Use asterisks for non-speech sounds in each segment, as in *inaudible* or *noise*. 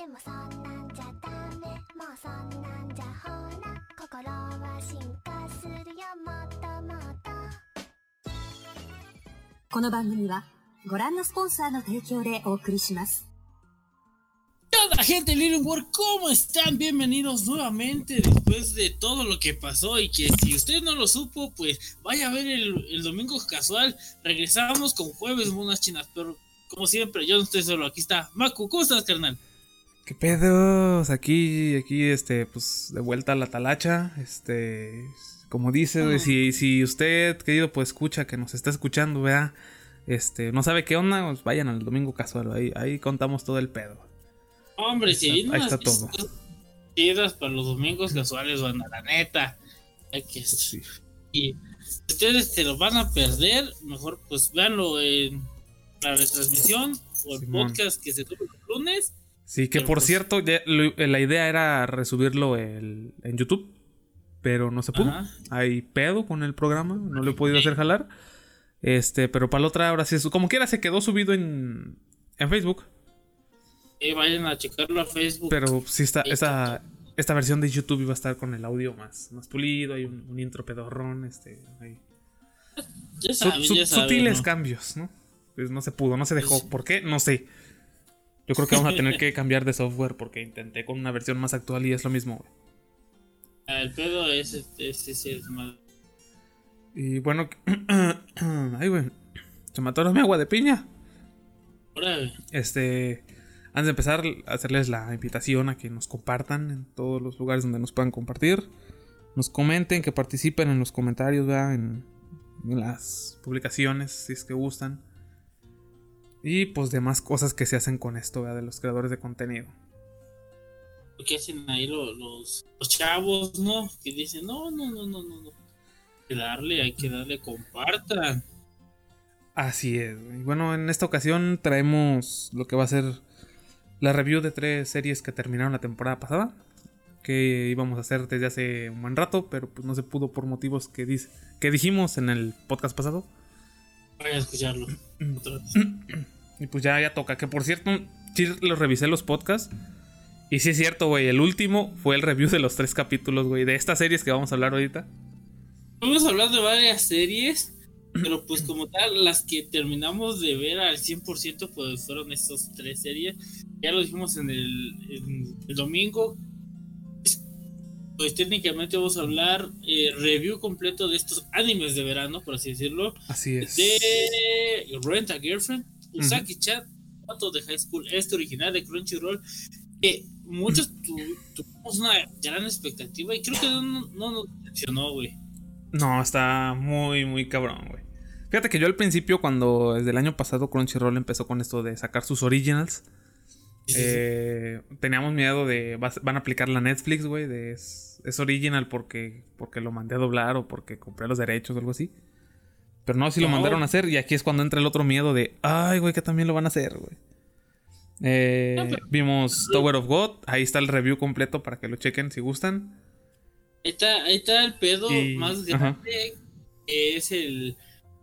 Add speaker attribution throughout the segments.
Speaker 1: でもそんなんじゃダメもうそんなんじゃほら心は進化するよもっともっと
Speaker 2: この番組はご覧のスポンサーの提供でお送りします。
Speaker 3: ¿Qué onda, gente Little World? ¿Cómo están? Bienvenidos nuevamente después de todo lo que pasó y que si usted no lo supo, pues vaya a ver el, el domingo casual. Regresamos con jueves monas chinas, pero como siempre, yo no estoy solo. Aquí está Maku. ¿Cómo estás, carnal?
Speaker 4: ¿Qué pedos? Aquí, aquí, este, pues, de vuelta a la talacha. Este, como dice, si, si usted, querido, pues escucha, que nos está escuchando, vea, este, no sabe qué onda, pues vayan al domingo casual, ahí, ahí contamos todo el pedo.
Speaker 3: Hombre, si
Speaker 4: Ahí está- todo.
Speaker 3: chidas para los domingos casuales, banda, la neta. Hay que
Speaker 4: Pues sí.
Speaker 3: Y si ustedes se lo van a perder, mejor pues véanlo en la retransmisión o el
Speaker 4: Simón.
Speaker 3: podcast que se sube los lunes.
Speaker 4: Sí, que
Speaker 3: Pero,
Speaker 4: por
Speaker 3: pues-
Speaker 4: cierto, ya lo- la idea era resubirlo el- en YouTube, pero no se pudo.
Speaker 3: Ajá.
Speaker 4: Hay pedo con el programa, no lo he podido hacer jalar. Este, pero para la otra, ahora sí, como quiera, se quedó subido en, en Facebook.
Speaker 3: Y vayan a checarlo a Facebook.
Speaker 4: Pero sí está, esta, esta versión de YouTube iba a estar con el audio más, más pulido, hay un, un intro pedorrón, este, hay
Speaker 3: ya saben,
Speaker 4: su-
Speaker 3: ya saben,
Speaker 4: sutiles
Speaker 3: ¿no?
Speaker 4: cambios, ¿no? Pues no se pudo, no se dejó.
Speaker 3: Sí.
Speaker 4: ¿Por qué? No sé. Yo creo que vamos a tener *laughs* que cambiar de software porque intenté con una versión más actual y es lo mismo. güey.
Speaker 3: Ah, El pedo es este, este, sí, es mal.
Speaker 4: Y bueno, *clears throat* ay, güey, se atoró mi agua de piña.
Speaker 3: Güey,
Speaker 4: Este, antes de empezar, hacerles la invitación a que nos compartan en todos los lugares donde nos puedan compartir. Nos comenten, que participen en los comentarios, ¿verdad? En, en las publicaciones, si es que gustan. Y pues demás cosas que se hacen con esto, ¿verdad? De los creadores de contenido.
Speaker 3: lo que hacen ahí lo- los, los chavos, ¿no? Que dicen, no, no, no, no, no, no. Hay que darle, hay que darle, compartan.
Speaker 4: Así es. Y bueno, en esta ocasión traemos lo que va a ser la review de tres series que terminaron la temporada pasada. Que íbamos a hacer desde hace un buen rato, pero pues no se pudo por motivos que, dice, que dijimos en el podcast pasado.
Speaker 3: Vayan a escucharlo. otra vez.
Speaker 4: Y pues ya, ya toca. Que por cierto, sí los revisé los podcasts. Y sí es cierto, güey. El último fue el review de los tres capítulos, güey. De estas series que vamos a hablar ahorita.
Speaker 3: Vamos a hablar de varias series, pero pues como tal, las que terminamos de ver al 100% pues fueron estas tres series. Ya lo dijimos en el, en el domingo. Pues técnicamente vamos a hablar eh, review completo de estos animes de verano, por así decirlo.
Speaker 4: Así es.
Speaker 3: De Rent a Girlfriend, Usaki Chat, Pato de High School, este original de Crunchyroll. Que muchos tu- tuvimos una gran expectativa y creo que no, no nos decepcionó, güey.
Speaker 4: No, está muy, muy cabrón, güey. Fíjate que yo al principio, cuando desde el año pasado Crunchyroll empezó con esto de sacar sus originals,
Speaker 3: Sí, sí, sí.
Speaker 4: eh, teníamos miedo de vas- van a aplicar la Netflix, güey, de es, es original porque, porque lo mandé a doblar o porque compré los derechos o algo así. Pero no, sí lo
Speaker 3: No.
Speaker 4: mandaron a hacer y aquí es cuando entra el otro miedo de, ay, güey, que también lo van a hacer, güey. Eh,
Speaker 3: No, pero-
Speaker 4: Vimos Tower of God, ahí está el review completo para que lo chequen si gustan.
Speaker 3: Ahí está, ahí está el pedo
Speaker 4: Y-
Speaker 3: más grande, que es el...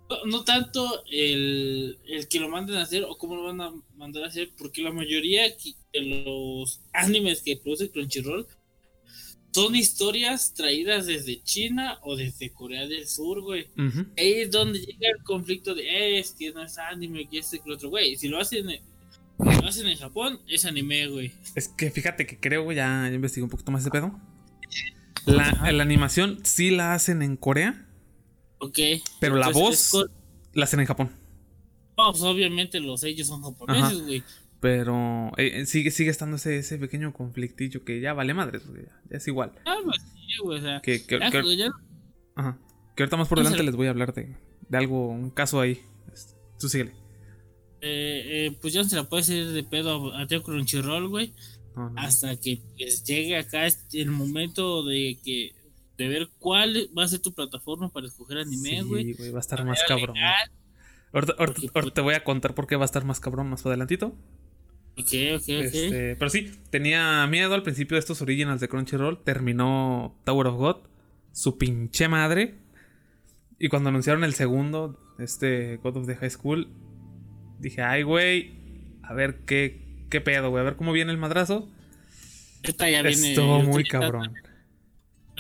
Speaker 3: No, no tanto el, el que lo manden a hacer o cómo lo van a mandar a hacer, porque la mayoría de los animes que produce Crunchyroll son historias traídas desde China o desde Corea del Sur, güey. Ahí es donde llega el conflicto de, "Eh, es que no es anime, que este, que lo otro, güey. Si lo hacen, si lo hacen en Japón, es anime, güey.
Speaker 4: Es que fíjate que creo, güey, ya, ya investigué un poquito más ese pedo. La, la animación sí la hacen en Corea,
Speaker 3: Ok.
Speaker 4: pero la voz la hacen en Japón.
Speaker 3: No, pues obviamente los ellos son japoneses, güey.
Speaker 4: Pero eh, eh, sigue, sigue estando ese, ese pequeño conflictillo que ya vale madres, güey, ya, ya es igual.
Speaker 3: Ah, pues sí, güey, o sea.
Speaker 4: Que, que,
Speaker 3: ya,
Speaker 4: que-
Speaker 3: pues, ya-
Speaker 4: ajá. Que ahorita más por delante les voy a hablar de, de algo, un caso ahí. Este, Tú síguele.
Speaker 3: eh, eh, pues ya no se la puede hacer de pedo a Teo Crunchyroll, güey.
Speaker 4: No, no.
Speaker 3: Hasta que pues, llegue acá el momento de que de ver cuál va a ser tu plataforma para escoger anime,
Speaker 4: Sí,
Speaker 3: güey.
Speaker 4: güey, va a estar más cabrón. Ahorita, ahorita te voy a contar por qué va a estar más cabrón más adelantito.
Speaker 3: Ok, ok, ok.
Speaker 4: Este, pero sí, tenía miedo al principio de estos originals de Crunchyroll. Terminó Tower of God. Su pinche madre. Y cuando anunciaron el segundo, este God of the High School, dije, ay, güey, a ver qué, qué pedo, güey, a ver cómo viene el madrazo.
Speaker 3: Esta ya viene.
Speaker 4: Estuvo muy cabrón.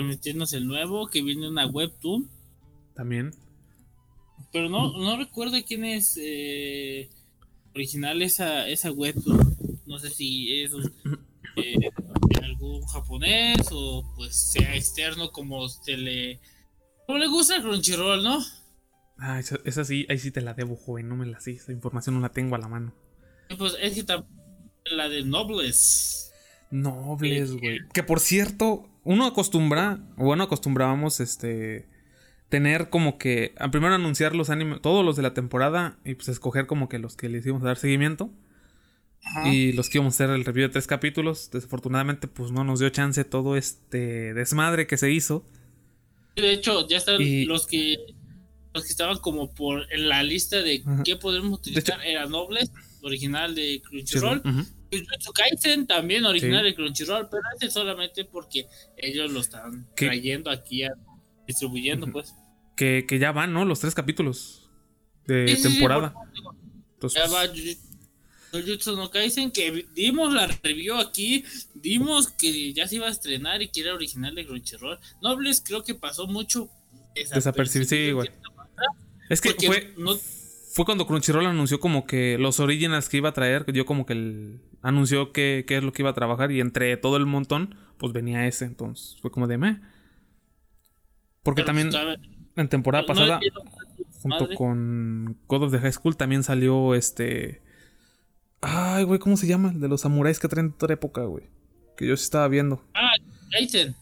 Speaker 3: Metiéndose el nuevo, que viene una webtoon.
Speaker 4: También.
Speaker 3: Pero no, no recuerdo quién es eh, original esa, esa webtoon. No sé si es eh, algún japonés o pues sea externo como se le. Como le gusta a Crunchyroll, ¿no?
Speaker 4: Ah, esa, esa sí, ahí sí te la debo, joven, no me la sé, esa información no la tengo a la mano.
Speaker 3: Y, Pues es que tam- la de Nobles.
Speaker 4: Nobles, güey. Que por cierto, uno acostumbra, o bueno, acostumbrábamos, este, tener como que, a primero anunciar los animes, todos los de la temporada, y pues escoger como que los que les íbamos a dar seguimiento,
Speaker 3: Ajá.
Speaker 4: y los que íbamos a hacer el review de tres capítulos. Desafortunadamente, pues no nos dio chance todo este desmadre que se hizo.
Speaker 3: De hecho, ya están
Speaker 4: Y-
Speaker 3: los que los que estaban como por en la lista de
Speaker 4: Ajá.
Speaker 3: qué podemos utilizar. Era Nobles, original de Crunchyroll. Jujutsu Kaisen también original
Speaker 4: Sí.
Speaker 3: de Crunchyroll, pero ese solamente porque ellos lo están
Speaker 4: ¿Qué?
Speaker 3: trayendo aquí, a- distribuyendo, pues.
Speaker 4: Que, que ya van, ¿no? Los tres capítulos de
Speaker 3: Sí, sí, sí,
Speaker 4: temporada.
Speaker 3: por-
Speaker 4: Entonces,
Speaker 3: Ya va Jujutsu- no Kaisen, que dimos la review aquí, dimos que ya se iba a estrenar y que era original de Crunchyroll. Nobles creo que pasó mucho
Speaker 4: Desapercibido, sí, güey. es que fue,
Speaker 3: no,
Speaker 4: fue cuando Crunchyroll anunció como que los originals que iba a traer, dio como que el anunció que, que es lo que iba a trabajar y entre todo el montón, pues venía ese, entonces fue como de meh. Porque también
Speaker 3: ¿sabe?
Speaker 4: en temporada
Speaker 3: No
Speaker 4: pasada, junto
Speaker 3: madre.
Speaker 4: con God of the High School, también salió este... Ay, güey, ¿cómo se llama? El de los samuráis que traen de toda época, güey. Que yo sí estaba viendo.
Speaker 3: Ah, Kaisen.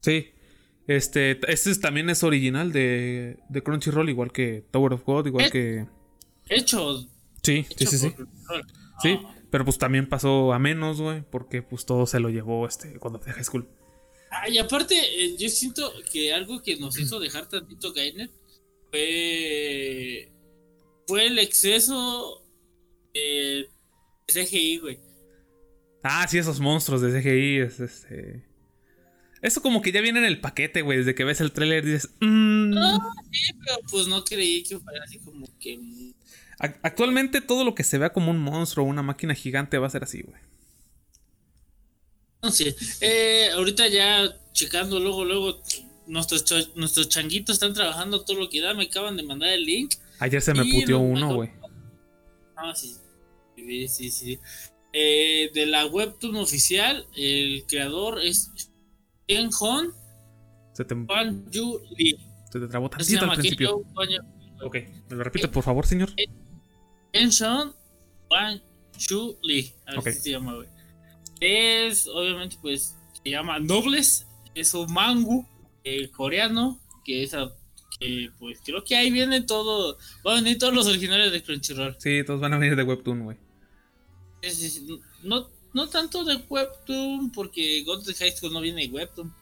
Speaker 4: Sí. Este, este es- también es original de, de Crunchyroll, igual que Tower of God, igual
Speaker 3: Eh.
Speaker 4: que...
Speaker 3: Hecho,
Speaker 4: Sí, sí,
Speaker 3: hecho
Speaker 4: sí, sí. Sí,
Speaker 3: Ah.
Speaker 4: pero pues también pasó a menos, güey, porque pues todo se lo llevó este cuando de High School.
Speaker 3: Ah, y aparte, eh, yo siento que algo que nos hizo dejar tantito Gainet fue, fue el exceso de CGI, güey.
Speaker 4: Ah, sí, esos monstruos de CGI, es este... Eso como que ya viene en el paquete, güey, desde que ves el tráiler dices... "Mm".
Speaker 3: Ah, sí, pero pues no creí que fuera así como que...
Speaker 4: Ac- Actualmente todo lo que se vea como un monstruo o una máquina gigante va a ser así, güey.
Speaker 3: Eh, ahorita ya checando luego, luego, nuestros, nuestros changuitos están trabajando todo lo que da. Me acaban de mandar el link.
Speaker 4: Ayer se me puteó uno, güey.
Speaker 3: Ah, sí. Sí, sí, sí. Eh, de la webtoon oficial, el creador es Ken Hon
Speaker 4: Se te,
Speaker 3: Wan Yu Lee.
Speaker 4: se te trabó tantito al principio. Ok, ¿me lo repite por favor, señor?
Speaker 3: Ken Hon Wan Yu Lee. Así
Speaker 4: Ok.
Speaker 3: se llama, güey. Es, obviamente, pues, se llama Nobles. Es un mangu eh, coreano. Que es, a- que, pues, creo que ahí viene todo. Van a venir todos los originales de Crunchyroll.
Speaker 4: Sí, todos van a venir de Webtoon, güey.
Speaker 3: No, no tanto de Webtoon, porque God of the High School no viene de Webtoon.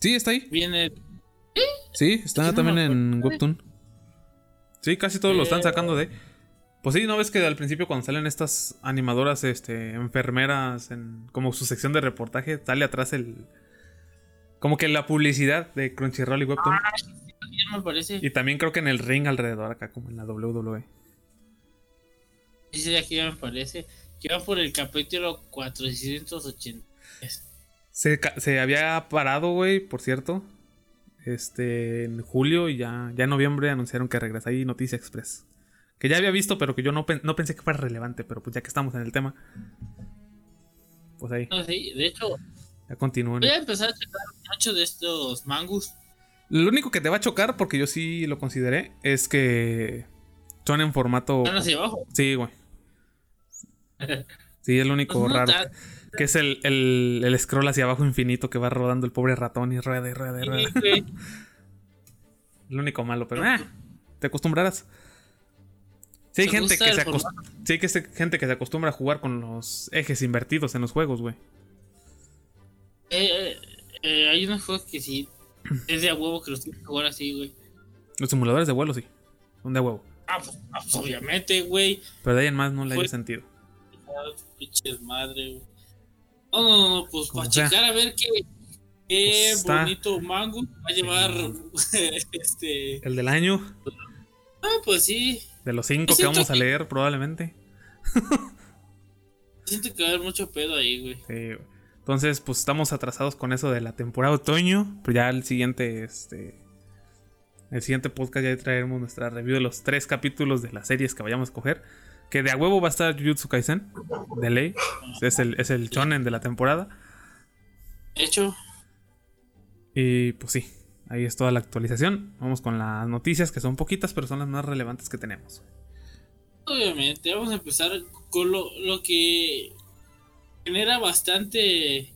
Speaker 4: Sí, está ahí.
Speaker 3: Viene.
Speaker 4: Sí, está también en. Webtoon. Sí, casi todos lo están
Speaker 3: Eh.
Speaker 4: sacando de. Pues sí, ¿no ves que al principio cuando salen estas animadoras, este, enfermeras, en como su sección de reportaje, sale atrás el... Como que la publicidad de Crunchyroll y Webtoon.
Speaker 3: Ya me parece.
Speaker 4: Y también creo que en el ring alrededor acá, como en la. WWE.
Speaker 3: Dice aquí ya me parece. Que va por el capítulo 480.
Speaker 4: Se, se había parado, güey, por cierto. Este, en julio y ya, ya en noviembre anunciaron que regresa ahí Noticia Express. Que ya había visto, pero que yo no, no pensé que fuera relevante, pero pues ya que estamos en el tema. Pues ahí,
Speaker 3: No, sí, de hecho,
Speaker 4: ya continúen.
Speaker 3: voy a empezar a checar muchos de estos mangus.
Speaker 4: Lo único que te va a chocar, porque yo sí lo consideré, es que son en formato.
Speaker 3: Están hacia abajo.
Speaker 4: Sí, güey. *laughs* Sí, es lo único
Speaker 3: Pues no
Speaker 4: raro. Que es el, el, el scroll hacia abajo infinito que va rodando el pobre ratón y rueda y rueda y rueda.
Speaker 3: Sí. *laughs*
Speaker 4: Lo único malo, pero ah, te acostumbrarás. Sí hay gente que se acost- sí hay que se- gente que se acostumbra a jugar con los ejes invertidos en los juegos, güey.
Speaker 3: Eh, eh, eh, hay unos juegos que sí. *clears throat* Es de a huevo que los tienes que jugar así, güey.
Speaker 4: Los simuladores de vuelo sí. Son de huevo.
Speaker 3: Ah, pues, ah, pues, obviamente, güey.
Speaker 4: Pero de ahí en más no le
Speaker 3: Fue-
Speaker 4: haya sentido.
Speaker 3: Ah, Pinches madre, güey. No, no, no, no, pues
Speaker 4: Como
Speaker 3: para
Speaker 4: sea.
Speaker 3: checar a ver qué, qué
Speaker 4: Pues está-
Speaker 3: bonito mango va a llevar *laughs* este.
Speaker 4: El del año,
Speaker 3: Ah, pues sí.
Speaker 4: De los cinco que vamos a leer probablemente. *laughs*
Speaker 3: Siento que va a haber mucho pedo ahí, güey.
Speaker 4: Sí, güey. Entonces, pues estamos atrasados con eso de la temporada otoño. Pero ya el siguiente, este. El siguiente podcast ya traeremos nuestra review de los tres capítulos de las series que vayamos a escoger. Que de a huevo va a estar Jujutsu Kaisen. De ley. Es el, es el shonen de la temporada.
Speaker 3: Hecho,
Speaker 4: Y pues sí, ahí es toda la actualización. Vamos con las noticias que son poquitas, pero son las más relevantes que tenemos.
Speaker 3: obviamente, vamos a empezar con lo, lo que genera bastante,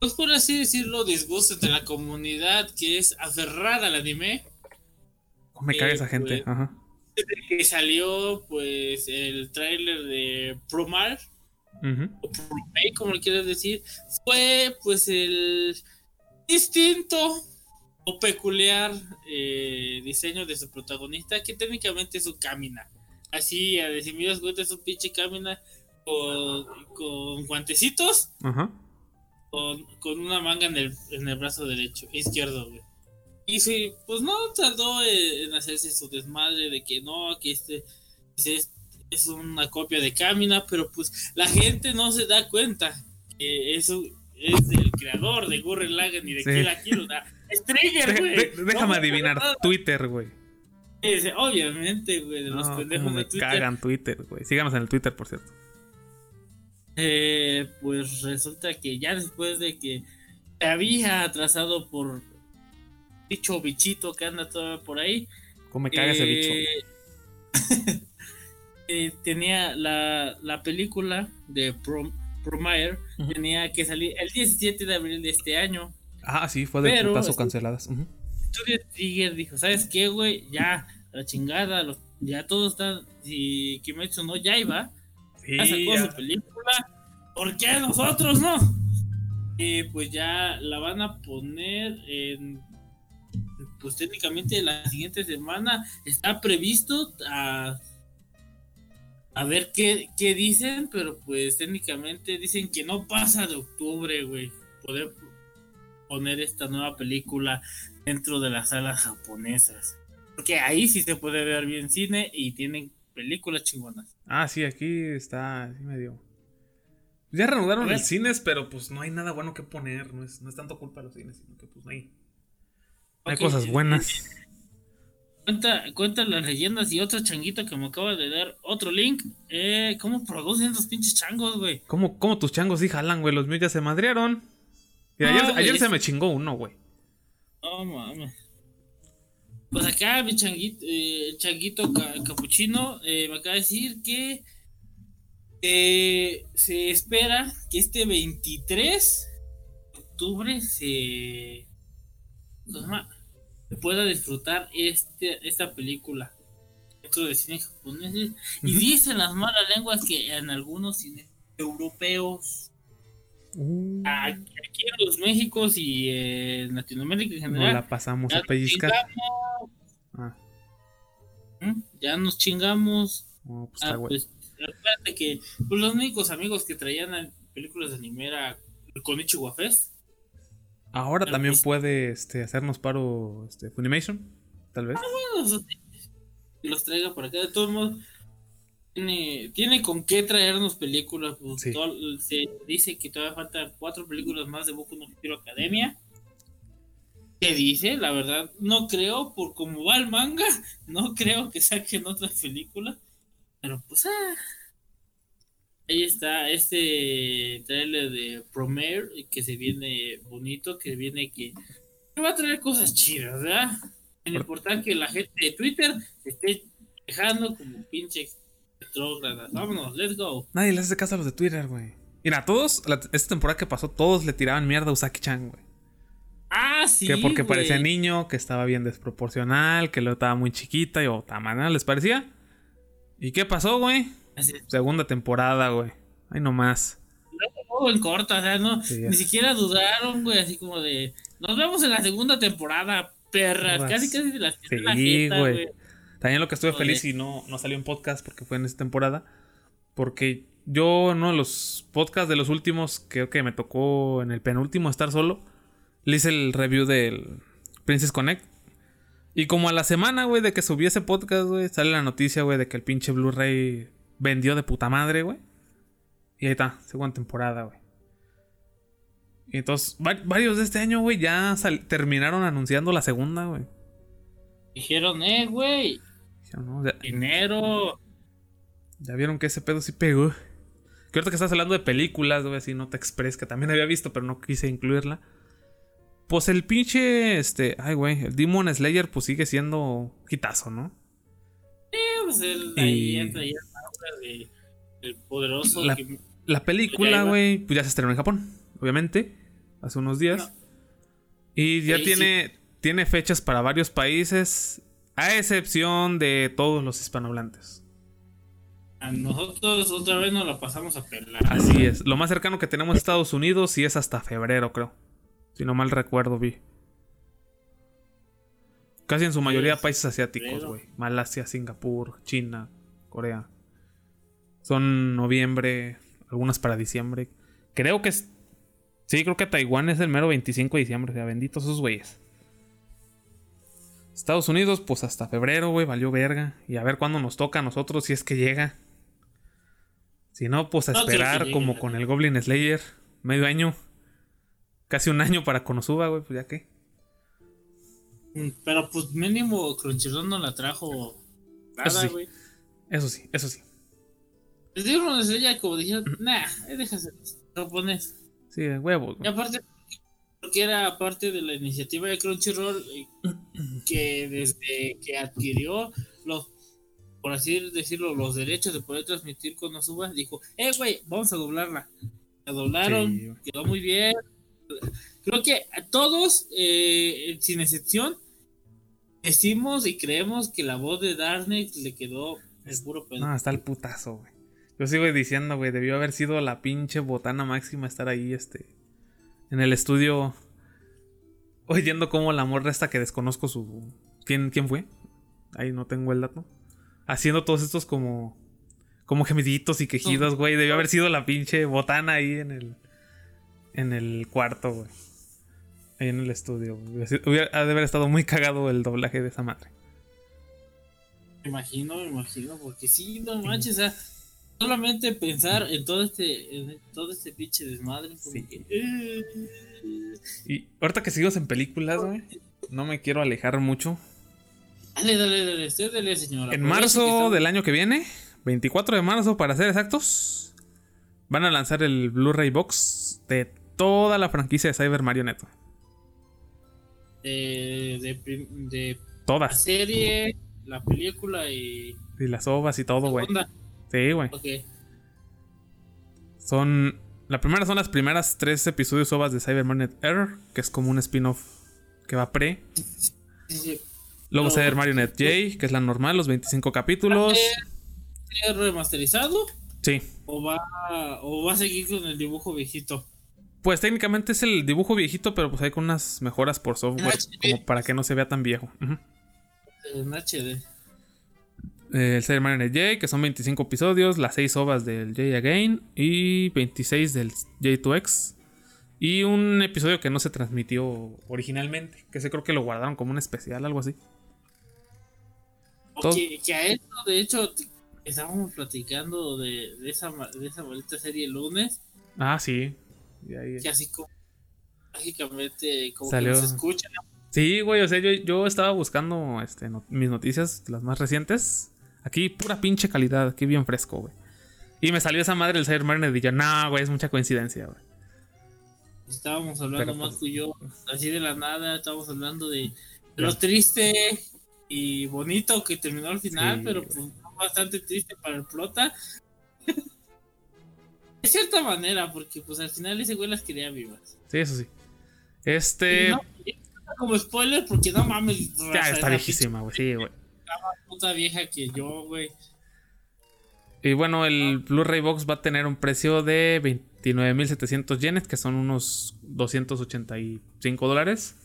Speaker 3: pues por así decirlo, disgusto entre la comunidad que es aferrada al anime.
Speaker 4: ¿Cómo me
Speaker 3: Eh,
Speaker 4: caga esa gente?
Speaker 3: pues,
Speaker 4: Ajá.
Speaker 3: Desde que salió, pues, el tráiler de Promar, o Promay, como le quieras decir, fue, pues, el distinto o peculiar eh, diseño de su protagonista, que técnicamente es un camina. Así, a decir, mira, es un pinche camina con, con guantecitos,
Speaker 4: Ajá.
Speaker 3: con, con una manga en el, en el brazo derecho, izquierdo, güey. Y sí, pues no tardó en, en hacerse su desmadre de que no, que este es, es una copia de Camina, pero pues la gente no se da cuenta que eso es del creador de Gurren Lagann y de
Speaker 4: Sí.
Speaker 3: Kill la Kill, es Trigger, güey.
Speaker 4: de- déjame
Speaker 3: me
Speaker 4: adivinar. Twitter, güey.
Speaker 3: Es- Obviamente, güey, de los
Speaker 4: No,
Speaker 3: pendejos
Speaker 4: cómo
Speaker 3: de
Speaker 4: me
Speaker 3: Twitter.
Speaker 4: cagan Twitter, güey. Síganos en el Twitter, por cierto.
Speaker 3: Eh, pues resulta que ya después de que se había atrasado por dicho bichito que anda todo por ahí,
Speaker 4: ¿Cómo me caga ese bicho?
Speaker 3: eh, *laughs* eh, tenía la, la película de Prom, Promare,
Speaker 4: Ujú.
Speaker 3: tenía que salir el 17 de abril de este año.
Speaker 4: Ah, sí, fue de putazo
Speaker 3: este-
Speaker 4: canceladas. Ujú.
Speaker 3: Studio Trigger dijo, ¿sabes qué, güey? Ya, la chingada, los- ya todos están, si Kimetsu no ya iba,
Speaker 4: Sí,
Speaker 3: ya sacó
Speaker 4: ya.
Speaker 3: su película, ¿por qué nosotros no? Y pues ya la van a poner en. Pues técnicamente la siguiente semana está previsto a. A ver qué, qué dicen, pero pues técnicamente dicen que no pasa de octubre, güey. Poder poner esta nueva película dentro de las salas japonesas. Porque ahí sí se puede ver bien cine y tienen películas chingonas.
Speaker 4: Ah, sí, aquí está así medio. Ya reanudaron los cines, pero pues no hay nada bueno que poner. No es, no es tanto culpa de los cines, sino que pues no hay. hay cosas buenas.
Speaker 3: Cuenta, cuenta las leyendas y otro changuito que me acaba de dar otro link. Eh, ¿Cómo producen esos pinches changos, güey?
Speaker 4: ¿Cómo, cómo tus changos sí jalan, güey? Los míos ya se madrearon. Y ayer,
Speaker 3: No, güey,
Speaker 4: ayer se me chingó uno, güey.
Speaker 3: No mames. Pues acá mi changuito, eh, changuito ca- capuchino eh, me acaba de decir que eh, se espera que este 23 de octubre se, ¿cómo se pueda disfrutar este, esta película dentro de cine japonés. Y dicen las malas lenguas que en algunos cines europeos
Speaker 4: Uh,
Speaker 3: Aquí en los Méxicos y en Latinoamérica en
Speaker 4: no
Speaker 3: general.
Speaker 4: la pasamos
Speaker 3: ya
Speaker 4: a pellizcar.
Speaker 3: nos chingamos,
Speaker 4: Ah,
Speaker 3: ¿m? Ya nos chingamos.
Speaker 4: no, pues
Speaker 3: Ah, pues, acuérdate que pues, los únicos amigos que traían películas de anime era el Konichiwa Fest.
Speaker 4: Ahora también
Speaker 3: pues-
Speaker 4: puede este, hacernos paro este, Funimation, tal vez.
Speaker 3: Bueno, que los traiga por acá. De todos modos, tiene, tiene con qué traernos películas. pues,
Speaker 4: Sí.
Speaker 3: todo- se dice que todavía faltan cuatro películas más de Boku no Hero Academia. ¿Qué dice? La verdad, no creo, por cómo va el manga, *laughs* no creo que saquen otra película. Pero pues, ah. Ahí está este trailer de Promare que se viene bonito, que viene que que va a traer cosas chidas, ¿verdad? Sin importar que la gente de Twitter se esté dejando como pinche retrógradas. Vámonos, let's go.
Speaker 4: Nadie le hace caso a los de Twitter, güey. Mira, todos, la- esta temporada que pasó, todos le tiraban mierda a Usaki-chan, güey.
Speaker 3: Ah, sí.
Speaker 4: que porque parecía niño, que estaba bien desproporcional, que luego estaba muy chiquita y o tamaño, ¿les parecía? ¿Y qué pasó, güey? Segunda temporada, güey. Ay, nomás.
Speaker 3: todo en corto, o sea, no,
Speaker 4: Sí,
Speaker 3: ni siquiera dudaron, güey, así como de, nos vemos en la segunda temporada, perras, casi casi de las
Speaker 4: Sí,
Speaker 3: la
Speaker 4: güey. También lo que estuve feliz y no, no salió en podcast porque fue en esta temporada. Porque yo, en uno de los podcasts de los últimos, creo que me tocó en el penúltimo estar solo, le hice el review del Princess Connect. Y como a la semana, güey, de que subí ese podcast, güey, sale la noticia, güey, de que el pinche Blu-ray vendió de puta madre, güey. Y ahí está, segunda temporada, güey. Y entonces, va- varios de este año, güey, ya terminaron anunciando la segunda, güey.
Speaker 3: Dijeron, eh, güey, Dinero.
Speaker 4: ya vieron que ese pedo sí pegó. Que ahorita que estás hablando de películas, güey, así Nota Express, que también había visto, pero no quise incluirla. Pues el pinche, este, ay, güey, el Demon Slayer, pues sigue siendo hitazo, ¿no?
Speaker 3: Pues el,
Speaker 4: Y-
Speaker 3: ahí entra ya el poderoso
Speaker 4: La-
Speaker 3: que-
Speaker 4: La película, güey, pues ya se estrenó en Japón, obviamente, hace unos días. Y ya
Speaker 3: Sí,
Speaker 4: tiene, tiene fechas para varios países, a excepción de todos los hispanohablantes.
Speaker 3: a nosotros otra vez nos la pasamos a pelar.
Speaker 4: Así es. Lo más cercano que tenemos a Estados Unidos y es hasta febrero, creo. Si no mal recuerdo, vi. Casi en su mayoría países asiáticos, güey. Malasia, Singapur, China, Corea. Son noviembre, algunas para diciembre. Creo que es... Sí, creo que Taiwán es el mero 25 de diciembre. O sea, benditos esos güeyes. Estados Unidos, pues hasta febrero, güey, valió verga. Y a ver cuándo nos toca a nosotros, si es que llega. Si no, pues a
Speaker 3: No
Speaker 4: esperar como con el Goblin Slayer. Medio año. Casi un año para Konosuba, güey, pues ya que.
Speaker 3: Mm, Pero pues mínimo Crunchyroll no la trajo
Speaker 4: Eso
Speaker 3: nada,
Speaker 4: sí.
Speaker 3: güey.
Speaker 4: Eso sí, eso sí.
Speaker 3: Les dieron una estrella como dijeron, nah, déjase japonés.
Speaker 4: Sí, de huevos.
Speaker 3: Y
Speaker 4: güey.
Speaker 3: aparte, porque era parte de la iniciativa de Crunchyroll eh, que desde que adquirió los, por así decirlo, los derechos de poder transmitir con Konosuba, dijo, eh, güey, vamos a doblarla. La doblaron,
Speaker 4: Sí,
Speaker 3: quedó muy bien. Creo que a todos, eh, sin excepción, decimos y creemos que la voz de Darknex le quedó el puro pedo.
Speaker 4: No, está el putazo, güey. Yo sigo diciendo, güey, debió haber sido la pinche botana máxima estar ahí, este. En el estudio. Oyendo cómo la morra esta que desconozco su. ¿Quién, quién fue? Ahí no tengo el dato. Haciendo todos estos como. Como gemiditos y quejidos, güey. Debió haber sido la pinche botana ahí en el. En el cuarto, güey. Ahí en el estudio. Hubiera, ha de haber estado muy cagado el doblaje de esa madre.
Speaker 3: Me imagino, me imagino, porque sí, no manches, o sea, solamente pensar en todo este, en todo este pinche desmadre, como
Speaker 4: Sí.
Speaker 3: eh,
Speaker 4: Y ahorita que seguimos en películas, güey. No me quiero alejar mucho.
Speaker 3: dale, dale, dale, usted dale, señora.
Speaker 4: En marzo del año que viene, 24 de marzo para ser exactos, van a lanzar el Blu-ray Box de toda la franquicia de Cyber Marionette.
Speaker 3: de, de, de la
Speaker 4: Todas.
Speaker 3: serie, la película y
Speaker 4: Y las ovas y todo, güey. Sí, güey.
Speaker 3: ok,
Speaker 4: Son. La primera son las primeras tres episodios ovas de Cyber Marionette Error, que es como un spin-off que va pre. Luego
Speaker 3: No.
Speaker 4: Cyber Marionette J, que es la normal, los 25 capítulos.
Speaker 3: ¿Es remasterizado
Speaker 4: Sí.
Speaker 3: o va, o va a seguir con el dibujo viejito?
Speaker 4: Pues técnicamente es el dibujo viejito, pero pues hay con unas mejoras por software, como para que no se vea tan viejo.
Speaker 3: En HD.
Speaker 4: El Cyber Marionette J, que son 25 episodios, las 6 ovas del J Again y 26 del J2X. Y un episodio que no se transmitió originalmente, que se creo que lo guardaron como un especial, algo así.
Speaker 3: Que, que a eso, de hecho, estábamos platicando de, de esa de esa maldita serie el lunes,
Speaker 4: Ah, sí. Y ahí-
Speaker 3: que así como mágicamente como
Speaker 4: Salió.
Speaker 3: que nos escuchan.
Speaker 4: Sí, güey, o sea, yo, yo estaba buscando este, no- mis noticias, las más recientes. Aquí, pura pinche calidad, aquí bien fresco, güey. Y me salió esa madre del Cyber Marionette y yo, no, güey, es mucha coincidencia, güey.
Speaker 3: Estábamos hablando
Speaker 4: Pero,
Speaker 3: más
Speaker 4: pues,
Speaker 3: que yo, así de la nada, estábamos hablando de lo triste y bonito que terminó al final,
Speaker 4: Sí,
Speaker 3: pero pues bastante triste para el prota. *laughs* de cierta manera, porque pues al final ese güey las quería vivas.
Speaker 4: Sí, eso sí. Este.
Speaker 3: Y no, y como spoiler, porque no mames.
Speaker 4: ya está viejísima, güey. Sí, güey.
Speaker 3: Pinche Puta vieja que yo, güey.
Speaker 4: Y bueno, el Blu-ray Box va a tener un precio de 29.700 yenes, que son unos 285 dólares.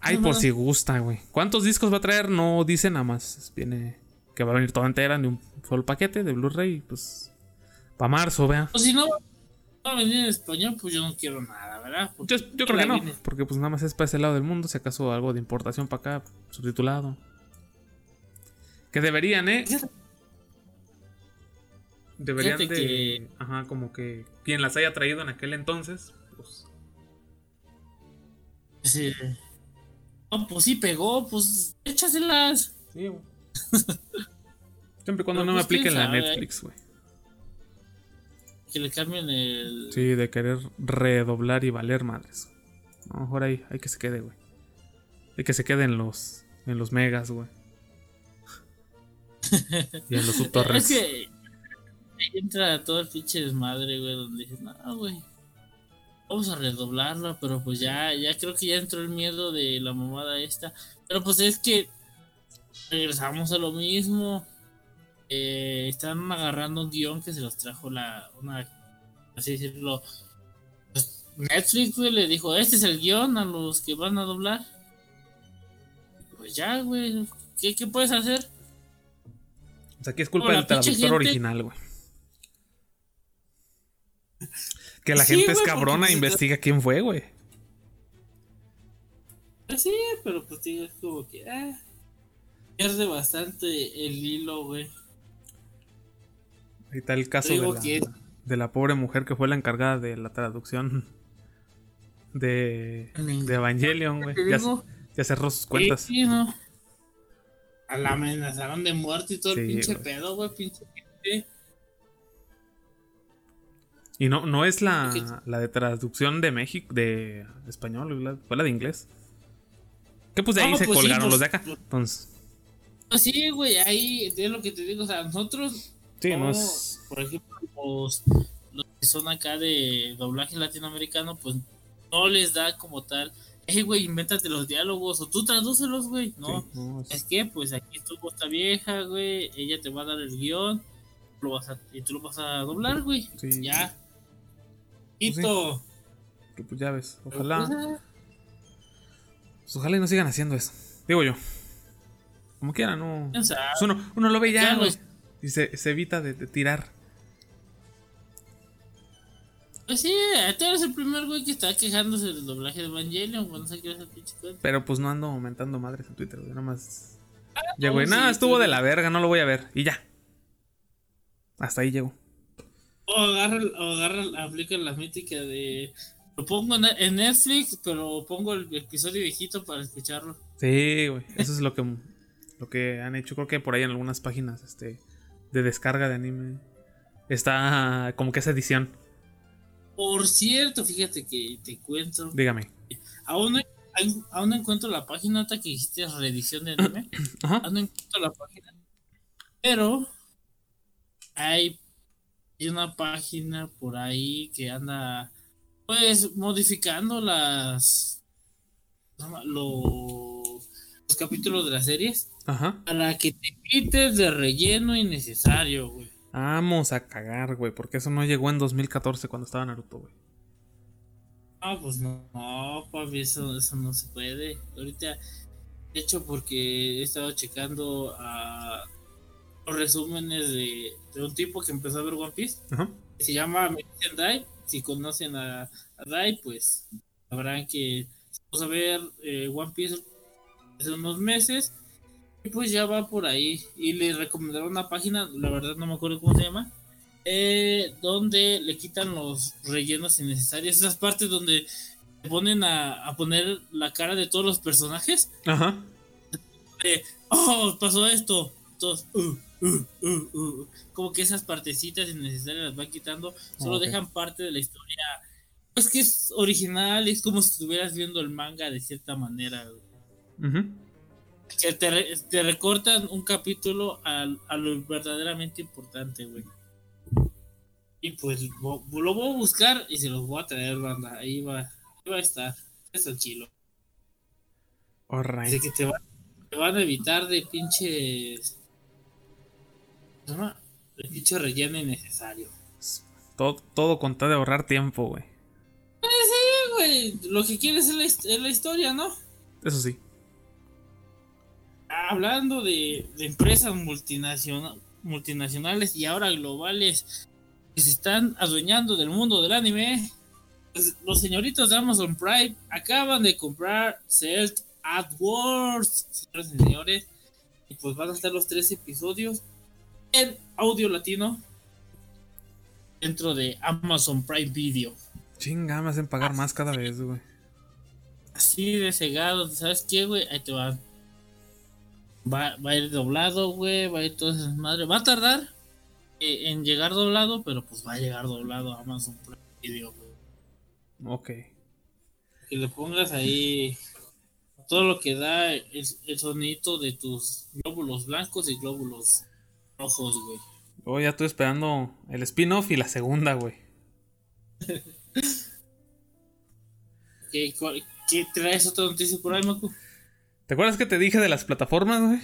Speaker 4: Ay, por si gusta, güey. ¿Cuántos discos va a traer? No dice nada más. Viene que va a venir toda entera de un solo paquete de Blu-ray. Pues para marzo, vea.
Speaker 3: O si no, va a venir en español, pues yo no quiero nada, ¿verdad?
Speaker 4: Yo, yo creo que no,
Speaker 3: viene-
Speaker 4: porque pues nada más es para ese lado del mundo. Si acaso algo de importación para acá, subtitulado. Que deberían, ¿eh? Deberían de.
Speaker 3: Que-
Speaker 4: Ajá, como que quien las haya traído en aquel entonces, pues.
Speaker 3: Sí. No, pues sí pegó, pues échaselas.
Speaker 4: Sí, güey. *laughs* Siempre y cuando no me
Speaker 3: pues,
Speaker 4: apliquen la. Netflix, güey.
Speaker 3: Que le cambien el.
Speaker 4: Sí, de querer redoblar y valer madres. No, mejor ahí, hay que se quede, güey. Hay que se quede en los, en los megas, güey. *laughs* y en los subtorrents.
Speaker 3: Es que entra todo el pinche desmadre, güey, donde dices, no, güey. Vamos a redoblarlo, pero pues ya, ya creo que ya entró el miedo de la mamada esta. Pero pues es que regresamos a lo mismo. Eh, están agarrando un guion que se los trajo la, una, así decirlo, pues, Netflix, güey, le dijo, este es el guion a los que van a doblar. Pues ya, güey, ¿qué, qué puedes hacer?
Speaker 4: O sea, aquí es culpa del traductor original, güey. Que la
Speaker 3: Sí,
Speaker 4: gente es cabrona e investiga quién fue, güey.
Speaker 3: Pues sí, pero pues digo, es como que ah, pierde bastante el hilo, güey.
Speaker 4: Ahí está el caso
Speaker 3: Digo
Speaker 4: de
Speaker 3: que-
Speaker 4: la, de la pobre mujer que fue la encargada de la traducción de, de Evangelion, güey. Ya cerró sus cuentas.
Speaker 3: Sí, sí, ¿no? La amenazaron de muerte y todo el pinche pedo, güey, pinche gente.
Speaker 4: Y no, no es la, la de traducción de México, de español, la- fue la de inglés. Que pues de ahí
Speaker 3: No,
Speaker 4: se
Speaker 3: pues sí,
Speaker 4: colgaron
Speaker 3: pues-
Speaker 4: los de acá. Entonces,
Speaker 3: Pues sí, güey, ahí es lo que te digo, o sea, nosotros,
Speaker 4: sí,
Speaker 3: como, por ejemplo, los, los que son acá de doblaje latinoamericano, pues no les da como tal, hey, güey, invéntate los diálogos o tú tradúcelos, güey, no.
Speaker 4: sí, no, es-
Speaker 3: Es que, pues aquí estuvo esta vieja, güey. Ella te va a dar el guion. Lo vas a, y tú lo vas a doblar, güey.
Speaker 4: Sí.
Speaker 3: Ya.
Speaker 4: Pues sí.
Speaker 3: Quito.
Speaker 4: pues ya ves.
Speaker 3: Pues,
Speaker 4: Ojalá.
Speaker 3: ah,
Speaker 4: pues, ojalá y no sigan haciendo eso. Digo yo. Como quiera, no. Pues uno, uno lo ve ya,
Speaker 3: Ya
Speaker 4: güey.
Speaker 3: los-
Speaker 4: Y se, se evita de, de tirar.
Speaker 3: Pues sí, tú eres el primer güey que está quejándose del doblaje de Evangelion. Cuando se quiere hacer pinche cuenta.
Speaker 4: Pero pues no ando aumentando madres en Twitter, güey. Nada más. Ya,
Speaker 3: no,
Speaker 4: güey. Nada,
Speaker 3: sí,
Speaker 4: estuvo
Speaker 3: sí.
Speaker 4: de la verga, no lo voy a ver. Y ya. Hasta ahí llego.
Speaker 3: O agarra, o agarra, aplica la mítica de. Lo pongo en, en Netflix, pero pongo el episodio viejito para escucharlo.
Speaker 4: Sí, güey. Eso es lo que, lo que han hecho. Creo que por ahí en algunas páginas este, de descarga de anime. Está como que esa edición.
Speaker 3: Por cierto, fíjate que te cuento.
Speaker 4: Dígame.
Speaker 3: Aún no, aún no encuentro la página ahorita que hiciste reedición de anime. *clears throat*
Speaker 4: Ajá.
Speaker 3: aún no encuentro la página. Pero hay, una página por ahí que anda pues modificando las los, los capítulos de las series
Speaker 4: Ajá.
Speaker 3: para que te quites de relleno innecesario, güey.
Speaker 4: Vamos a cagar, güey. Porque eso no llegó en 2014 cuando estaba Naruto, güey.
Speaker 3: Ah, pues no, no, papi, eso, eso no se puede. Ahorita, de hecho, porque he estado checando a los resúmenes de, de un tipo que empezó a ver One Piece,
Speaker 4: Ajá.
Speaker 3: que se llama Melician Dai. Si conocen a, a Dai, pues sabrán que se puso a ver eh, One Piece hace unos meses pues ya va por ahí. Y le recomendaron una página, la verdad no me acuerdo cómo se llama, eh, donde le quitan los rellenos innecesarios, esas partes donde te ponen a, a poner la cara de todos los personajes.
Speaker 4: Ajá.
Speaker 3: de, oh, pasó esto. Todos, "Uh, uh, uh, uh". como que esas partecitas innecesarias las van quitando, solo
Speaker 4: Ok.
Speaker 3: dejan parte de la historia. Pues que es original, es como si estuvieras viendo el manga de cierta manera.
Speaker 4: Ujú.
Speaker 3: Que te, re- te recortan un capítulo al- a, lo verdaderamente importante, güey. Y pues lo, lo voy a buscar y se los voy a traer, banda. Ahí va, ahí va a estar. Es tranquilo.
Speaker 4: Alright.
Speaker 3: Así que te, va- te van a evitar de pinches. ¿Cómo se llama? De pinche relleno innecesario.
Speaker 4: Todo, todo con tal de ahorrar tiempo, güey.
Speaker 3: Sí, güey. Lo que quieres es la, es la historia, ¿no?
Speaker 4: Eso sí.
Speaker 3: Hablando de, de empresas multinaciona- multinacionales y ahora globales que se están adueñando del mundo del anime, pues, los señoritos de Amazon Prime acaban de comprar Celt AdWords, señores y señores, y pues van a estar los tres episodios en audio latino dentro de Amazon Prime Video.
Speaker 4: Chinga, me hacen pagar más cada vez, güey.
Speaker 3: Así de cegado, ¿sabes qué, güey? Ahí te va. Va, va a ir doblado, güey, va a ir todo esa madre. Va a tardar eh, en llegar doblado, pero pues va a llegar doblado a Amazon Prime Video, güey.
Speaker 4: Ok.
Speaker 3: Que le pongas ahí todo lo que da el, el sonido de tus glóbulos blancos y glóbulos rojos, güey.
Speaker 4: Oh, ya estoy esperando el spin-off y la segunda, güey. *laughs*
Speaker 3: ¿Qué, qué traes otra noticia por ahí, Macu?
Speaker 4: ¿Te acuerdas que te dije de las plataformas, güey?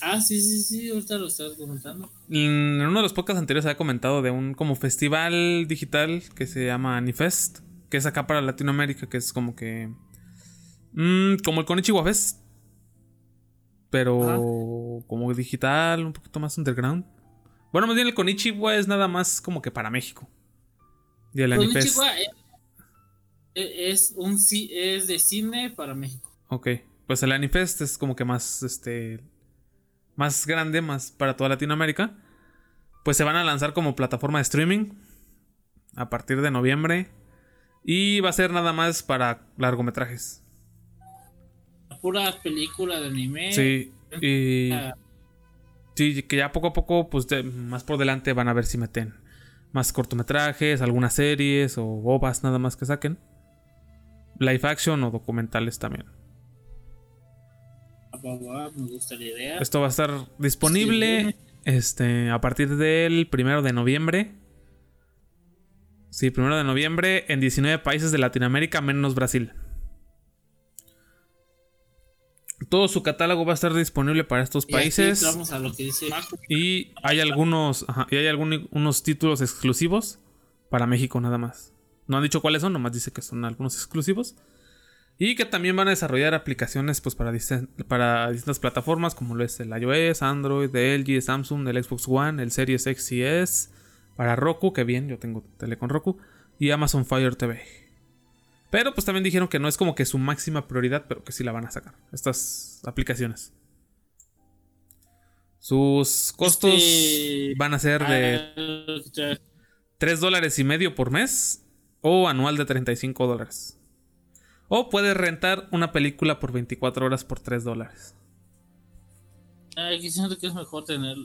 Speaker 3: Ah, sí, sí, sí, ahorita lo estás comentando.
Speaker 4: En uno de los podcasts anteriores había comentado de un como festival digital que se llama Anifest, que es acá para Latinoamérica, que es como que mm, como el Konichiwa Fest, pero como digital, un poquito más underground. Bueno, más bien el Konichiwa es nada más como que para México. Y el Anifest.
Speaker 3: Es, es un es de cine para México.
Speaker 4: Ok, pues el Anifest es como que más, este, más grande, más para toda Latinoamérica. Pues se van a lanzar como plataforma de streaming a partir de noviembre. Y va a ser nada más para largometrajes.
Speaker 3: Pura película de anime.
Speaker 4: Sí, y...
Speaker 3: Ah,
Speaker 4: Sí, que ya poco a poco, pues de- más por delante van a ver si meten más cortometrajes, algunas series o bobas nada más que saquen. Live action o documentales también.
Speaker 3: Va, me gusta la idea.
Speaker 4: Esto va a estar disponible este, a partir del primero de noviembre. Sí, primero de noviembre en 19 países de Latinoamérica, menos Brasil. Todo su catálogo va a estar disponible para estos
Speaker 3: Y
Speaker 4: países.
Speaker 3: entramos a lo que dice Macu.
Speaker 4: Y hay algunos, ajá, y hay algún- unos títulos exclusivos para México nada más. No han dicho cuáles son, nomás dice que son algunos exclusivos. Y que también van a desarrollar aplicaciones pues, para, distintas plataformas como lo es el iOS, Android, de LG, Samsung, el Xbox One, el Series X y S, para Roku, que bien, yo tengo tele con Roku, y Amazon Fire TV. Pero pues también dijeron que no es como que su máxima prioridad, pero que sí la van a sacar, estas aplicaciones. Sus costos
Speaker 3: Este,
Speaker 4: van a ser de
Speaker 3: Ah,
Speaker 4: 3 dólares y medio por mes o anual de 35 dólares. O puedes rentar una película por 24 horas por 3 dólares.
Speaker 3: Aquí siento que es mejor tener.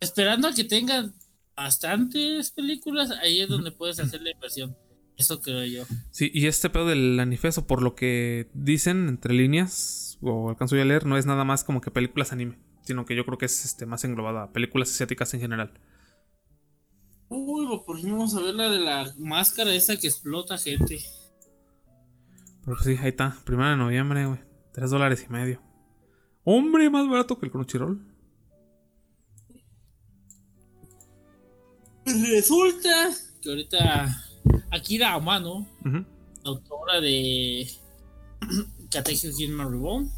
Speaker 3: Esperando a que tengan bastantes películas, ahí es donde puedes hacer la inversión. Eso creo yo.
Speaker 4: Sí, y este pedo del manifiesto, por lo que dicen entre líneas, o alcanzo yo a leer, no es nada más como que películas anime, sino que yo creo que es este, más englobada a películas asiáticas en general.
Speaker 3: Uy, por fin vamos a ver la de la máscara esa que explota gente.
Speaker 4: Pero sí, ahí está, primero de noviembre, güey. 3 dólares y medio. Hombre, más barato que el Crunchyroll.
Speaker 3: Resulta que ahorita Akira Amano,
Speaker 4: Ujú.
Speaker 3: autora de *clears throat* Katekyo Hitman Reborn,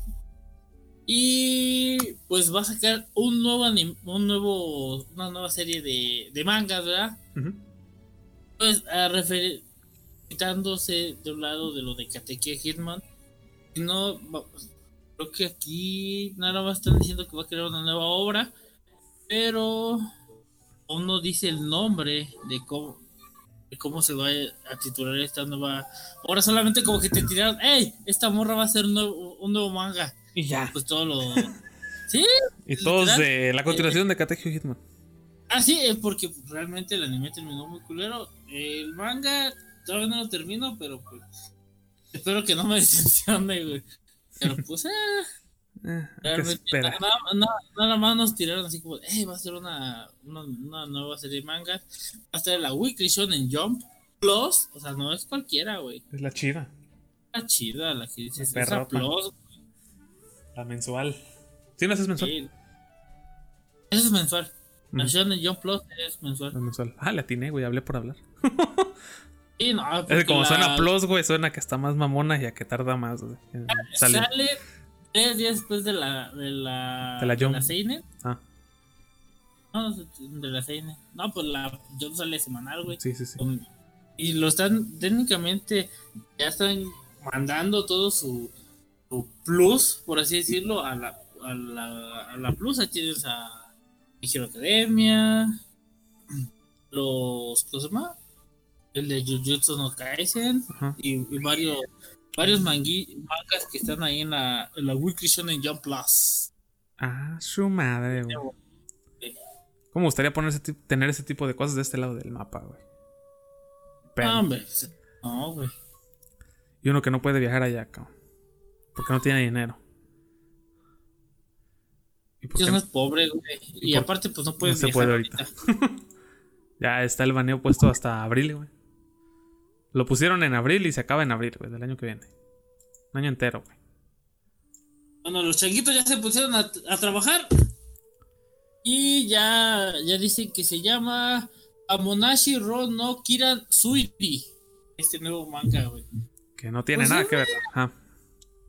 Speaker 3: y pues va a sacar un nuevo anim- un nuevo una nueva serie de, de mangas, ¿verdad? Pues a referir quitándose de un lado de lo de Katekyo Hitman, no creo que aquí nada más están diciendo que va a crear una nueva obra, pero aún no dice el nombre de cómo, de cómo se va a titular esta nueva obra. Solamente como que te tiraron, ¡Ey! Esta morra va a ser un nuevo, un nuevo manga.
Speaker 4: Y ya.
Speaker 3: Pues todo lo. *laughs* Sí,
Speaker 4: Y todos de la continuación de Katekyo Hitman.
Speaker 3: ah, sí, es porque realmente el anime terminó muy culero. El manga todavía no lo termino, pero pues. Espero que no me *laughs* decepcione, güey. Pero pues, eh,
Speaker 4: Eh,
Speaker 3: realmente nada, nada- nada más nos tiraron así como, hey, va a ser una, una, una nueva serie de mangas. Va a estar la Weekly Shonen Jump Plus. O sea, no es cualquiera, güey.
Speaker 4: Es la chida.
Speaker 3: Está chida la que dices.
Speaker 4: La
Speaker 3: Esa. Plus,
Speaker 4: La mensual. ¿Sí no es mensual?
Speaker 3: sí. Eso es mensual. La
Speaker 4: Mm.
Speaker 3: Shonen Jump Plus es mensual.
Speaker 4: La mensual. Ah, la atiné, güey. Hablé por hablar. *laughs*
Speaker 3: Sí, no,
Speaker 4: Es como
Speaker 3: la-
Speaker 4: suena Plus, güey, suena que está más mamona y a que tarda más, en salir.
Speaker 3: Sale tres días después de la de la
Speaker 4: De la Jump.
Speaker 3: Seinen.
Speaker 4: Ah,
Speaker 3: No, de la Seinen. No, pues la Jump sale semanal, güey.
Speaker 4: sí, sí, sí.
Speaker 3: Con- y lo están técnicamente ya están mandando todo su, su plus por así decirlo a la a la, a la plus ahí tienes a Hero Academia los. ¿Cómo se llama? El de Jujutsu no Kaisen
Speaker 4: Ajá.
Speaker 3: y, y varios varios mangui, mangas que están ahí en la, en la Weekly Shonen Jump Plus.
Speaker 4: Ah, su madre, güey. ¿Cómo me gustaría tener ese tipo de cosas de este lado del mapa, güey?
Speaker 3: No, hombre. No, güey.
Speaker 4: y uno que no puede viajar allá, cabrón. Porque no tiene dinero. ¿Y
Speaker 3: Dios no
Speaker 4: no?
Speaker 3: es pobre, güey. Y, aparte, pues no puedes
Speaker 4: se
Speaker 3: viajar
Speaker 4: puede ahorita. *laughs* Ya está el baneo puesto hasta abril, güey. Lo pusieron en abril y se acaba en abril, güey, del año que viene. Un año entero, güey.
Speaker 3: Bueno, los changuitos ya se pusieron a, a trabajar. Y ya, ya dicen que se llama Amonashi Ro no Kiran Suiri. Este nuevo manga, güey.
Speaker 4: Que no tiene
Speaker 3: Pues
Speaker 4: nada
Speaker 3: sí,
Speaker 4: que ver. Ajá.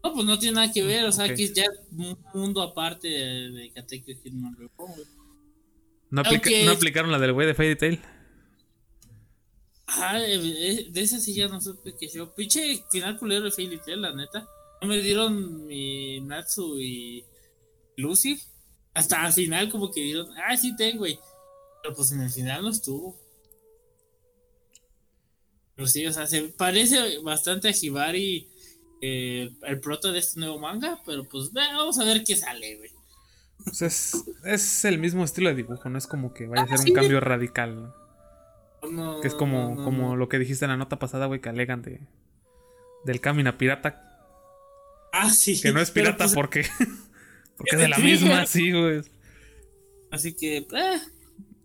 Speaker 3: No, pues no tiene nada que ver, o sea, que es ya un mundo aparte de, de Katekyo Hitman.
Speaker 4: No, aplica-
Speaker 3: Aunque-
Speaker 4: no aplicaron la del güey de Fairy Tail.
Speaker 3: Ah, eh, eh, de ese sí ya no supe que yo. Pinche final culero de Fairy Tail, la neta. No me dieron mi Natsu y Lucy. Hasta al final, como que dieron, ah, sí tengo, güey. Pero pues en el final no estuvo. Pero sí, o sea, se parece bastante a Hibari, eh, el prota de este nuevo manga. Pero pues vamos a ver qué sale, güey.
Speaker 4: Pues es, es el mismo estilo de dibujo, no es como que vaya a ser
Speaker 3: Ah,
Speaker 4: un
Speaker 3: sí.
Speaker 4: cambio radical. ¿no?
Speaker 3: No,
Speaker 4: Que es como,
Speaker 3: no,
Speaker 4: como lo que dijiste en la nota pasada, güey, que alegan de del Camina Pirata.
Speaker 3: Ah, sí.
Speaker 4: Que no es pirata
Speaker 3: pues,
Speaker 4: porque, porque es de la misma, sí, güey.
Speaker 3: Así que, eh,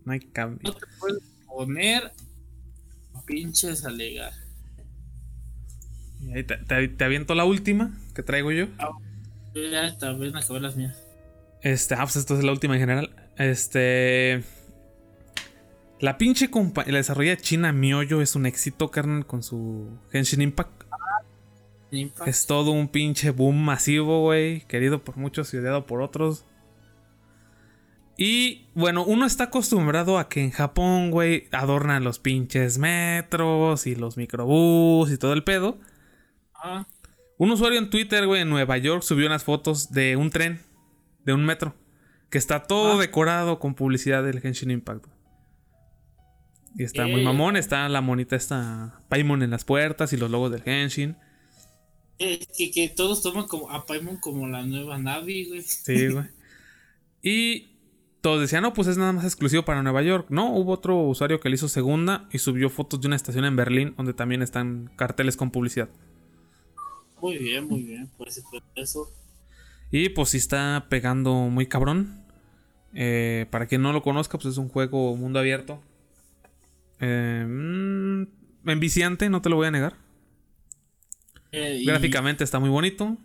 Speaker 4: No hay cambio.
Speaker 3: no te puedes poner pinches alegar.
Speaker 4: Y ahí te, te- te aviento la última que traigo yo.
Speaker 3: Yo ya también acabé las mías.
Speaker 4: Este, ah, pues esto es la última en general. Este. La pinche compa la desarrolla china Mioyo es un éxito, carnal, con su Genshin Impact.
Speaker 3: Impact.
Speaker 4: Es todo un pinche boom masivo, güey. Querido por muchos y odiado por otros. Y bueno, uno está acostumbrado a que en Japón, güey, adornan los pinches metros y los microbús y todo el pedo.
Speaker 3: Ah,
Speaker 4: Un usuario en Twitter, güey, en Nueva York subió unas fotos de un tren, de un metro, que está todo
Speaker 3: Ah.
Speaker 4: decorado con publicidad del Genshin Impact. Y está muy
Speaker 3: Eh.
Speaker 4: mamón, está la monita esta Paimon en las puertas y los logos del Genshin.
Speaker 3: eh, que, que todos toman como a Paimon como la nueva Navi, güey.
Speaker 4: Sí, *laughs* güey. y todos decían, no, pues es nada más exclusivo para Nueva York. No, hubo otro usuario que le hizo segunda y subió fotos de una estación en Berlín donde también están carteles con publicidad.
Speaker 3: Muy bien, muy bien. Pues pues, eso.
Speaker 4: Y pues sí está pegando muy cabrón. Eh, para quien no lo conozca, pues es un juego mundo abierto. Eh, mm, enviciante, no te lo voy a negar.
Speaker 3: Eh, y-
Speaker 4: Gráficamente está muy bonito.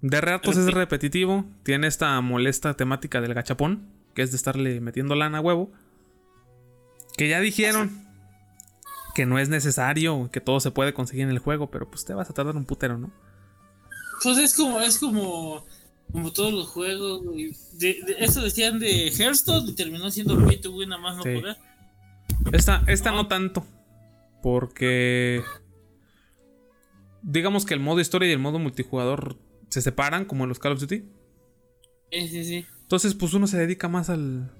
Speaker 4: De ratos es repetitivo. Tiene esta molesta temática del gachapón, que es de estarle metiendo lana a huevo. Que ya dijeron que no es necesario, que todo se puede conseguir en el juego, pero pues te vas a tardar un putero, ¿no?
Speaker 3: Pues es como, es como, como todos los juegos. De, de- eso decían de Hearthstone y terminó siendo pay to win, nada más no
Speaker 4: Sí.
Speaker 3: poder.
Speaker 4: Esta, esta no tanto. Porque. Digamos que el modo historia y el modo multijugador se separan, como en los Call of Duty.
Speaker 3: Sí, sí, sí.
Speaker 4: Entonces, pues uno se dedica más al.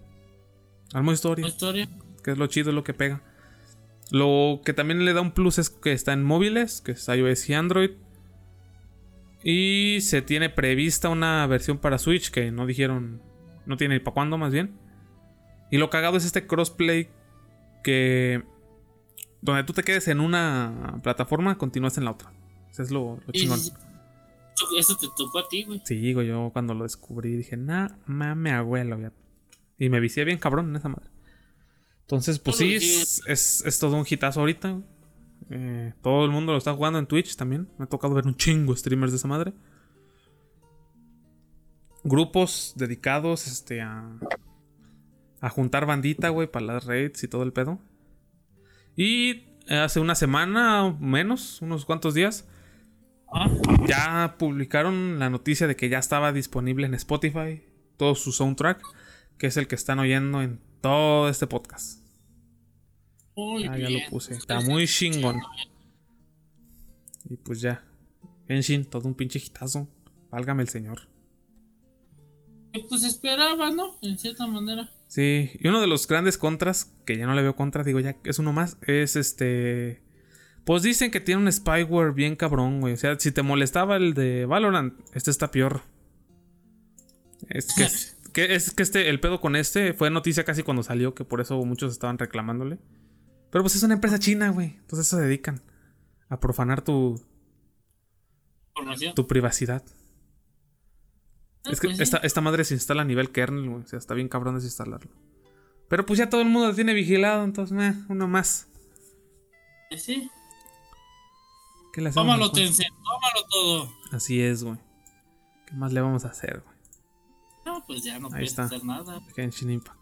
Speaker 4: Al modo historia.
Speaker 3: Historia.
Speaker 4: que es lo chido, es lo que pega. Lo que también le da un plus es que está en móviles, que es iOS y Android. Y se tiene prevista una versión para Switch que no dijeron, no tiene para cuándo más bien. Y lo cagado es este crossplay que donde tú te quedes en una plataforma, continúas en la otra. Eso es lo, chingón.
Speaker 3: eso te tocó a ti, güey.
Speaker 4: Sí, digo, yo cuando lo descubrí dije, nah, mame abuelo. ya". Y me vicié bien cabrón en esa madre. Entonces, pues sí, es, es, es todo un hitazo ahorita. Eh, todo el mundo lo está jugando en Twitch también. Me ha tocado ver un chingo streamers de esa madre. Grupos dedicados este, a, a juntar bandita, güey, para las raids y todo el pedo. Y hace una semana o menos, unos cuantos días, ya publicaron la noticia de que ya estaba disponible en Spotify todo su soundtrack, que es el que están oyendo en todo este podcast.
Speaker 3: muy
Speaker 4: Ah, ya
Speaker 3: bien.
Speaker 4: lo puse. Está muy chingón. Y pues ya. Genshin, todo un pinche hitazo. Válgame el señor.
Speaker 3: Pues esperaba, ¿no? En cierta manera.
Speaker 4: Sí, y uno de los grandes contras, que ya no le veo contra, digo ya es uno más, es este... Pues dicen que tiene un spyware bien cabrón, güey. O sea, si te molestaba el de Valorant, este está peor. Es que, *laughs* que- es que este, el pedo con este fue noticia casi cuando salió, que por eso muchos estaban reclamándole. Pero pues es una empresa china, güey. Entonces se dedican a profanar tu, tu privacidad.
Speaker 3: Ah,
Speaker 4: Es que
Speaker 3: pues sí.
Speaker 4: esta, esta madre se instala a nivel kernel, güey. O sea, está bien cabrón desinstalarlo. Pero pues ya todo el mundo lo tiene vigilado, entonces, meh, uno más.
Speaker 3: Pues sí.
Speaker 4: ¿Qué le hacemos?
Speaker 3: Tómalo? Tencent, tómalo todo.
Speaker 4: Así es, güey. ¿Qué más le vamos a hacer, güey?
Speaker 3: No, pues ya no
Speaker 4: Ahí
Speaker 3: puedes
Speaker 4: está.
Speaker 3: hacer nada.
Speaker 4: Genshin Impact.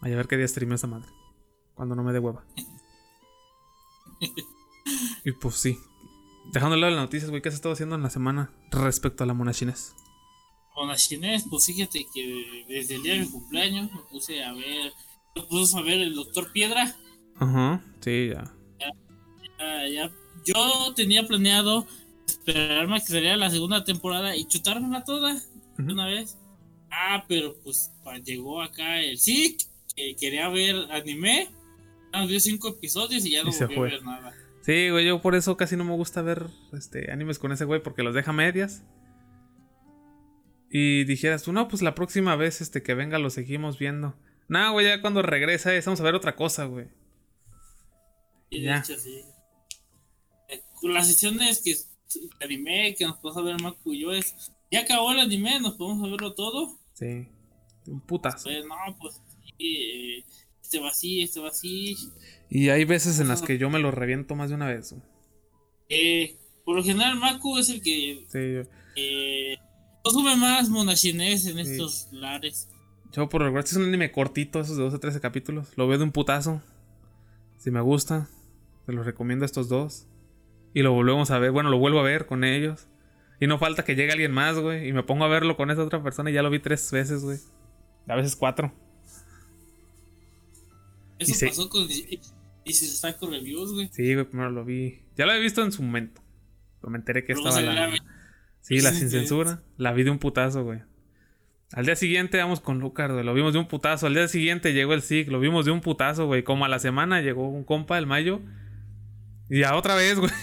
Speaker 4: Vaya a ver qué día streameo esa madre. Cuando no me dé hueva. *laughs* y pues sí. Dejando de lado las noticias, güey, ¿qué has estado haciendo en la semana respecto a la mona chinés?
Speaker 3: Con la chinés, pues fíjate que desde el día de mi cumpleaños me puse a ver, me puse a ver el Doctor Piedra.
Speaker 4: Ajá, sí, ya.
Speaker 3: Ah, ya, yo tenía planeado esperarme a que saliera la segunda temporada y chutármela toda
Speaker 4: Ujú.
Speaker 3: una vez. Ah, pero pues llegó acá el sí, que quería ver anime. Nos dio cinco episodios y ya no volvió a ver nada.
Speaker 4: Sí, güey, yo por eso casi no me gusta ver este, animes con ese güey porque los deja medias. Y dijeras tú, no, pues la próxima vez este, que venga lo seguimos viendo. No, güey, ya cuando regresa vamos a ver otra cosa, güey.
Speaker 3: Y
Speaker 4: Ya.
Speaker 3: de hecho, sí. Eh, Las sesiones que anime que nos podemos ver Macu y yo es. Ya acabó el anime, nos podemos verlo todo.
Speaker 4: Sí, un putazo.
Speaker 3: Pues no, pues sí, eh, este va así, este va así.
Speaker 4: Y hay veces en las que yo me lo reviento más de una vez.
Speaker 3: Eh, por lo general, Maku es el que
Speaker 4: Sí, yo,
Speaker 3: eh, consume más monachines en estos lares.
Speaker 4: yo por lo regular, si es un anime cortito, esos de 12 a 13 capítulos, lo veo de un putazo. Si me gusta, se los recomiendo a estos dos. Y lo volvemos a ver, bueno, lo vuelvo a ver con ellos. Y no falta que llegue alguien más, güey. Y me pongo a verlo con esa otra persona y ya lo vi tres veces, güey. A veces cuatro.
Speaker 3: Eso
Speaker 4: Y se-
Speaker 3: pasó con Dice Saco Reviews, güey.
Speaker 4: Sí, güey, primero lo vi. Ya lo había visto en su momento. Pero me enteré que
Speaker 3: Luego
Speaker 4: estaba la.
Speaker 3: la-
Speaker 4: Sí, la *laughs* sin censura. La vi de un putazo, güey. Al día siguiente vamos con Lucas, güey. Lo vimos de un putazo. Al día siguiente llegó el SIG. Lo vimos de un putazo, güey. Como a la semana llegó un compa el mayo. Y ya otra vez, güey. *laughs*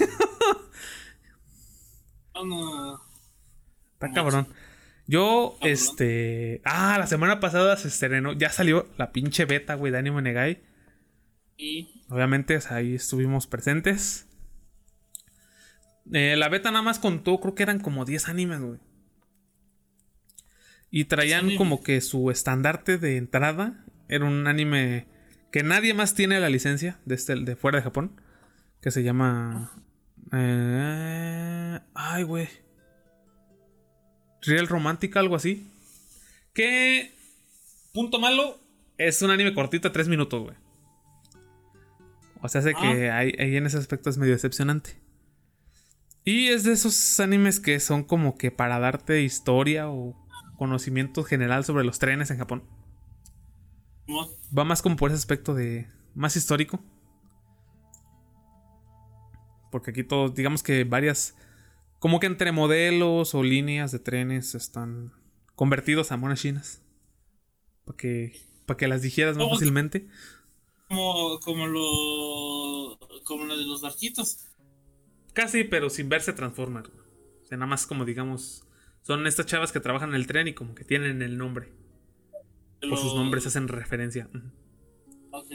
Speaker 3: No, no.
Speaker 4: Está cabrón. Yo,
Speaker 3: Cabrón.
Speaker 4: este. Ah, la semana pasada se estrenó. Ya salió la pinche beta, güey, de Anime Negai.
Speaker 3: Y
Speaker 4: Obviamente, ahí estuvimos presentes. Eh, la beta nada más contó, creo que eran como 10 animes, güey. Y traían como que su estandarte de entrada era un anime que nadie más tiene la licencia de, este, de fuera de Japón. Que se llama. eh, ay, güey. Real Romantic, algo así. Que. Punto malo. Es un anime cortito de 3 minutos, güey. O sea, hace que ahí, ahí en ese aspecto es medio decepcionante. Y es de esos animes que son como que para darte historia o conocimiento general sobre los trenes en Japón. Va más como por ese aspecto de más histórico. Porque aquí todos, digamos que varias, como que entre modelos o líneas de trenes están convertidos a monas chinas. Para que, para que las digieras más
Speaker 3: ¿Cómo?
Speaker 4: fácilmente.
Speaker 3: como, como lo. Como lo de los barquitos.
Speaker 4: Casi, pero sin verse Transformer. O sea, nada más como digamos, son estas chavas que trabajan en el tren y como que tienen el nombre. Por sus
Speaker 3: Los-
Speaker 4: nombres hacen referencia. Ujú.
Speaker 3: Ok.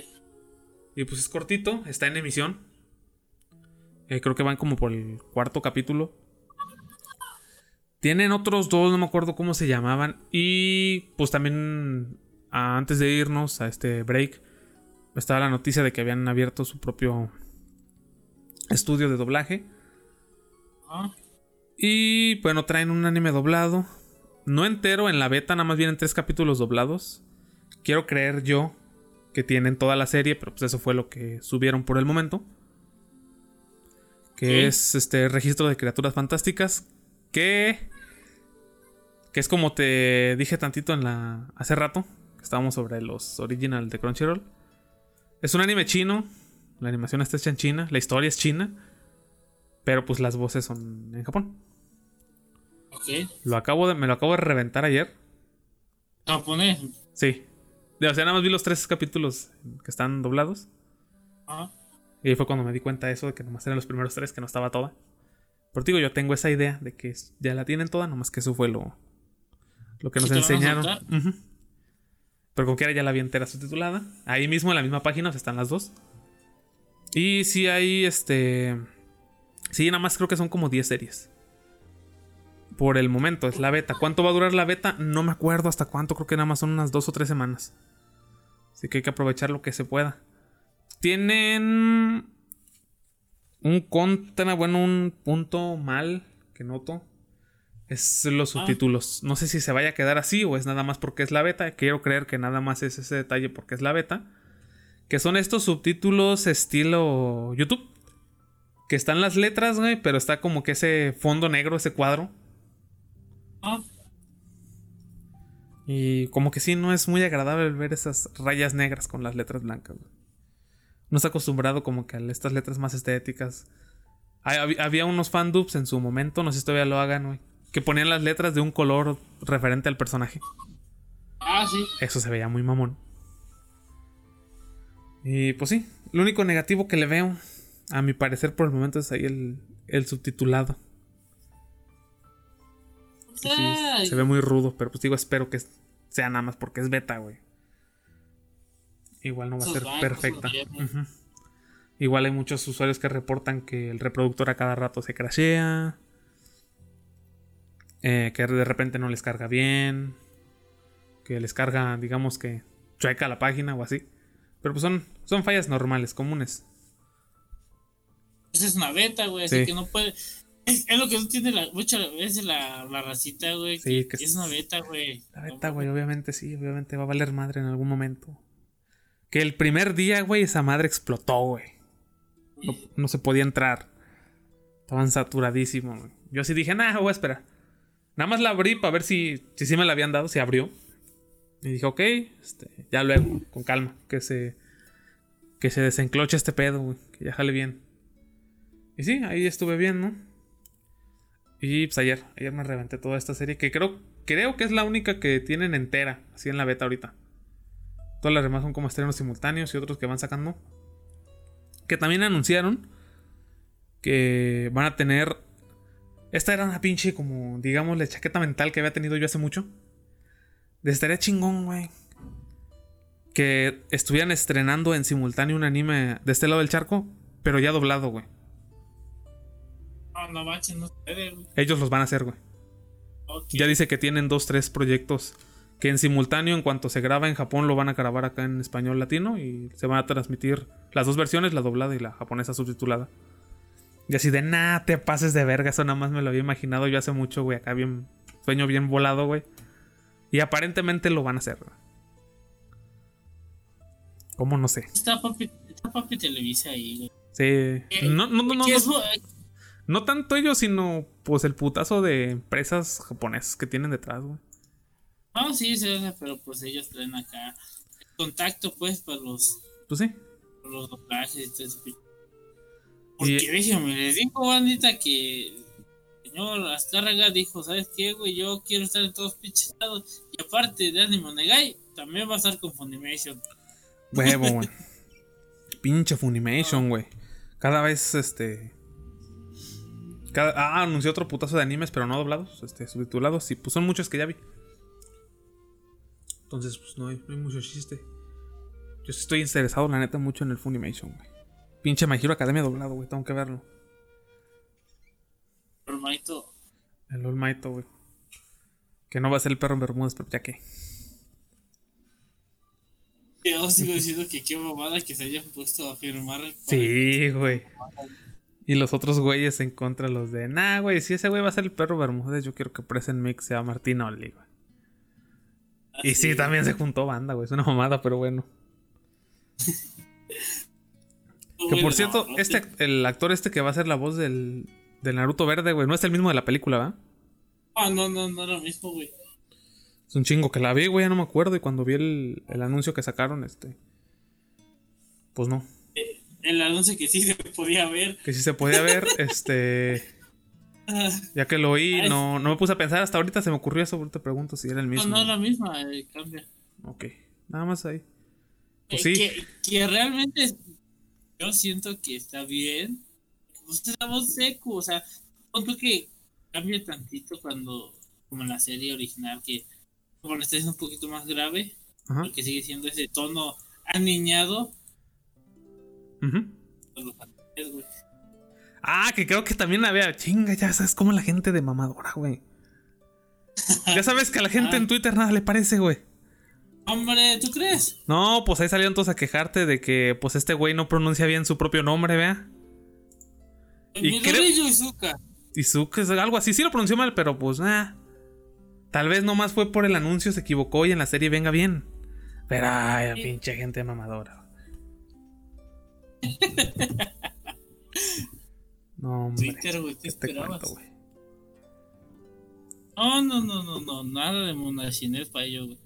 Speaker 4: Y pues es cortito, está en emisión. Eh, creo que van como por el cuarto capítulo. Tienen otros dos, no me acuerdo cómo se llamaban. Y pues también antes de irnos a este break, estaba la noticia de que habían abierto su propio estudio de doblaje.
Speaker 3: Ah,
Speaker 4: Y bueno, traen un anime doblado. No entero en la beta, nada más vienen tres capítulos doblados. Quiero creer yo que tienen toda la serie, pero pues eso fue lo que subieron por el momento. Que
Speaker 3: Sí.
Speaker 4: es este registro de criaturas fantásticas. Que. Que es como te dije tantito en la. hace rato. Que estábamos sobre los original de Crunchyroll. Es un anime chino. La animación está hecha en China. La historia es china. Pero pues las voces son en Japón.
Speaker 3: ok.
Speaker 4: Lo acabo de, me lo acabo de reventar ayer.
Speaker 3: Japonés.
Speaker 4: Sí. O sea, nada más vi los tres capítulos que están doblados.
Speaker 3: Ah,
Speaker 4: Y ahí fue cuando me di cuenta de eso, de que nomás eran los primeros tres, que no estaba toda. Pero digo, yo tengo esa idea de que ya la tienen toda, nomás que eso fue lo, lo que nos
Speaker 3: ¿Sí te la van a
Speaker 4: enseñaron.
Speaker 3: soltar?
Speaker 4: Ujú. Pero como quiera ya la vi entera subtitulada. Ahí mismo en la misma página o sea, están las dos. Y sí hay este... Sí, nada más creo que son como 10 series. Por el momento, es la beta. ¿Cuánto va a durar la beta? No me acuerdo hasta cuánto. Creo que nada más son unas dos o tres semanas. Así que hay que aprovechar lo que se pueda. Tienen un contra, bueno, un punto mal que noto. Es los
Speaker 3: Ah.
Speaker 4: subtítulos. No sé si se vaya a quedar así o es nada más porque es la beta. Quiero creer que nada más es ese detalle porque es la beta. Que son estos subtítulos estilo YouTube. Que están las letras, güey, pero está como que ese fondo negro, ese cuadro.
Speaker 3: ah,
Speaker 4: Y como que sí, no es muy agradable ver esas rayas negras con las letras blancas. güey. No está acostumbrado como que a estas letras más estéticas. Hay- Había unos fandubs en su momento, no sé si todavía lo hagan, güey. Que ponían las letras de un color referente al personaje.
Speaker 3: ah, sí.
Speaker 4: Eso se veía muy mamón. Y pues sí, lo único negativo que le veo, a mi parecer por el momento, es ahí el, el subtitulado. Sí, se ve muy rudo, pero pues digo, espero que sea nada más porque es beta, güey. Igual no va a ser perfecta. Igual hay muchos usuarios que reportan que el reproductor a cada rato se crashea. eh, que de repente no les carga bien. Que les carga, digamos que chueca la página o así. Pero pues son, son fallas normales, comunes.
Speaker 3: Esa es una beta, güey, así
Speaker 4: Sí.
Speaker 3: que no puede. Es, es lo que no tiene la, muchas veces la, la racita, güey.
Speaker 4: Sí,
Speaker 3: que
Speaker 4: que
Speaker 3: es una beta, güey.
Speaker 4: La beta, güey, obviamente sí, obviamente va a valer madre en algún momento. Que el primer día, güey, esa madre explotó, güey. No, no se podía entrar. Estaban saturadísimos, güey. Yo sí dije, nah, voy a esperar. Nada más la abrí para ver si, si sí me la habían dado, si abrió. Y dije, ok, este, ya luego, con calma, que se, que se desencloche este pedo, güey, que ya jale bien. Y sí, ahí estuve bien, ¿no? Y pues ayer, ayer me reventé toda esta serie que creo, creo que es la única que tienen entera, así en la beta ahorita. Todas las demás son como estrenos simultáneos y otros que van sacando. Que también anunciaron que van a tener. Esta era una pinche, como, digamos, la chaqueta mental que había tenido yo hace mucho. De estaría chingón, güey. Que estuvieran estrenando en simultáneo un anime de este lado del charco, pero ya doblado, güey.
Speaker 3: No, no manches, no se puede, güey.
Speaker 4: Ellos los van a hacer, güey. Ya dice que tienen dos, tres proyectos que en simultáneo, en cuanto se graba en Japón, lo van a grabar acá en español latino y se van a transmitir las dos versiones, la doblada y la japonesa subtitulada. Y así de, nah, te pases de verga, eso nada más me lo había imaginado yo hace mucho, güey, acá bien, sueño bien volado, güey. Y aparentemente lo van a hacer. ¿Cómo? No sé.
Speaker 3: Está papi, está papi Televisa ahí, güey.
Speaker 4: Sí. No, no, no, no,
Speaker 3: Que
Speaker 4: no,
Speaker 3: bu-
Speaker 4: no tanto ellos, sino pues el putazo de empresas japonesas que tienen detrás, güey.
Speaker 3: No, sí, sí, pero pues ellos traen acá el contacto, pues, para los,
Speaker 4: Pues sí.
Speaker 3: para los doblajes y todo eso.
Speaker 4: Y-
Speaker 3: Porque déjenme, les digo, bandita, que el señor Azcárraga dijo, ¿sabes qué, güey? Yo quiero estar en todos pinches lados. Y aparte de Animo Negai, también va a estar con Funimation.
Speaker 4: Huevo, güey. *laughs* Pinche Funimation, güey. Cada vez, este. Cada... Ah, anunció otro putazo de animes, pero no doblados, este, subtitulados. Y pues son muchos que ya vi. Entonces, pues no hay, no hay mucho chiste. Yo estoy interesado, la neta, mucho en el Funimation, güey. Pinche My Hero Academia doblado, güey. Tengo que verlo. El All Might, güey. Que no va a ser el perro en Bermudas, pero ya que.
Speaker 3: yo sigo diciendo que qué mamada que se hayan puesto a firmar.
Speaker 4: Sí, güey. Y los otros güeyes en contra los de, nah, güey, si ese güey va a ser el perro Bermúdez, yo quiero que Present Mix sea Martín Oli, güey. Y sí, también se juntó banda, güey. Es una mamada, pero bueno. *laughs* Que por
Speaker 3: no,
Speaker 4: cierto,
Speaker 3: no
Speaker 4: este,
Speaker 3: te-
Speaker 4: el actor este que va a ser la voz del, del Naruto Verde, güey, no es el mismo de la película, ¿va?
Speaker 3: Ah, no, no, no era lo mismo, güey.
Speaker 4: Es un chingo que la vi, güey, ya no me acuerdo. Y cuando vi el, el anuncio que sacaron, este. Pues no.
Speaker 3: El anuncio que sí se podía ver.
Speaker 4: Que sí se podía ver, *laughs* este. Ya que lo oí, no, no me puse a pensar. Hasta ahorita se me ocurrió eso. Ahorita te pregunto si era el
Speaker 3: No,
Speaker 4: mismo.
Speaker 3: no es la misma, eh, cambia.
Speaker 4: Ok. Nada más ahí. Pues
Speaker 3: Eh,
Speaker 4: sí.
Speaker 3: que, que realmente yo siento que está bien. Pues estamos seco, o sea, punto que cambie tantito cuando, como en la serie original, que como está es un poquito más grave,
Speaker 4: Ajá.
Speaker 3: porque sigue siendo ese tono aniñado. Pues.
Speaker 4: Ah, que creo que también había. Chinga, ya sabes cómo la gente de mamadora, güey. Ya sabes que a la gente
Speaker 3: Ah.
Speaker 4: en Twitter nada le parece, güey.
Speaker 3: Hombre, ¿tú crees?
Speaker 4: No, pues ahí salieron todos a quejarte de que pues este güey no pronuncia bien su propio nombre, vea. Y
Speaker 3: Mi
Speaker 4: creo-. Izuka algo así, sí lo pronunció mal, pero pues ah. Tal vez nomás fue por el anuncio, se equivocó y en la serie venga bien. Pero ay,
Speaker 3: Sí.
Speaker 4: pinche gente mamadora. *laughs* No, hombre.
Speaker 3: Twitter, güey, ¿qué
Speaker 4: Este
Speaker 3: esperabas?
Speaker 4: cuento, güey.
Speaker 3: No, no, no, no, no, nada de Monachines para ellos, güey.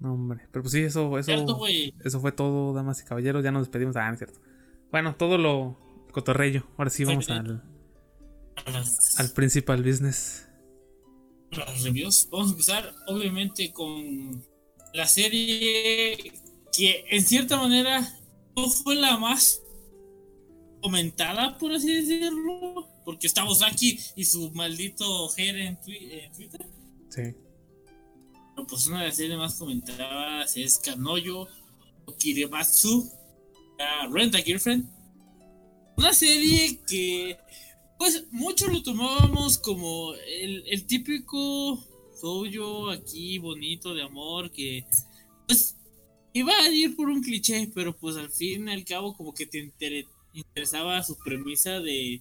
Speaker 4: No, hombre. Pero pues sí, eso, eso.
Speaker 3: Cierto.
Speaker 4: Eso fue todo, damas y caballeros. Ya nos despedimos. Ah, no es cierto. Bueno, todo lo cotorrello. Ahora sí vamos al,
Speaker 3: Las-
Speaker 4: al principal business.
Speaker 3: las reviews. Vamos a empezar, obviamente, con la serie que, en cierta manera, no fue la más comentada, por así decirlo. Porque estamos aquí y su maldito hater en, twi- en Twitter.
Speaker 4: Sí.
Speaker 3: Pero pues una de las series más comentadas es Kanoyo Kirematsu a Rent a Girlfriend. Una serie que pues muchos lo tomábamos como el, el típico soyo aquí bonito de amor que pues iba a ir por un cliché, pero pues al fin y al cabo como que te intere- interesaba su premisa de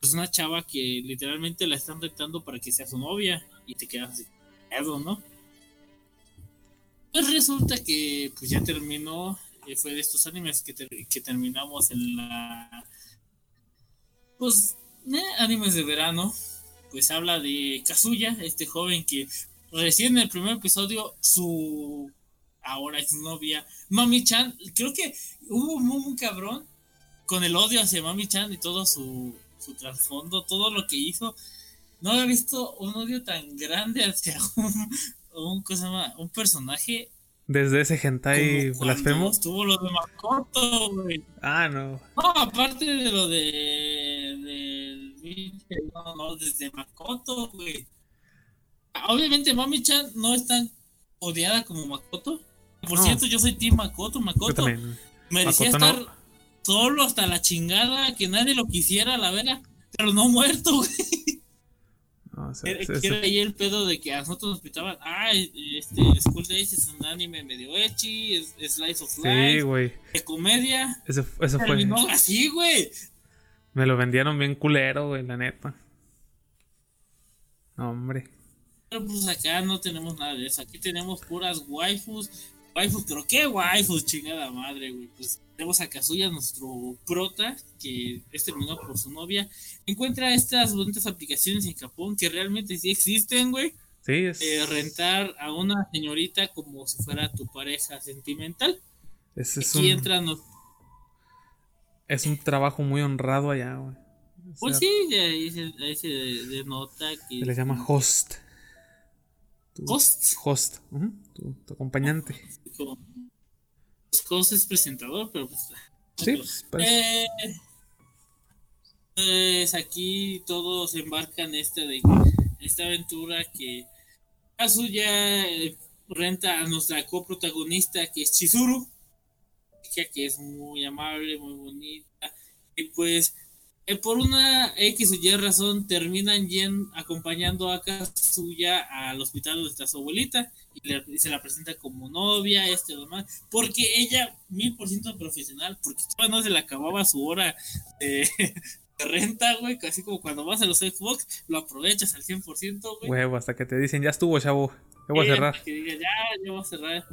Speaker 3: pues una chava que literalmente la están retando para que sea su novia y te quedas así, "Pedo, ¿no? Pues resulta que pues ya terminó, eh, fue de estos animes que, que terminamos en la... Pues, eh, animes de verano, pues habla de Kazuya, este joven que recién en el primer episodio su ahora exnovia Mami-chan, creo que hubo un, un cabrón con el odio hacia Mami-chan y todo su, su trasfondo, todo lo que hizo. No había visto un odio tan grande hacia *laughs* un, un, ¿cómo se llama? un personaje
Speaker 4: Desde ese hentai blasfemo.
Speaker 3: Estuvo lo de Makoto, güey.
Speaker 4: Ah, no.
Speaker 3: No, aparte de lo de. Pinche, no, no, desde Makoto, güey. Obviamente, Mami-chan no es tan odiada como Makoto. Por
Speaker 4: No.
Speaker 3: cierto, yo soy Team Makoto. Makoto merecía
Speaker 4: Makoto no.
Speaker 3: estar solo hasta la chingada, que nadie lo quisiera, la verga. Pero no muerto, *laughs* güey.
Speaker 4: No,
Speaker 3: Era ahí el pedo de que a nosotros nos pitaban, ah, este, School Days es un anime medio ecchi, es, es Slice of
Speaker 4: Sí,
Speaker 3: Life,
Speaker 4: güey.
Speaker 3: de comedia.
Speaker 4: Ese, eso fue.
Speaker 3: Terminó así, güey.
Speaker 4: Me lo vendieron bien culero, güey, la neta. No, hombre.
Speaker 3: Pero pues acá no tenemos nada de eso. Aquí tenemos puras waifus. Waifus, pero qué waifus, chingada madre, güey. Pues tenemos a Kazuya, nuestro prota, que es terminado por su novia. Encuentra estas bonitas aplicaciones en Japón que realmente sí existen, güey.
Speaker 4: Sí, es,
Speaker 3: Eh, rentar a una señorita como si fuera tu pareja sentimental.
Speaker 4: es, es
Speaker 3: Aquí
Speaker 4: un,
Speaker 3: entran los.
Speaker 4: Es un trabajo muy honrado allá, güey. O
Speaker 3: Pues sí, ahí se, ahí se denota que.
Speaker 4: Se le llama host. Tu-
Speaker 3: Host.
Speaker 4: Host. tu, tu acompañante.
Speaker 3: Host es presentador, pero pues.
Speaker 4: Sí, pues,
Speaker 3: Eh, pues aquí todos embarcan esta de esta aventura que Kazuya eh, renta a nuestra coprotagonista que es Chizuru, chica que es muy amable, muy bonita y pues eh, por una X o Y razón terminan yen acompañando a Kazuya al hospital donde está su abuelita y, le- y se la presenta como novia, este lo demás, porque ella mil por ciento profesional, porque todavía no se le acababa su hora de, *laughs* de renta, güey, casi como cuando vas a los Xbox, lo aprovechas al 100%, güey.
Speaker 4: Huevo, hasta que te dicen, ya estuvo, chavo. Ya voy a
Speaker 3: Ella
Speaker 4: cerrar.
Speaker 3: Que diga, ya, ya voy a cerrar.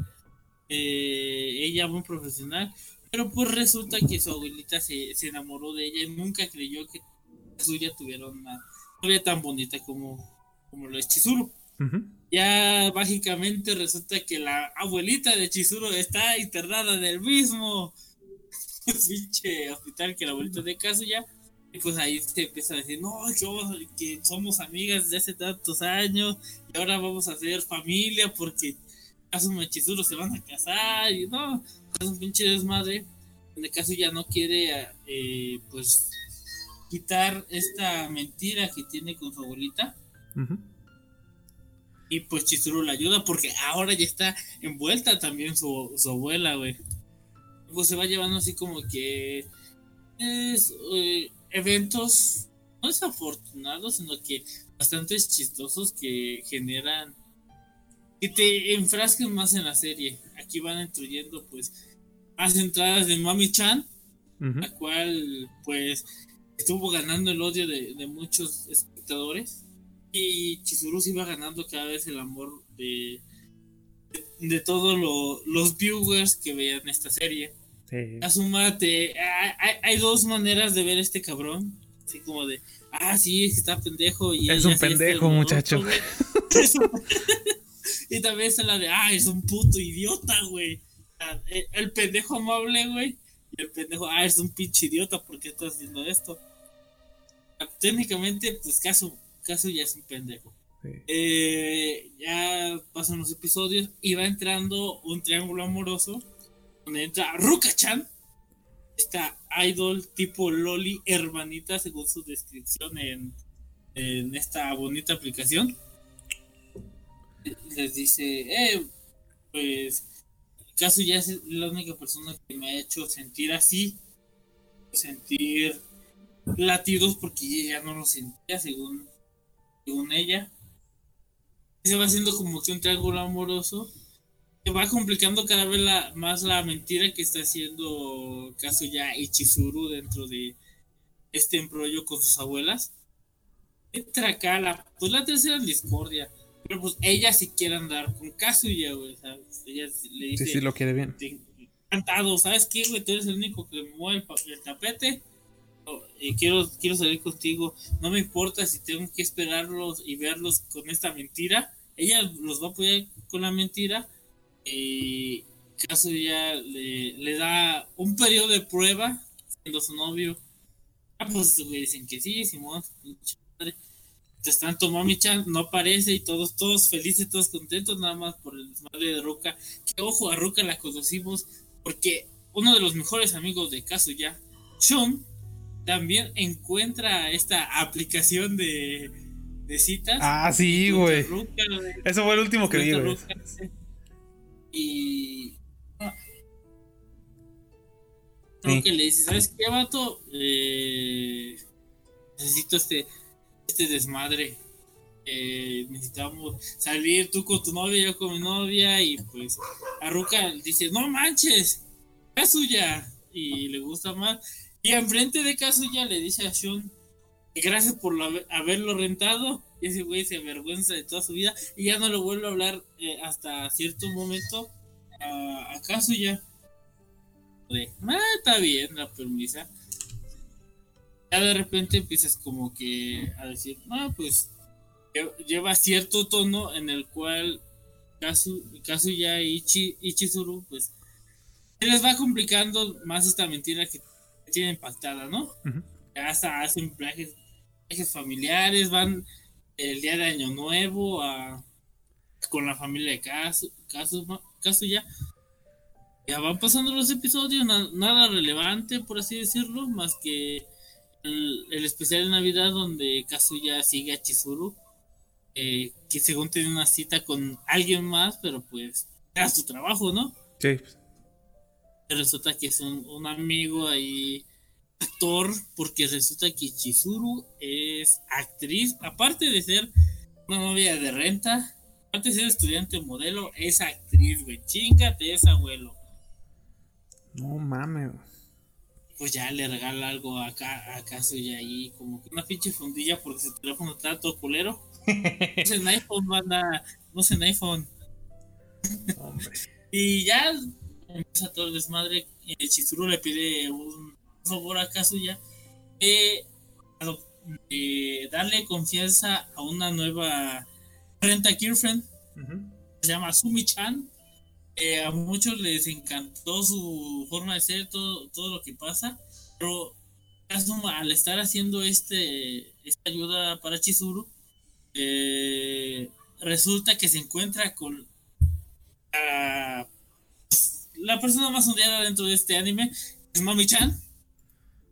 Speaker 3: Eh, ella muy profesional. Pero pues resulta que su abuelita se, se enamoró de ella y nunca creyó que suya tuviera una novia tan bonita como, como lo es Chizuru.
Speaker 4: Ujú.
Speaker 3: Ya mágicamente resulta que la abuelita de Chizuru está internada en el mismo *laughs* pinche hospital que la abuelita de Kazuya. Y pues ahí se empieza a decir, no, que, que somos amigas de hace tantos años y ahora vamos a ser familia porque Kazuma y Chizuru se van a casar y no, es un pinche desmadre. En el caso ya no quiere, eh, pues, quitar esta mentira que tiene con su abuelita. Y pues Chizuru la ayuda porque ahora ya está envuelta también su, su abuela, güey. Pues se va llevando así como que es, eh, eventos no desafortunados, sino que bastante chistosos que generan que te enfrasquen más en la serie. Aquí van instruyendo pues más entradas de Mami Chan, la cual pues estuvo ganando el odio de, de muchos espectadores y Chizuru se iba ganando cada vez el amor de, de, de todos lo- los viewers que veían esta serie.
Speaker 4: Sí.
Speaker 3: Kazuma, te, hay, dos maneras de ver este cabrón. Así como de, ah, sí, está pendejo. Y
Speaker 4: Es un pendejo, muchacho.
Speaker 3: Es un- *laughs* y también está la de, ah, es un puto idiota, güey. Ah, El, el pendejo amable, güey. Y el pendejo, ah, es un pinche idiota, ¿por qué estás haciendo esto? Ah, Técnicamente, pues caso, caso ya es un pendejo.
Speaker 4: Sí.
Speaker 3: Eh, ya pasan los episodios y va entrando un triángulo amoroso donde entra Ruka-chan, esta idol tipo Loli hermanita según su descripción en, en esta bonita aplicación. Les dice, eh, pues Kazuya es la única persona que me ha hecho sentir así, sentir latidos porque ya no lo sentía según, según ella se va haciendo como que un triángulo amoroso que va complicando cada vez la- más la mentira que está haciendo Kazuya y Chizuru dentro de este embrollo con sus abuelas. Entra acá la, pues la tercera discordia. Pero pues ella sí quiere andar con Kazuya, güey. ¿sabes? Ella le dice,
Speaker 4: Sí, sí, lo quiere bien.
Speaker 3: encantado, ¿sabes qué, güey? Tú eres el único que mueve el, el tapete. Oh, eh, quiero, quiero salir contigo. No me importa si tengo que esperarlos y verlos con esta mentira. Ella los va a apoyar con la mentira. Y caso ya le, le da un periodo de prueba siendo su novio. Ah, pues güey, dicen que sí, Simón, madre. Entonces tanto Mami Chan no aparece y todos, todos felices, todos contentos, nada más por el desmadre de Ruka. Que ojo, a Ruka la conocimos porque uno de los mejores amigos de Kazuya, Shun, también encuentra esta aplicación de, de citas.
Speaker 4: Ah, sí, güey. Eso fue el último que vi, güey.
Speaker 3: Y. ah. Creo
Speaker 4: Sí.
Speaker 3: que le dice, ¿sabes qué, vato? Eh, necesito este, este desmadre. Eh, necesitamos salir tú con tu novia, yo con mi novia. Y pues, a Ruka dice, no manches, Kazuya. Y le gusta más. Y enfrente de Kazuya le dice a Shun, gracias por lo- haberlo rentado. Y ese güey se avergüenza de toda su vida y ya no lo vuelve a hablar eh, hasta cierto momento a, a Kazuya. De, ah, está bien la permisa. Ya de repente empiezas como que a decir, no, pues lle- lleva cierto tono en el cual Kazu, Kazuya y, Chi, y Chizuru, pues se les va complicando más esta mentira que tienen pactada, ¿no? Ya hasta hacen viajes, viajes familiares, van el día de Año Nuevo a, con la familia de Kazu, Kazu, Kazuya. Ya van pasando los episodios, na- nada relevante, por así decirlo, más que el, el especial de Navidad donde Kazuya sigue a Chizuru, eh, que según tiene una cita con alguien más, pero pues era su trabajo, ¿no?
Speaker 4: Sí.
Speaker 3: resulta que es un, un amigo ahí actor porque resulta que Chizuru es actriz aparte de ser una novia de renta aparte de ser estudiante modelo es actriz güey chingate esa abuelo
Speaker 4: No mames.
Speaker 3: Pues ya le regala algo acá a Kazuya ahí como que una pinche fundilla porque su teléfono está todo culero no es en iPhone banda no es en iPhone. Y ya empieza todo el desmadre. eh, Chizuru le pide un favor a Kazuya de, de darle confianza a una nueva renta girlfriend. Se llama Sumi-chan. Eh, a muchos les encantó su forma de ser, todo, todo lo que pasa. Pero Kazuma, al estar haciendo este, esta ayuda para Chizuru, eh, resulta que se encuentra con ah, pues, la persona más odiada dentro de este anime es Mami-chan.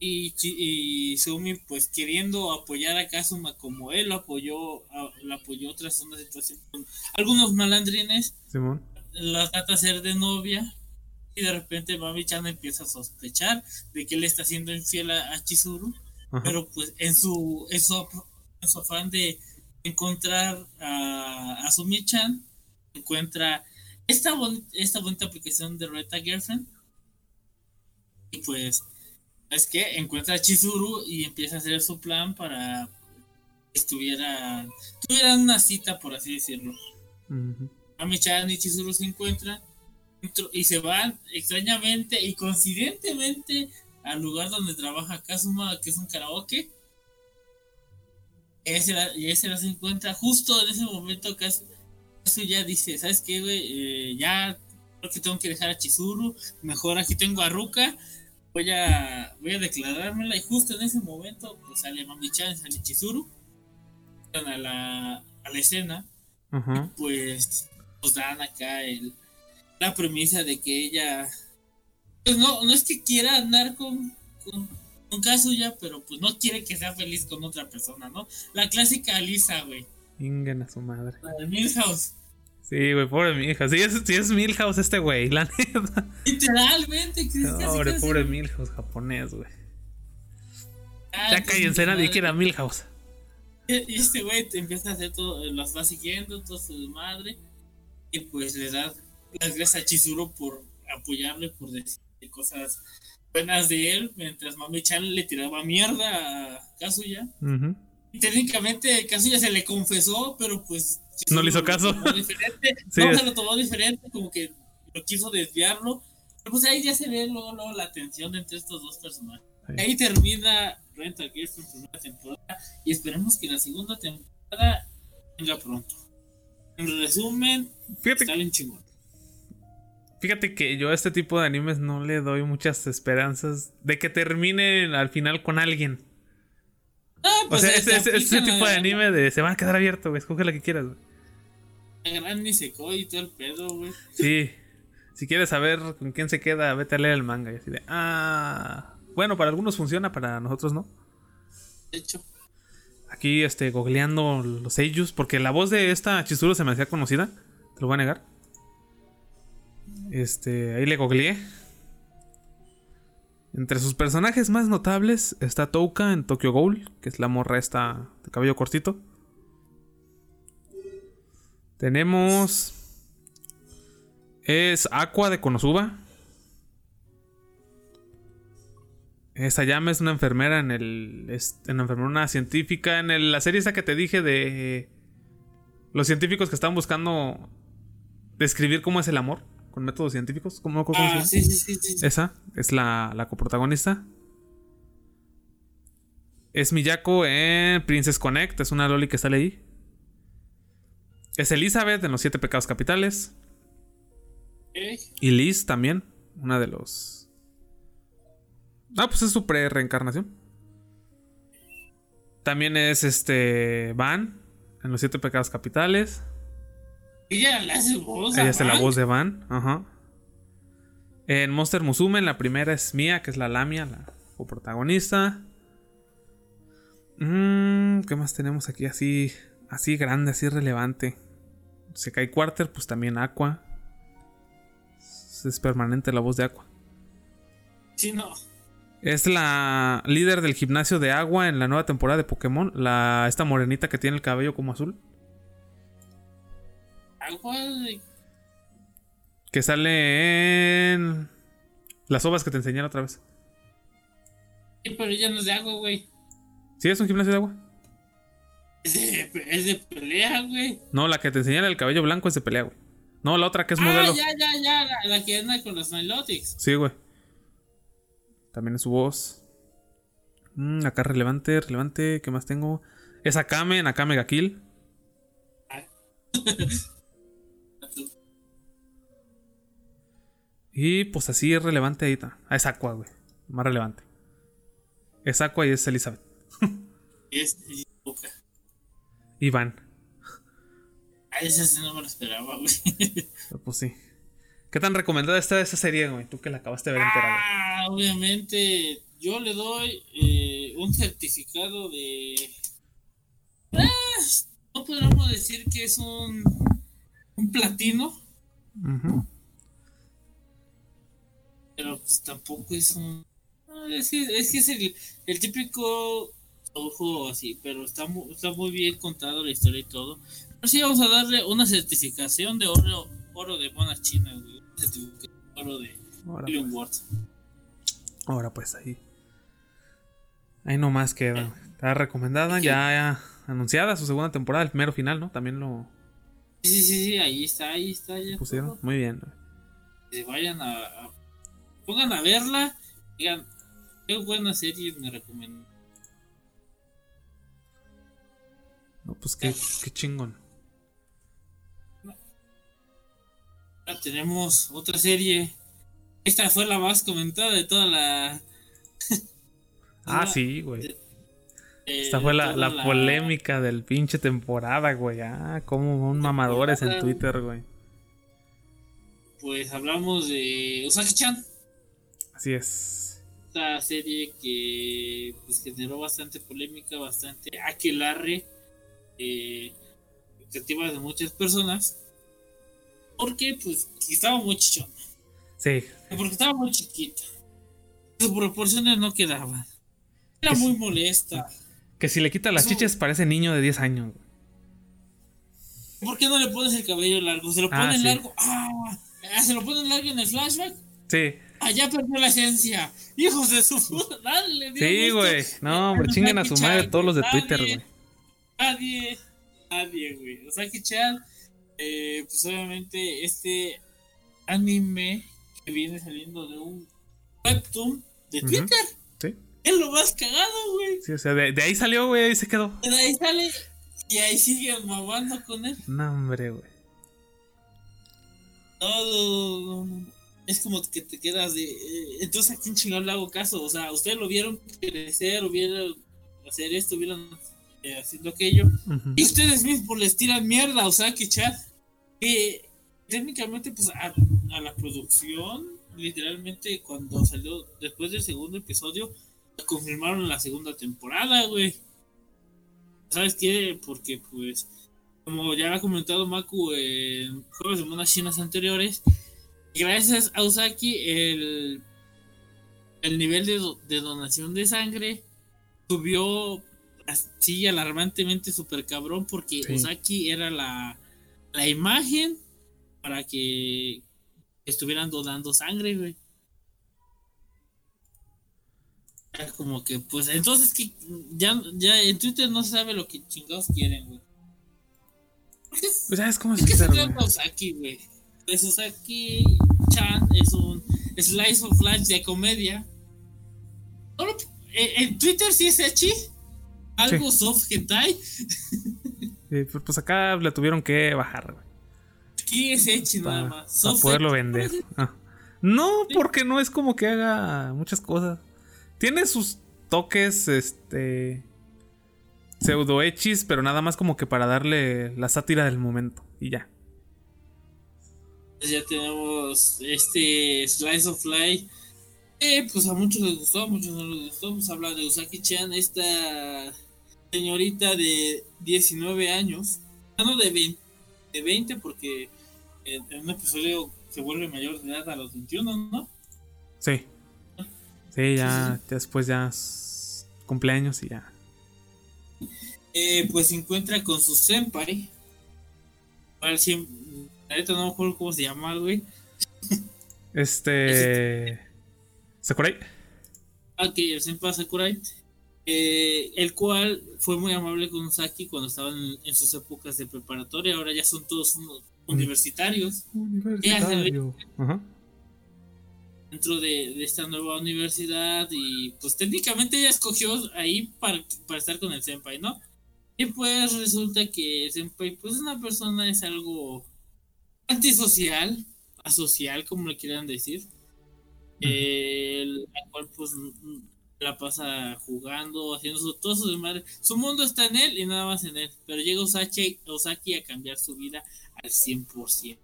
Speaker 3: Y, Sumi, pues queriendo apoyar a Kazuma como él lo apoyó, apoyó tras una situación con algunos malandrines. La trata de hacer de novia. Y de repente Mami-chan empieza a sospechar de que él está siendo infiel a, a Chizuru.
Speaker 4: Ajá.
Speaker 3: Pero pues en su, en su, en su afán de encontrar a, a Sumi-chan, encuentra esta, boni- esta bonita aplicación de Reta Girlfriend. Y pues, es que encuentra a Chizuru y empieza a hacer su plan para que estuviera, tuvieran una cita, por así decirlo.
Speaker 4: Ujú.
Speaker 3: Mami-chan y Chizuru se encuentran y se van extrañamente y coincidentemente al lugar donde trabaja Kazuma, que es un karaoke. Ese la- y ese la se encuentra justo en ese momento. Kaz- Kazuya dice: ¿Sabes qué, güey? Eh, ya creo que tengo que dejar a Chizuru. Mejor aquí tengo a Ruka. Voy a, voy a declarármela. Y justo en ese momento, pues sale Mami-chan, sale Chizuru. A la, a la escena
Speaker 4: Ajá.
Speaker 3: pues nos dan acá el, la premisa de que ella pues no, no es que quiera andar con, con, con Kazuya, pero pues no quiere que sea feliz con otra persona, ¿no? La clásica Lisa, güey,
Speaker 4: Ingen a su madre.
Speaker 3: la de Milhouse.
Speaker 4: Sí, güey, pobre Milhouse. Sí es, sí es Milhouse este güey, la neta.
Speaker 3: Literalmente, es casi,
Speaker 4: Pobre, pobre Milhouse japonés, güey.
Speaker 3: Ah,
Speaker 4: Ya cállense, nadie quiere a Milhouse. *laughs*
Speaker 3: Y este güey te empieza a hacer todo, los va siguiendo, todo su madre, y pues le da las gracias a Chizuru por apoyarlo y por decir cosas buenas de él, mientras Mami Chan le tiraba mierda a Kazuya.
Speaker 4: Ujú.
Speaker 3: Y técnicamente Kazuya se le confesó, pero pues
Speaker 4: No le hizo caso.
Speaker 3: diferente. *laughs*
Speaker 4: Sí,
Speaker 3: no, se lo tomó diferente, como que lo quiso desviarlo. Pero pues ahí ya se ve luego, luego la tensión entre estos dos personajes.
Speaker 4: Sí.
Speaker 3: Ahí termina Rental Girlfriend primera temporada y esperemos que la segunda temporada venga pronto. En resumen,
Speaker 4: Fíjate,
Speaker 3: está bien chingón.
Speaker 4: fíjate que yo a este tipo de animes no le doy muchas esperanzas de que terminen al final con alguien.
Speaker 3: Ah,
Speaker 4: O
Speaker 3: pues,
Speaker 4: sea,
Speaker 3: se
Speaker 4: ese, ese- tipo de anime de se van a quedar abiertos, güey. Escoge la que quieras, güey.
Speaker 3: La gran Nisekoi y todo el pedo, güey.
Speaker 4: Sí. Si quieres saber con quién se queda, vete a leer el manga. Y así de, ah. Bueno, para algunos funciona, para nosotros no.
Speaker 3: De hecho,
Speaker 4: Aquí, este, googleando los seiyus, porque la voz de esta Chizuru se me hacía conocida. Lo voy a negar. Este, ahí le googleé. Entre sus personajes más notables está Touka en Tokyo Ghoul, que es la morra esta de cabello cortito. Tenemos. Es Aqua de Konosuba. Esa llama es una enfermera en el. Es una enfermera, una científica. En la serie esa que te dije de. Los científicos que están buscando describir cómo es el amor con métodos científicos. ¿Cómo, cómo
Speaker 3: ah,
Speaker 4: llama?
Speaker 3: sí, sí, sí, sí.
Speaker 4: Esa es la, la coprotagonista. Es Miyako en Princess Connect. Es una loli que sale ahí. Es Elizabeth en Los Siete Pecados Capitales. Y Liz también. Una de los. Ah, pues es su pre-reencarnación. También es este. Van. En Los Siete Pecados Capitales.
Speaker 3: Ella le hace voz.
Speaker 4: Ella hace la voz de Van. Ajá. En Monster Musume, la primera es Mia, que es la Lamia, la coprotagonista. Mm, ¿Qué más tenemos aquí así? Así grande, así relevante. Sekai Quarter, pues también Aqua. Es permanente la voz de Aqua.
Speaker 3: Sí, no.
Speaker 4: Es la líder del gimnasio de agua en la nueva temporada de Pokémon. La, esta morenita que tiene el cabello como azul.
Speaker 3: Agua de.
Speaker 4: Que sale en. Las ovas que te enseñé la otra vez.
Speaker 3: Sí, pero ella no es de agua, güey.
Speaker 4: ¿Sí es un gimnasio de agua?
Speaker 3: Es de, es de pelea, güey.
Speaker 4: No, la que te enseñé el cabello blanco es de pelea, güey. No, la otra que es
Speaker 3: Ah,
Speaker 4: modelo.
Speaker 3: ya, ya, ya. La, la que anda con los Nilotics.
Speaker 4: Sí, güey. También es su voz. Mm, acá relevante, relevante. ¿Qué más tengo? Es Akame Akame ga Kill. *laughs* Y pues así es relevante ahí. está. Ah, es Aqua, güey. Más relevante. Es Aqua y es Elizabeth. *laughs*
Speaker 3: Es y.
Speaker 4: Y Van.
Speaker 3: Ah, ese sí no me lo esperaba, güey.
Speaker 4: Pues sí. ¿Qué tan recomendada está esa serie, güey? Tú que la acabaste de ver entera, güey.
Speaker 3: Ah, obviamente, yo le doy eh, un certificado de. Ah, no podríamos decir que es un, un platino,
Speaker 4: Ujú.
Speaker 3: Pero pues tampoco es un. Es que es, que es el, el típico ojo así, pero está muy, está muy bien contado la historia y todo. Pero sí, vamos a darle una certificación de oro, oro de monas chinas, güey. Oro de
Speaker 4: Ahora,
Speaker 3: Million Words.
Speaker 4: ahora pues ahí. Ahí nomás queda. Está recomendada, ya, ya anunciada su segunda temporada, el primero final, ¿no? También lo
Speaker 3: Sí, sí, sí, ahí está, ahí está. Ya
Speaker 4: pusieron.
Speaker 3: todo.
Speaker 4: Muy bien.
Speaker 3: Que vayan a, a- Pongan a verla. Digan, qué buena serie me recomiendo.
Speaker 4: No, pues qué, qué chingón.
Speaker 3: Ahora tenemos otra serie. Esta fue la más comentada de toda la. *laughs*
Speaker 4: Ah, sí, güey.
Speaker 3: eh,
Speaker 4: Esta fue la,
Speaker 3: toda
Speaker 4: la polémica del pinche temporada, güey. Ah, como un mamadores en. Twitter, güey.
Speaker 3: Pues hablamos de Usagi-chan.
Speaker 4: Así es.
Speaker 3: Esta serie que pues generó bastante polémica, bastante aquelarre. Eh, expectativas de muchas personas. Porque pues estaba muy chichona.
Speaker 4: Sí.
Speaker 3: Porque estaba muy chiquita. Sus proporciones no quedaban. Era muy molesta.
Speaker 4: Que si le quita las
Speaker 3: Eso-
Speaker 4: chiches parece niño de 10 años.
Speaker 3: ¿Por qué no le pones el cabello largo? Se lo
Speaker 4: Ah,
Speaker 3: ponen
Speaker 4: sí.
Speaker 3: largo. Ah, ah, se lo ponen largo en el flashback.
Speaker 4: Sí.
Speaker 3: Allá perdió la esencia. Hijos de su puta. Dale, Dios
Speaker 4: Sí, güey. No, hombre, chinguen a su madre todos los de
Speaker 3: nadie,
Speaker 4: Twitter, güey.
Speaker 3: Nadie, nadie, güey. Usagi Chan, eh, pues obviamente este anime que viene saliendo de un webtoon de. Twitter.
Speaker 4: Sí.
Speaker 3: Es lo más cagado, güey.
Speaker 4: Sí, o sea, de, de ahí salió, güey, ahí se quedó.
Speaker 3: De ahí sale y ahí siguen mamando con él.
Speaker 4: No, hombre, güey.
Speaker 3: No, no, no, no. Es como que te quedas de. eh, entonces, ¿a quién chingón le hago caso? O sea, ustedes lo vieron crecer, o vieron hacer esto, vieron eh, haciendo aquello.
Speaker 4: Ujú.
Speaker 3: Y ustedes mismos les tiran mierda, o sea, que chat. Que técnicamente, pues a, a la producción, literalmente, cuando salió después del segundo episodio, confirmaron la segunda temporada, güey. ¿Sabes qué? Porque, pues, como ya ha comentado Maku en juegos de monas chinas anteriores, gracias a Usaki, el, el nivel de, do- de donación de sangre subió así alarmantemente súper cabrón porque
Speaker 4: Sí.
Speaker 3: Usaki era la, la imagen para que estuvieran donando sangre, güey. Como que, pues, entonces que ya, ya en Twitter no se sabe lo que chingados quieren, güey.
Speaker 4: Pues ya es como
Speaker 3: ¿De qué se trata Usaki, güey? Pues Usaki Chan es un slice of life de comedia. Solo- eh, en Twitter sí es echi. Algo soft hentai.
Speaker 4: Sí, pues pues acá le tuvieron que bajar, güey.
Speaker 3: Aquí es echi nada
Speaker 4: Para
Speaker 3: más. Soft
Speaker 4: poderlo vender. *laughs* Ah. No, porque no es como que haga muchas cosas. Tiene sus toques, este. pseudo hechis, pero nada más como que para darle la sátira del momento. Y ya.
Speaker 3: Pues ya tenemos este Slice of Life. Eh, pues a muchos les gustó, a muchos no les gustó. Pues habla de Usaki Chan, esta señorita de 19 años. No, de 20, de 20 porque en, en un episodio se vuelve mayor de edad a los 21, ¿no?
Speaker 4: Sí. Sí, ya. después ya. Cumpleaños y ya.
Speaker 3: Eh, pues se encuentra con su senpai. Cien- Ahorita no me acuerdo cómo se llama, güey.
Speaker 4: Este. *laughs* Sakurai.
Speaker 3: Ah, que el senpai Sakurai. eh, el cual fue muy amable con Saki cuando estaban en, en sus épocas de preparatoria. Ahora ya son todos unos universitarios.
Speaker 4: Universitario. Ajá.
Speaker 3: dentro de, de esta nueva universidad y pues técnicamente ella escogió ahí para, para estar con el senpai, ¿no? Y pues resulta que el senpai pues es una persona, es algo antisocial, asocial, como le quieran decir, eh, la cual pues la pasa jugando, haciendo su, todo su desmadre. Su mundo está en él y nada más en él, pero llega Osaki, Osaki a cambiar su vida al 100%.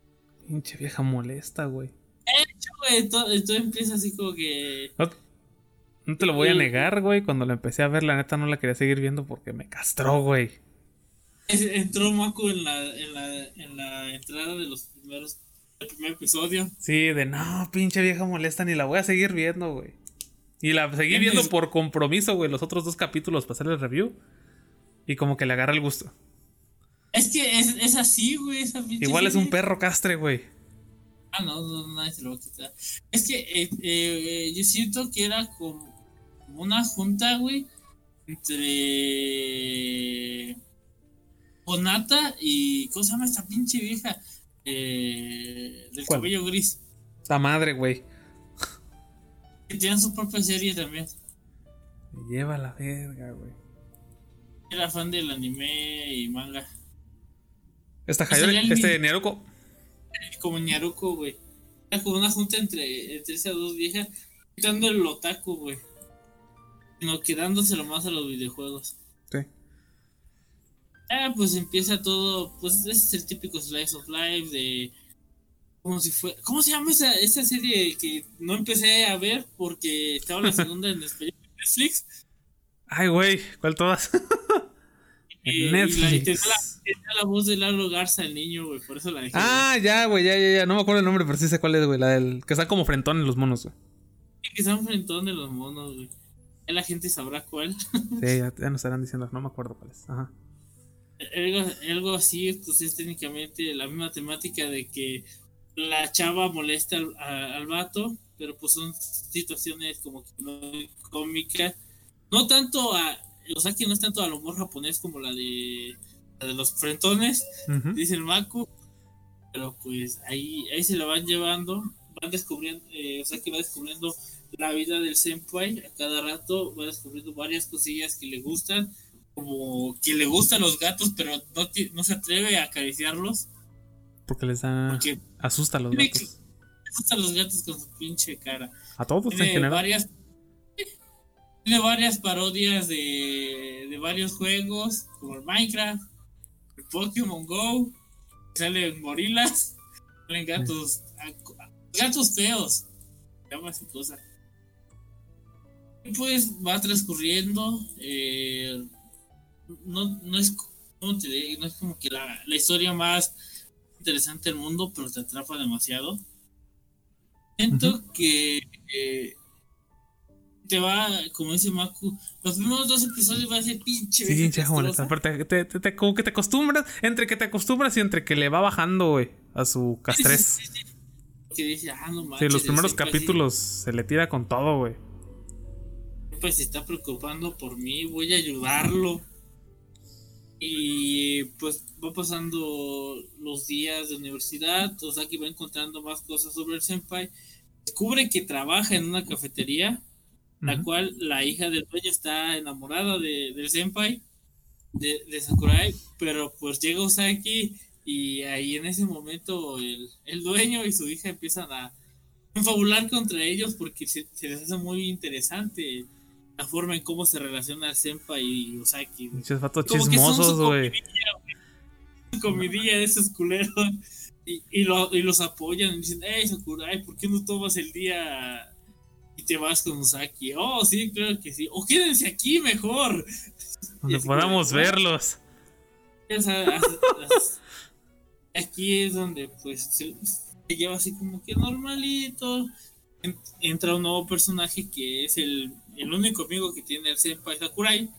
Speaker 4: Pinche vieja molesta, güey.
Speaker 3: Güey, todo, empieza así como que.
Speaker 4: No, no te lo voy a negar, güey. Cuando la empecé a ver, la neta no la quería seguir viendo porque me castró, güey.
Speaker 3: Entró Mako en la, en la, en la entrada de los primeros. El primer episodio.
Speaker 4: Sí, de no, pinche vieja molesta, ni la voy a seguir viendo, güey. Y la seguí
Speaker 3: ¿Quién
Speaker 4: viendo por compromiso, güey, los otros dos capítulos para hacer el review. Y como que le agarra el gusto.
Speaker 3: Es que es, es así, güey. Esa
Speaker 4: Igual es un perro castre, güey.
Speaker 3: Ah, no, no, nadie se lo va a quitar. Es que eh, eh, yo siento que era como una junta, güey, entre Onata y. ¿Cómo se llama esta pinche vieja? Eh, del
Speaker 4: ¿Cuál?
Speaker 3: cabello gris.
Speaker 4: Esta madre, güey.
Speaker 3: Que tienen su propia serie también.
Speaker 4: Me lleva la verga, güey.
Speaker 3: Era fan del anime y manga.
Speaker 4: Esta Hayori, este
Speaker 3: mismo.
Speaker 4: Neruko.
Speaker 3: Como Ñaruko, güey. Era como una junta entre, entre esas dos viejas. Quitando el otaku, güey. Sino quedándoselo más a los videojuegos.
Speaker 4: Sí.
Speaker 3: Ah, pues empieza todo, pues ese es el típico slice of life de como si fue, ¿cómo se llama esa, esa serie que no empecé a ver porque estaba la *laughs* segunda en español en Netflix?
Speaker 4: Ay, güey, ¿cuál todas? *laughs*
Speaker 3: Y,
Speaker 4: En
Speaker 3: y la, tenía,
Speaker 4: Netflix.
Speaker 3: la, tenía la voz de Lalo Garza, el niño, güey, por eso la dejé.
Speaker 4: Ah, ya, güey, ya, ya, ya. No me acuerdo el nombre, pero sí sé cuál es, güey. La del que están como frentones los monos, güey.
Speaker 3: güey, que están frentón de los monos, güey. Ya la gente sabrá cuál.
Speaker 4: Sí, ya, *laughs* ya nos estarán diciendo, no me acuerdo cuál es. Ajá.
Speaker 3: Algo, algo así, pues es técnicamente la misma temática de que la chava molesta al, a- al vato, pero pues son situaciones como que muy cómicas. No tanto a, o sea que no es tanto al humor japonés como la de, la de los frentones,
Speaker 4: Ujú.
Speaker 3: dice el Maku, pero pues ahí, ahí se la van llevando, van descubriendo, eh, o sea que va descubriendo la vida del senpai a cada rato, va descubriendo varias cosillas que le gustan, como que le gustan los gatos, pero no, se atreve a acariciarlos,
Speaker 4: Porque les da.
Speaker 3: porque
Speaker 4: Asusta a los gatos.
Speaker 3: le gustan los gatos con su pinche cara.
Speaker 4: A todos en
Speaker 3: Tiene
Speaker 4: general.
Speaker 3: varias, tiene varias parodias de, de varios juegos, como el Minecraft, el Pokémon Go, salen gorilas, salen gatos, gatos feos, llama esa cosa. Y pues va transcurriendo, eh, no, no es, ¿cómo te diré? no es como que la, la historia más interesante del mundo, pero te atrapa demasiado. Siento que eh, te va, como dice Maku, los primeros dos episodios va a ser pinche.
Speaker 4: Sí, pinche. Aparte, te, te- te- como que te acostumbras. Entre que te acostumbras y entre que le va bajando, güey, a su castrez.
Speaker 3: Sí, sí, sí, sí. Que dice, ah, no
Speaker 4: Sí, los primeros capítulos se le tira con todo, güey.
Speaker 3: pues se está preocupando por mí, voy a ayudarlo. Y pues va pasando los días de universidad, Osaki va encontrando más cosas sobre el senpai. Descubre que trabaja en una cafetería, la cual la hija del dueño está enamorada de, del senpai, de, de Sakurai, pero pues llega Osaki y ahí en ese momento el, el dueño y su hija empiezan a confabular contra ellos porque se, se les hace muy interesante la forma en cómo se relaciona el senpai y Osaki.
Speaker 4: Pinches vatos chismosos, güey.
Speaker 3: comidilla, comidilla de esos culeros. Y, y, lo- y los apoyan y dicen, hey Sakurai, ¿por qué no tomas el día y te vas con Usaki? Oh, sí, claro que sí. O quédense aquí mejor.
Speaker 4: Donde podamos verlos.
Speaker 3: O sea, as- as- aquí es donde pues se, se lleva así como que normalito. En- Entra un nuevo personaje que es el, el único amigo que tiene el senpai Sakurai.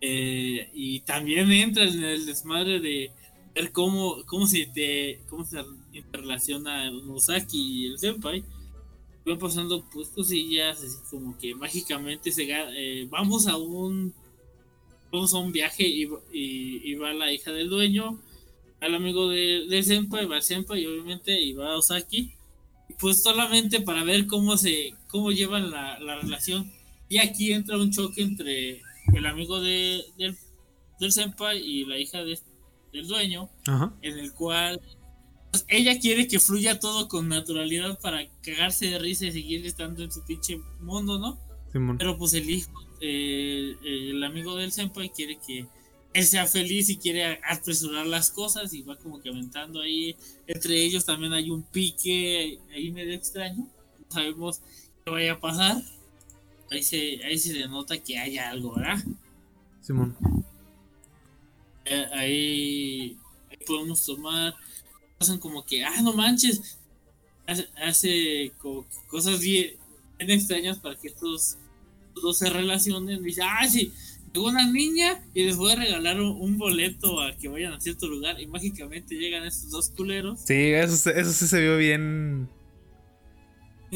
Speaker 3: Eh, y también entra en el desmadre de ver cómo, cómo se te, cómo se interrelaciona Musaki y el senpai. Van pasando pues cosillas así como que mágicamente se eh, vamos a un vamos a un viaje y, y, y va la hija del dueño, al amigo de- del senpai, va el senpai y obviamente y va Osaki. Pues solamente para ver cómo se, cómo llevan la, la relación. Y aquí entra un choque entre el amigo de, del, del senpai y la hija de- del dueño,
Speaker 4: Ajá.
Speaker 3: en el cual pues, ella quiere que fluya todo con naturalidad para cagarse de risa y seguir estando en su pinche mundo, ¿no?
Speaker 4: Simón.
Speaker 3: Pero pues el hijo, eh, el amigo del senpai quiere que él sea feliz y quiere apresurar las cosas y va como que aventando ahí. Entre ellos también hay un pique ahí medio extraño. No sabemos qué vaya a pasar. Ahí se, ahí se denota que hay algo, ¿verdad?
Speaker 4: Simón.
Speaker 3: Eh, ahí, ahí podemos tomar. Pasan como que, ah, no manches. Hace, hace como cosas bien, bien extrañas para que estos dos se relacionen. Dice, ah, sí, llegó una niña y les voy a regalar un, boleto a que vayan a cierto lugar. Y mágicamente llegan estos dos culeros.
Speaker 4: Sí, eso, eso sí se vio bien.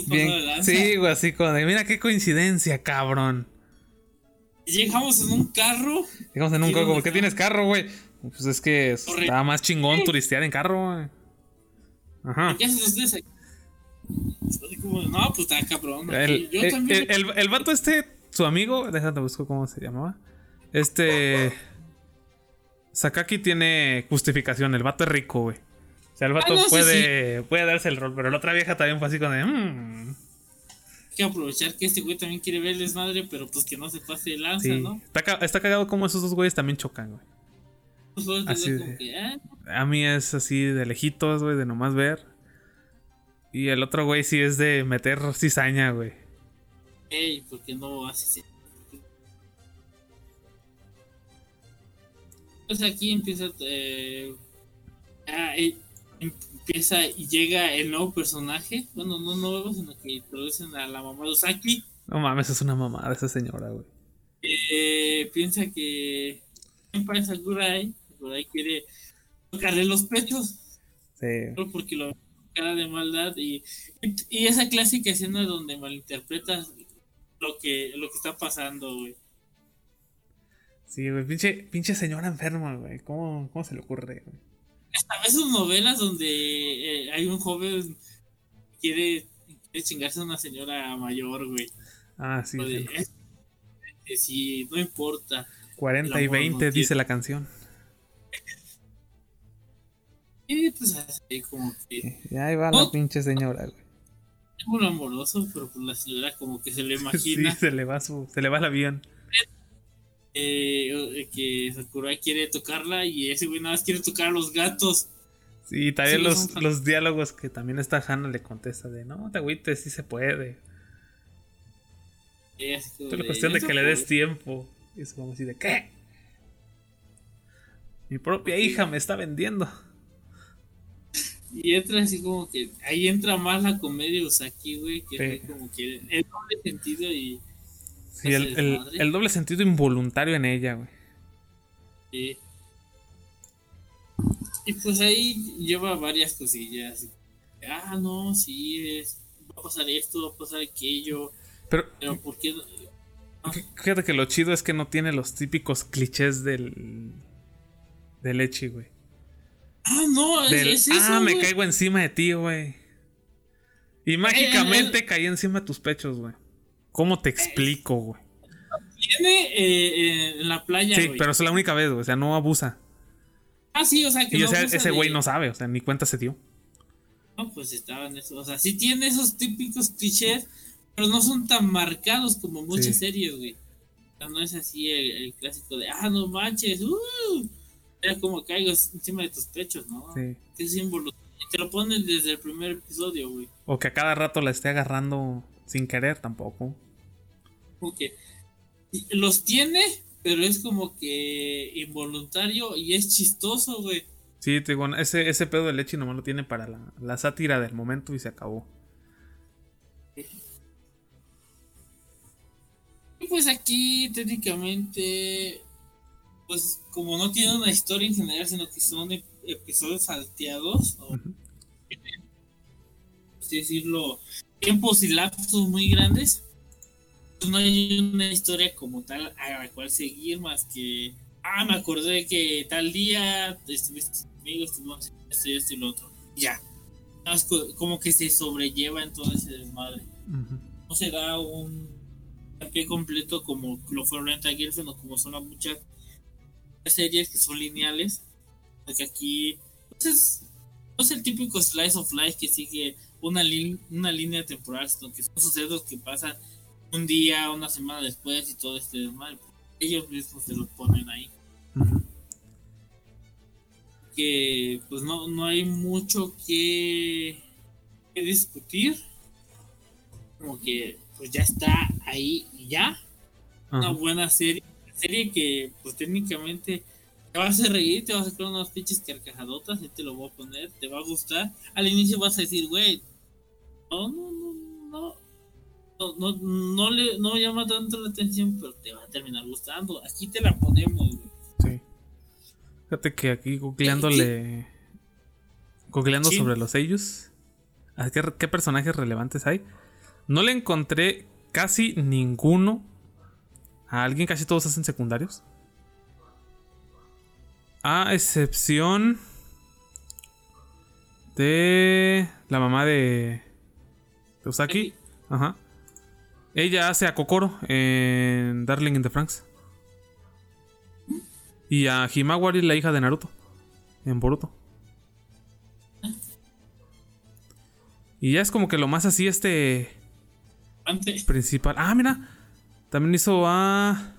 Speaker 4: Bien sí, güey, así como de, mira qué coincidencia, cabrón.
Speaker 3: Llegamos en un carro.
Speaker 4: Digamos en un
Speaker 3: ¿Y
Speaker 4: carro, ¿por qué tienes carro, güey? Pues es que estaba más chingón turistear en carro, güey. Ajá.
Speaker 3: ¿Qué hacen ustedes aquí? Como, no, pues está cabrón.
Speaker 4: El,
Speaker 3: también.
Speaker 4: el, el- el vato este, su amigo, déjate busco cómo se llamaba. Este. Sakaki tiene justificación, el vato es rico, güey. O sea, el vato
Speaker 3: Ah, no, sí,
Speaker 4: puede, puede darse el rol, pero la otra vieja también fue así con de. "Mm".
Speaker 3: Hay que aprovechar que este güey también quiere ver el desmadre, pero pues que no se pase de lanza,
Speaker 4: Sí.
Speaker 3: ¿no?
Speaker 4: Está, ca- está cagado como esos dos güeyes también chocan, güey.
Speaker 3: Pues, pues,
Speaker 4: Así de-
Speaker 3: que, ah,
Speaker 4: A mí es así de lejitos, güey, de nomás ver. Y el otro güey sí es de meter cizaña, güey.
Speaker 3: Ey, ¿por qué no haces Pues aquí empieza. Eh, ah, eh, empieza y llega el nuevo personaje. Bueno, no nuevo, sino que introducen a la mamá de Usaki.
Speaker 4: No mames, es una mamada esa señora, güey.
Speaker 3: Eh, piensa que. Senpai Sakurai. Sakurai quiere tocarle los pechos.
Speaker 4: Sí.
Speaker 3: porque lo ve con cara de maldad y, y esa clásica escena donde malinterpretas lo que lo que está pasando, güey.
Speaker 4: Sí, güey, pinche, pinche señora enferma, güey. ¿Cómo, ¿Cómo se le ocurre, güey?
Speaker 3: A veces novelas donde eh, hay un joven que quiere, quiere chingarse a una señora mayor, güey.
Speaker 4: Ah, sí.
Speaker 3: De,
Speaker 4: sí.
Speaker 3: "Es- que sí, no importa.
Speaker 4: 40 y
Speaker 3: el amor no
Speaker 4: 20
Speaker 3: tiene-
Speaker 4: dice la canción. *laughs*
Speaker 3: Y pues así como que
Speaker 4: Y ahí va
Speaker 3: Oh.
Speaker 4: la pinche señora, güey.
Speaker 3: es un amoroso, pero pues la señora como que se le *laughs*
Speaker 4: Sí,
Speaker 3: imagina
Speaker 4: se le va su, se le va el avión.
Speaker 3: Eh, que Sakurai quiere tocarla y ese güey nada más quiere tocar a los gatos.
Speaker 4: Sí, y también
Speaker 3: Sí,
Speaker 4: los, los diálogos que también esta Hannah le contesta de no te agüites, sí se puede. Es la
Speaker 3: de,
Speaker 4: cuestión de
Speaker 3: "No
Speaker 4: que le des
Speaker 3: puede".
Speaker 4: tiempo. Y es como así de ¿qué? Mi propia hija me está vendiendo.
Speaker 3: Y entra así como que ahí entra más la comedia Usaki, güey, que
Speaker 4: Sí.
Speaker 3: fue como que el doble sentido y,
Speaker 4: Sí, el, el- doble sentido involuntario en ella, güey.
Speaker 3: y y pues ahí lleva varias cosillas. Ah, no, sí, es, va a pasar esto, va a pasar aquello,
Speaker 4: Pero
Speaker 3: pero ¿por qué? no?
Speaker 4: fí- fíjate que lo chido es que no tiene los típicos clichés del. del Echi, güey.
Speaker 3: Ah, no,
Speaker 4: Del,
Speaker 3: es eso,
Speaker 4: ah, me caigo encima de ti, güey. Y mágicamente caí encima de tus pechos, güey. ¿Cómo te explico, güey?
Speaker 3: Tiene eh, eh, en la playa,
Speaker 4: Sí,
Speaker 3: güey.
Speaker 4: pero es la única vez, güey. O sea, no abusa.
Speaker 3: Ah, sí, o sea, que
Speaker 4: Y
Speaker 3: no
Speaker 4: o sea,
Speaker 3: abusa
Speaker 4: ese
Speaker 3: de-
Speaker 4: güey no sabe, o sea, ni cuenta se dio.
Speaker 3: No, pues estaban eso. O sea, sí tiene esos típicos clichés, pero no son tan marcados como muchas
Speaker 4: Sí.
Speaker 3: series, güey. O sea, no es así el, el clásico de, ah, no manches, uh, era como caigo encima de tus pechos, ¿no?
Speaker 4: Sí.
Speaker 3: Qué símbolo. Y te lo ponen desde el primer episodio, güey.
Speaker 4: O que a cada rato la esté agarrando sin querer tampoco.
Speaker 3: Como que los tiene, pero es como que involuntario y es chistoso, güey.
Speaker 4: Sí, te digo, ese, ese pedo de leche nomás lo tiene para la, la sátira del momento y se acabó.
Speaker 3: Y pues aquí técnicamente, pues como no tiene una historia en general, sino que son ep- episodios salteados, o
Speaker 4: Ujú.
Speaker 3: así decirlo, tiempos y lapsos muy grandes, no hay una historia como tal a la cual seguir más que, ah, me acordé que tal día estuviste conmigo, estuvimos esto y esto y lo otro, ya. Como que se sobrelleva en todo ese desmadre
Speaker 4: Ujú.
Speaker 3: no se da un pie completo como lo fue Renta Girlfriend o como son las muchas series que son lineales. Porque aquí pues es, no es el típico slice of life que sigue una, una línea temporal, sino que son sucesos que pasan un día, una semana después y todo este desmadre. Ellos mismos se los ponen ahí. Que pues no, no hay mucho que, que discutir. Como que pues ya está ahí y ya. Una buena serie. Serie que pues técnicamente te vas a reír, te vas a sacar unas pinches carcajadotas y te lo voy a poner, te va a gustar. Al inicio vas a decir, güey, no, no, no, no. No, no, no le no llama tanto la atención, pero te va a terminar gustando. Aquí te la ponemos, güey.
Speaker 4: Sí. Fíjate que aquí googleándole. Googleando
Speaker 3: Sí.
Speaker 4: sobre los sellos. ¿a ¿Qué, qué personajes relevantes hay? No le encontré casi ninguno. A alguien casi todos hacen secundarios. A excepción de la mamá de, de Usaki. Ajá. Ella hace a Kokoro en Darling in the Franks. Y a Himawari, la hija de Naruto. En Boruto. Y ya es como que lo más así este
Speaker 3: Antes,
Speaker 4: principal. Ah, mira. También hizo a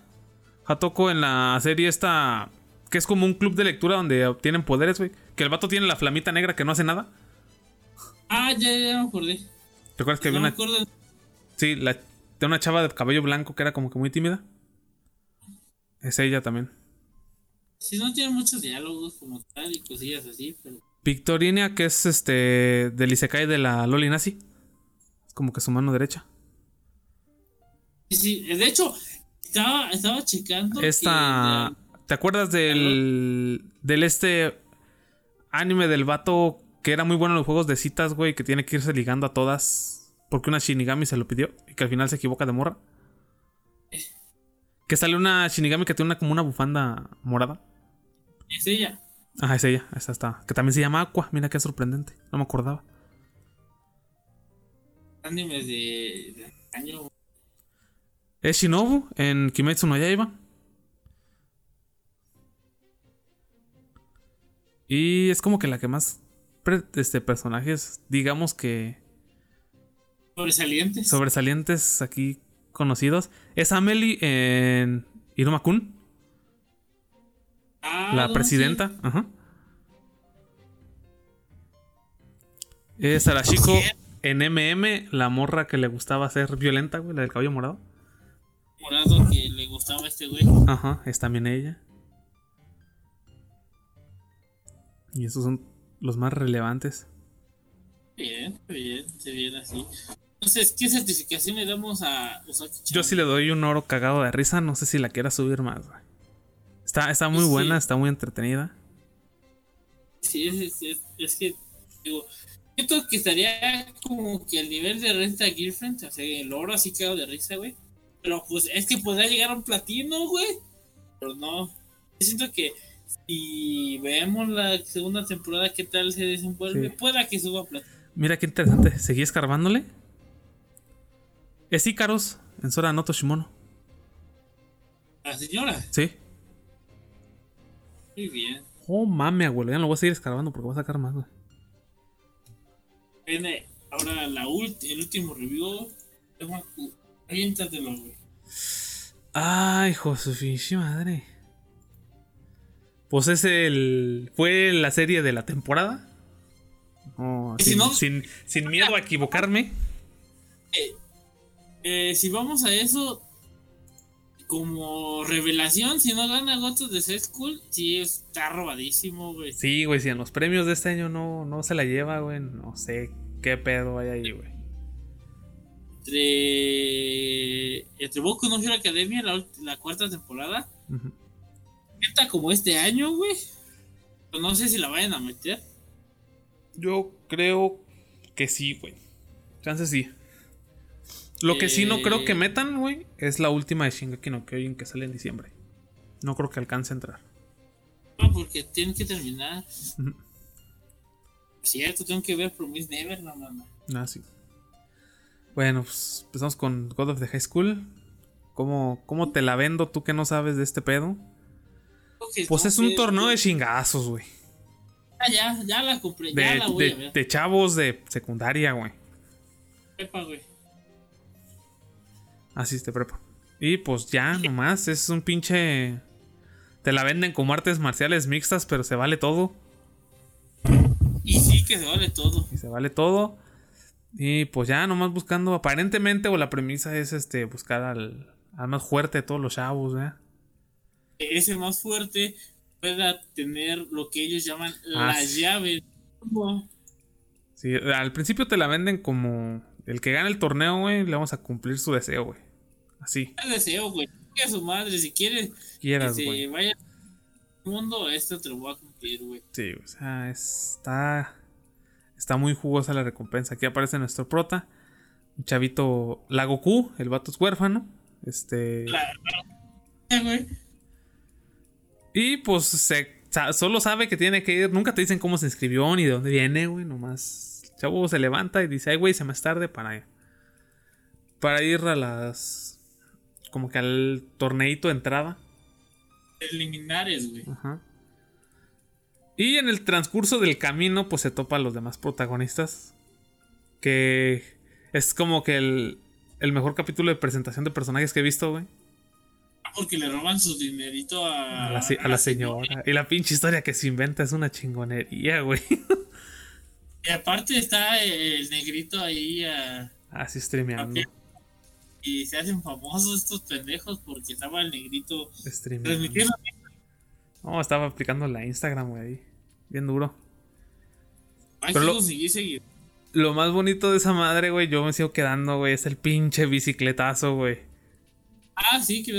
Speaker 4: Hatoko en la serie esta que es como un club de lectura donde obtienen poderes, güey. Que el vato tiene la flamita negra que no hace nada.
Speaker 3: ah, ya, ya me acordé.
Speaker 4: ¿Recuerdas que
Speaker 3: No
Speaker 4: había
Speaker 3: me
Speaker 4: una
Speaker 3: acuerdo.
Speaker 4: Sí, la, de una chava de cabello blanco que era como que muy tímida. Es ella también.
Speaker 3: Si no tiene muchos diálogos como tal y cosillas así, pero
Speaker 4: Victorinia, que es este del Isekai de la Loli Nazi. Es como que su mano derecha.
Speaker 3: Sí, sí, de hecho, estaba, estaba checando. que
Speaker 4: Esta. ¿Te acuerdas del. del este anime del vato que era muy bueno en los juegos de citas, güey? Que tiene que irse ligando a todas. Porque una Shinigami se lo pidió. Y que al final se equivoca de morra. Que sale una Shinigami que tiene una, como una bufanda morada.
Speaker 3: Es ella.
Speaker 4: Ah, es ella, esa está. Que también se llama Aqua. Mira qué sorprendente. No me acordaba.
Speaker 3: Animes de, año.
Speaker 4: Es Shinobu en Kimetsu no Yaiba. Y es como que la que más pre- este, personajes, digamos que
Speaker 3: Sobresalientes.
Speaker 4: sobresalientes aquí conocidos. Es Amelie en Iruma Kun,
Speaker 3: Ah,
Speaker 4: la presidenta.
Speaker 3: sí.
Speaker 4: Ajá. Es Arashiko en MM, la morra que le gustaba ser violenta, güey, la del cabello morado.
Speaker 3: Morado que le gustaba a este güey.
Speaker 4: Ajá, es también ella. Y esos son los más relevantes.
Speaker 3: Bien, bien, se viene así. Entonces, ¿qué certificación le damos a Usaki
Speaker 4: Yo sí le doy un oro cagado de risa, no sé si la quiera subir más. güey. Está, está muy
Speaker 3: Sí.
Speaker 4: buena, está muy entretenida.
Speaker 3: Sí, es, es- es- es que, digo, siento que estaría como que al nivel de Renta Girlfriend, o sea, el oro así quedado de risa, güey. Pero pues es que podría llegar a un platino, güey. Pero no. Yo siento que si vemos la segunda temporada, qué tal se desenvuelve,
Speaker 4: Sí.
Speaker 3: pueda que suba platino.
Speaker 4: Mira qué interesante. Seguí escarbándole. Es Ícaros en Sora no Toshimono.
Speaker 3: La señora,
Speaker 4: Sí.
Speaker 3: muy bien.
Speaker 4: Oh, mame, abuelo. Ya no lo voy a seguir escarbando porque voy a sacar más, güey.
Speaker 3: Viene ahora la ulti- el último review. Aviéntatelo, güey.
Speaker 4: Ay, Josufishi, madre. Pues es el. Fue la serie de la temporada. Oh,
Speaker 3: si
Speaker 4: sin,
Speaker 3: no-
Speaker 4: sin- sin miedo a equivocarme.
Speaker 3: Eh, si vamos a eso, como revelación, si no gana Gotos de Set School, sí está robadísimo, güey.
Speaker 4: Sí, güey, si en los premios de este año no, no se la lleva, güey. No sé qué pedo hay ahí, güey.
Speaker 3: Entre, entre Boku no Hero Academia, la, la cuarta temporada,
Speaker 4: Ujú.
Speaker 3: está como este año, güey. Pero no sé si la vayan a meter.
Speaker 4: Yo creo que sí, güey. Chances sí. Lo que sí no
Speaker 3: Eh.
Speaker 4: creo que metan, güey, es la última de Shingeki no Kyojin que sale en diciembre. No creo que alcance a entrar.
Speaker 3: No, porque tienen que terminar. Cierto, tengo que ver Promise Never, no, no, no.
Speaker 4: Ah, sí. Bueno, pues empezamos con God of the High School. ¿Cómo, cómo te la vendo tú que no sabes de este pedo? Pues
Speaker 3: no
Speaker 4: es un torneo de chingazos, güey.
Speaker 3: Ah, ya, ya la compré, ya
Speaker 4: De,
Speaker 3: la voy
Speaker 4: de-
Speaker 3: a ver.
Speaker 4: de chavos de secundaria, güey.
Speaker 3: Pepa, güey.
Speaker 4: Así te prepa. Y pues ya, *laughs* nomás, es un pinche. Te la venden como artes marciales mixtas, pero se vale todo.
Speaker 3: que se vale todo.
Speaker 4: y se vale todo. Y pues ya nomás buscando, aparentemente, o la premisa es este buscar al, al más fuerte de todos los chavos, ¿eh?
Speaker 3: Ese más fuerte pueda tener lo que ellos llaman
Speaker 4: Ah,
Speaker 3: la
Speaker 4: sí.
Speaker 3: llave. Como-
Speaker 4: Sí, al principio te la venden como el que gana el torneo, güey, le vamos a cumplir su deseo, güey. Así,
Speaker 3: ¿Qué deseo, güey? Que a su madre, si quieres
Speaker 4: quieras,
Speaker 3: que se
Speaker 4: güey.
Speaker 3: vaya al mundo, esto te lo voy a cumplir, güey.
Speaker 4: Sí, o sea, está. Está muy jugosa la recompensa. Aquí aparece nuestro prota. Un chavito. La Goku, el vato es huérfano. Este.
Speaker 3: Eh, güey.
Speaker 4: Y pues se, solo sabe que tiene que ir. Nunca te dicen cómo se inscribió ni de dónde viene, güey. Nomás. El chavo se levanta y dice, ay, güey, se me es tarde para. Para ir a las. Como que al torneito de entrada.
Speaker 3: Preliminares, güey.
Speaker 4: Ajá. Y en el transcurso del camino, pues se topa a los demás protagonistas. Que es como que el, el mejor capítulo de presentación de personajes que he visto, güey.
Speaker 3: Ah, Porque le roban su dinerito a,
Speaker 4: A la, se- a la señora. Y la pinche historia que se inventa es una chingonería, güey.
Speaker 3: Y aparte está el negrito ahí ah,
Speaker 4: Así streameando.
Speaker 3: Y se hacen famosos estos pendejos porque estaba el negrito transmitiendo.
Speaker 4: No, estaba aplicando la Instagram, güey. Bien duro.
Speaker 3: Hay
Speaker 4: Pero lo-
Speaker 3: conseguir seguir.
Speaker 4: Lo más bonito de esa madre, güey, yo me sigo quedando, güey, es el pinche bicicletazo, güey.
Speaker 3: Ah, sí, que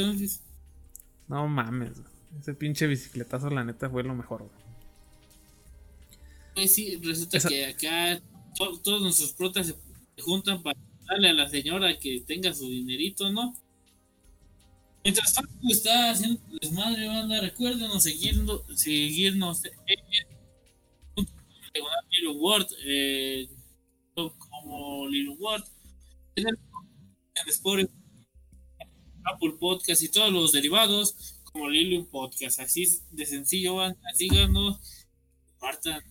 Speaker 4: No mames. Ese pinche bicicletazo, la neta, fue lo mejor, güey.
Speaker 3: Pues sí, resulta
Speaker 4: Esa-
Speaker 3: que acá to- todos nuestros protas se juntan para darle a la señora que tenga su dinerito, ¿no? Mientras tanto está haciendo desmadre, banda, recuérdenos seguirnos, seguirnos en Little World, eh, como Little World, en, el, Spotify, Apple Podcast y todos los derivados, como Lilium Podcast. Así de sencillo, banda, síganos, compartan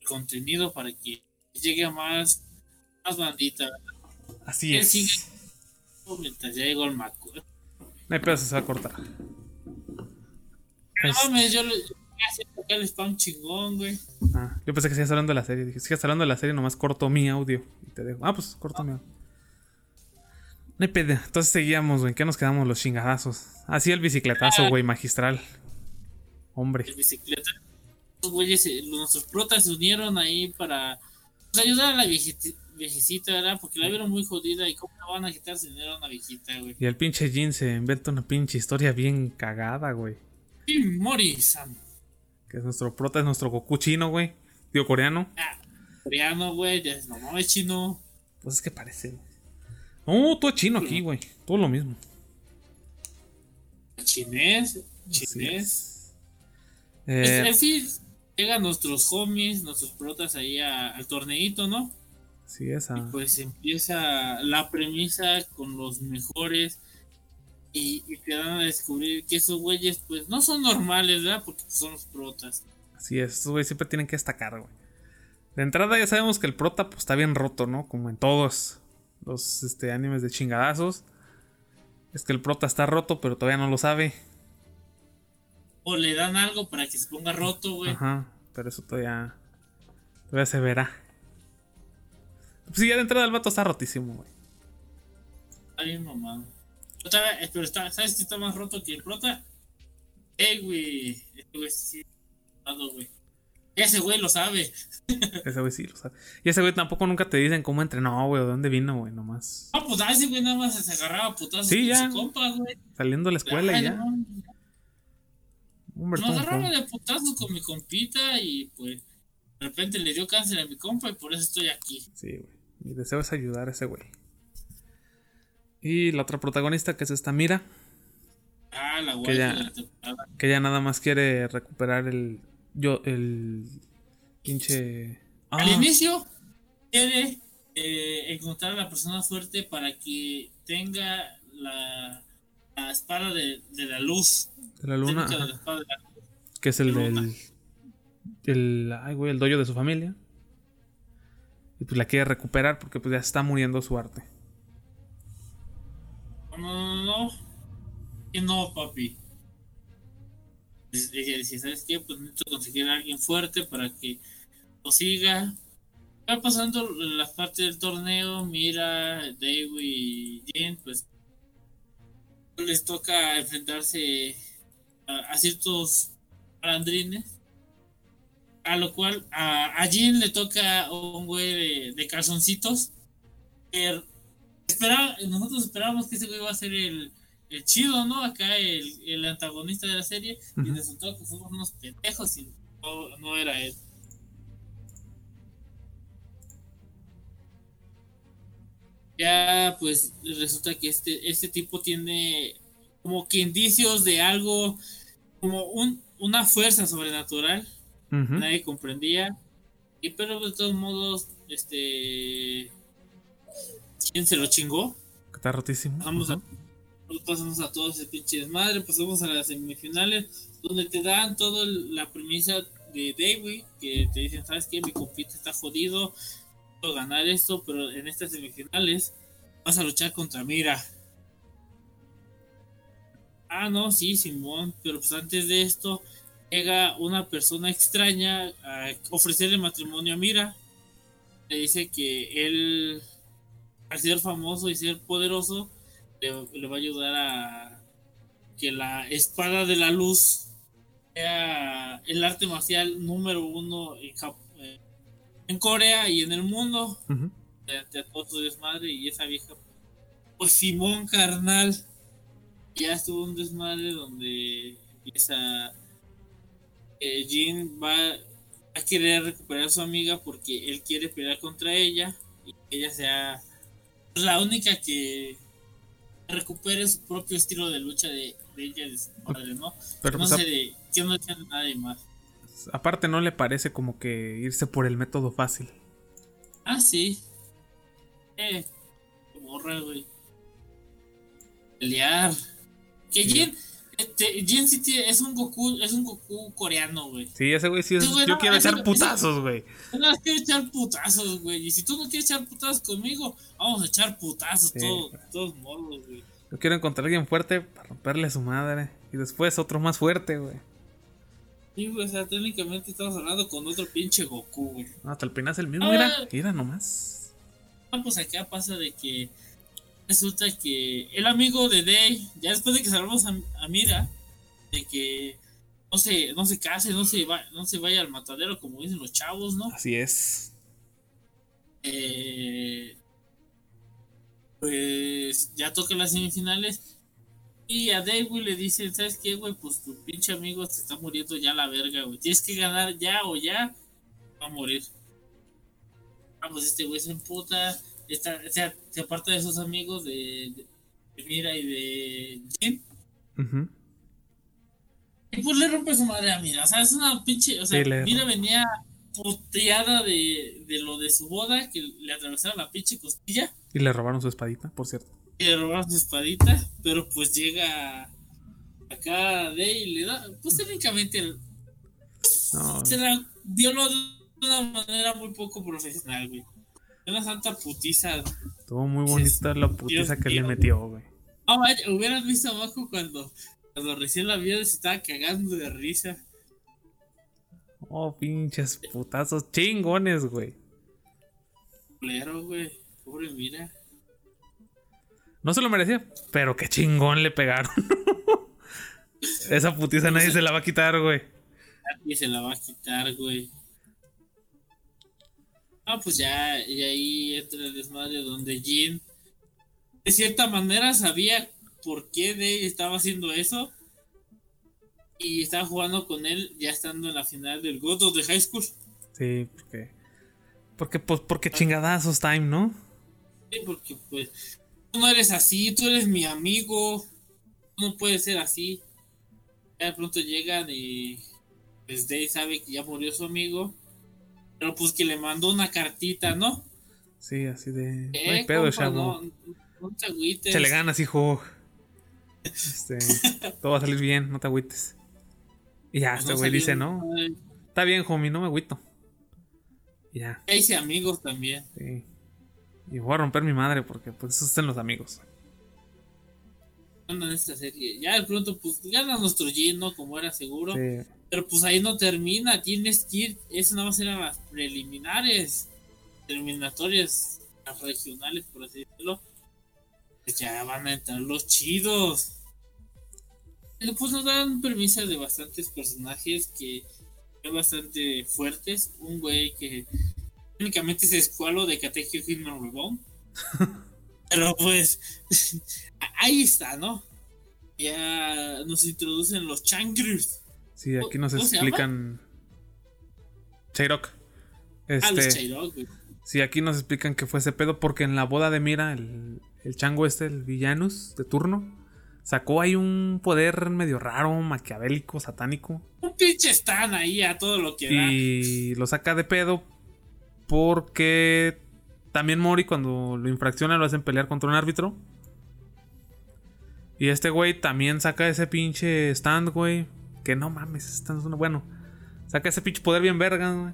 Speaker 3: el contenido para que llegue a más, más bandita.
Speaker 4: Así es.
Speaker 3: sigue mientras ya llegó el Maco. ¿eh?
Speaker 4: No hay pedo, se va a cortar.
Speaker 3: No
Speaker 4: Es-
Speaker 3: mames, yo le yo voy a hacer acá el spam chingón, güey.
Speaker 4: Ah, yo pensé que seguías hablando de la serie. Dije, si sigues hablando de la serie, nomás corto mi audio. Y te dejo. Ah, pues corto mi audio. No hay pedo. Entonces seguíamos, güey. ¿En qué nos quedamos los chingadazos? Así el bicicletazo, güey, magistral. Hombre.
Speaker 3: de bicicleta. Los güeyes, eh, nuestros protas se unieron ahí para pues, ayudar a la viejecita, ¿verdad? Porque la vieron muy jodida y cómo la van a quitarse dinero a una viejita, güey.
Speaker 4: Y el pinche Jin se inventa una pinche historia bien cagada, güey.
Speaker 3: Y Mori-san,
Speaker 4: Que es nuestro prota, es nuestro Goku chino, güey. Digo, coreano.
Speaker 3: ah, coreano, güey, ya es- no mames, chino.
Speaker 4: Pues es que parece. güey. No, todo chino aquí, güey. Todo lo mismo.
Speaker 3: Chinés, chinés.
Speaker 4: es. Eh,
Speaker 3: en fin, llegan nuestros homies, nuestros protas ahí a- al torneito, ¿no?
Speaker 4: Sí, esa.
Speaker 3: Pues empieza la premisa con los mejores y, y te dan a descubrir que esos güeyes pues no son normales, ¿verdad? Porque son los protas.
Speaker 4: Así es, esos güeyes siempre tienen que destacar, güey. De entrada ya sabemos que el prota pues, está bien roto, ¿no? Como en todos los este, animes de chingadazos. Es que el prota está roto, pero todavía no lo sabe.
Speaker 3: O le dan algo para que se ponga roto, güey.
Speaker 4: Ajá, pero eso todavía. Todavía se verá. Pues sí, ya de entrada el vato está rotísimo, güey.
Speaker 3: Está bien mamado. Otra vez, eh, pero está, ¿sabes qué está más roto que el prota? Eh, güey. Este güey sí. güey. Ese güey lo sabe. *laughs*
Speaker 4: Ese güey sí lo sabe. Y ese güey tampoco nunca te dicen cómo entrenó, güey, o de dónde vino, güey, nomás.
Speaker 3: No, pues a ese güey nada más se agarraba a putazos
Speaker 4: Sí,
Speaker 3: con
Speaker 4: ya.
Speaker 3: su compa, güey.
Speaker 4: Saliendo de la escuela
Speaker 3: Ay,
Speaker 4: y ya.
Speaker 3: no.
Speaker 4: Hombre,
Speaker 3: Nos agarraba de putazos con mi compita y pues de repente le dio cáncer a mi compa y por eso estoy aquí.
Speaker 4: Sí, güey. Mi deseo es ayudar a ese güey. Y la otra protagonista, que es esta Mira,
Speaker 3: Ah, la
Speaker 4: Que ya-
Speaker 3: la
Speaker 4: que ya nada más quiere recuperar el. Yo, el. Pinche. Ah,
Speaker 3: Al inicio quiere eh, encontrar a la persona fuerte para que tenga la, la espada de, de la luz.
Speaker 4: de la luna.
Speaker 3: De la de la
Speaker 4: que es el del. El. Ay, güey, el doyo de su familia. Pues la quiere recuperar porque pues ya está muriendo su arte.
Speaker 3: No, no, no. Y no, papi. Dice, dice, ¿sabes qué? Pues necesito conseguir a alguien fuerte para que lo siga. Va pasando la parte del torneo, Mira, Daewoo y Jin, pues les toca enfrentarse a, a ciertos malandrines. A lo cual a, a le toca un güey de, de calzoncitos. que espera- nosotros esperábamos que ese güey iba a ser el, el chido, ¿no? Acá el, el antagonista de la serie. Y resultó que fuimos unos pendejos y no, no era él. Ya, pues resulta que este, este tipo tiene como que indicios de algo, como un, una fuerza sobrenatural Nadie comprendía. Y pero de todos modos, este. ¿Quién se lo chingó?
Speaker 4: Está rotísimo.
Speaker 3: Vamos.
Speaker 4: Ujú.
Speaker 3: nos Pasamos a todos ese pinche desmadre. Pasamos a las semifinales, donde te dan toda la premisa de Daewoo, que te dicen, ¿sabes qué? Mi compita está jodido, puedo ganar esto, pero en estas semifinales vas a luchar contra Mira. Ah, no, sí, Simón, pero pues antes de esto llega una persona extraña a ofrecerle matrimonio a Mira. Le dice que él, al ser famoso y ser poderoso, le, le va a ayudar a que la espada de la luz sea el arte marcial número uno en, Jap- eh, en Corea y en el mundo. Ante a todo su desmadre y esa vieja, pues Simón carnal, ya estuvo un desmadre donde empieza eh, Jin va a querer recuperar a su amiga porque él quiere pelear contra ella y que ella sea la única que recupere su propio estilo de lucha de, de ella de su madre, ¿no?
Speaker 4: Pero
Speaker 3: no
Speaker 4: pues,
Speaker 3: sé de que no sea nadie más.
Speaker 4: aparte no le parece como que irse por el método fácil.
Speaker 3: Ah, sí. Eh, morra, güey. Pelear. Que
Speaker 4: Sí.
Speaker 3: Jin, este, Jin tiene- es un Goku, es un Goku coreano, güey.
Speaker 4: Sí, ese güey sí es. Yo
Speaker 3: no,
Speaker 4: quiero
Speaker 3: ese-
Speaker 4: echar putazos, güey.
Speaker 3: No quiero echar putazos, güey. Y si tú no quieres echar putazos conmigo, vamos a echar putazos,
Speaker 4: Sí,
Speaker 3: todos, todos modos, güey.
Speaker 4: Yo quiero encontrar a alguien fuerte para romperle a su madre. Y después otro más fuerte, güey.
Speaker 3: Sí, güey, o sea, técnicamente estamos hablando con otro pinche Goku, güey.
Speaker 4: No, hasta el es el mismo,
Speaker 3: Ah.
Speaker 4: mira. Mira nomás.
Speaker 3: Ah, pues acá pasa de que resulta que el amigo de Day, ya después de que salvamos a, a Mira, de que no se, no se case, no se, va, no se vaya al matadero como dicen los chavos, ¿no?
Speaker 4: Así es.
Speaker 3: Eh, pues ya toca las semifinales y a Daewoo le dicen, ¿sabes qué, güey? Pues tu pinche amigo se está muriendo ya la verga, güey. Tienes que ganar ya o ya, va a morir. Ah, pues este güey se emputa, está, o sea, se aparta de sus amigos de, de- de Mira y de Jin.
Speaker 4: Ujú.
Speaker 3: Y pues le rompe su madre a Mira. O sea, es una pinche. O sea,
Speaker 4: Sí,
Speaker 3: Mira venía puteada de, de lo de su boda, que le atravesaron la pinche costilla.
Speaker 4: Y le robaron su espadita, por cierto.
Speaker 3: Y le robaron su espadita. Pero pues llega acá Day y le da. Pues técnicamente
Speaker 4: No,
Speaker 3: se la violó de una manera muy poco profesional, güey. Una santa putiza.
Speaker 4: estuvo muy bonita la putiza que le metió, güey.
Speaker 3: Ah, vaya, hubieras visto abajo cuando, cuando recién la vio se estaba cagando de risa.
Speaker 4: Oh, pinches putazos chingones, güey.
Speaker 3: Culero, güey. Pobre mira.
Speaker 4: No se lo merecía, pero qué chingón le pegaron. *laughs* Esa putiza nadie se la va a quitar, güey.
Speaker 3: Y se la va a quitar, güey. Ah, pues ya, y ahí entra el desmadre donde Jin, de cierta manera, sabía por qué Day estaba haciendo eso. Y estaba jugando con él ya estando en la final del Goto de High School.
Speaker 4: Sí, porque. Porque, pues, porque chingadazos time, ¿no?
Speaker 3: Sí, porque pues tú no eres así, tú eres mi amigo, tú no puedes ser así. Ya de pronto llegan y pues Day sabe que ya murió su amigo, pero pues que le mandó una cartita, ¿no?
Speaker 4: Sí, así de. No
Speaker 3: Eh,
Speaker 4: hay pedo,
Speaker 3: compa,
Speaker 4: chavo.
Speaker 3: no, no te agüites.
Speaker 4: Échale ganas, hijo. Este, *laughs* todo va a salir bien, no te agüites. Y ya,
Speaker 3: Pues
Speaker 4: este
Speaker 3: no
Speaker 4: güey dice, no, está bien, homie, no me agüito. Y ya,
Speaker 3: Ya hice amigos también.
Speaker 4: sí. Y voy a romper mi madre porque pues esos son los amigos.
Speaker 3: En esta serie. Ya de pronto, pues gana nuestro Jin, ¿no? Como era seguro.
Speaker 4: Sí.
Speaker 3: Pero pues ahí no termina. Tienes que ir. Eso nada más eran las preliminares. terminatorias regionales, por así decirlo, pues ya van a entrar los chidos. Pero pues nos dan permiso de bastantes personajes que son bastante fuertes. Un güey que únicamente es escualo de Katekyo Hitman Reborn. *laughs* Pero pues *laughs* ahí está, ¿no? Ya nos introducen los Changers.
Speaker 4: Sí, aquí nos
Speaker 3: ¿Cómo se
Speaker 4: explican. Chairok.
Speaker 3: Ah,
Speaker 4: Este. Sí, aquí nos explican que fue ese pedo porque en la boda de Mira, el, el chango este, el villanus de turno, sacó ahí un poder medio raro, maquiavélico, satánico.
Speaker 3: Un pinche están ahí a todo lo que da.
Speaker 4: Y lo saca de pedo porque también Mori cuando lo infracciona lo hacen pelear contra un árbitro. Y este güey también saca ese pinche stand, güey. Que no mames, ese stand es uno bueno. Saca ese pinche poder bien verga, güey.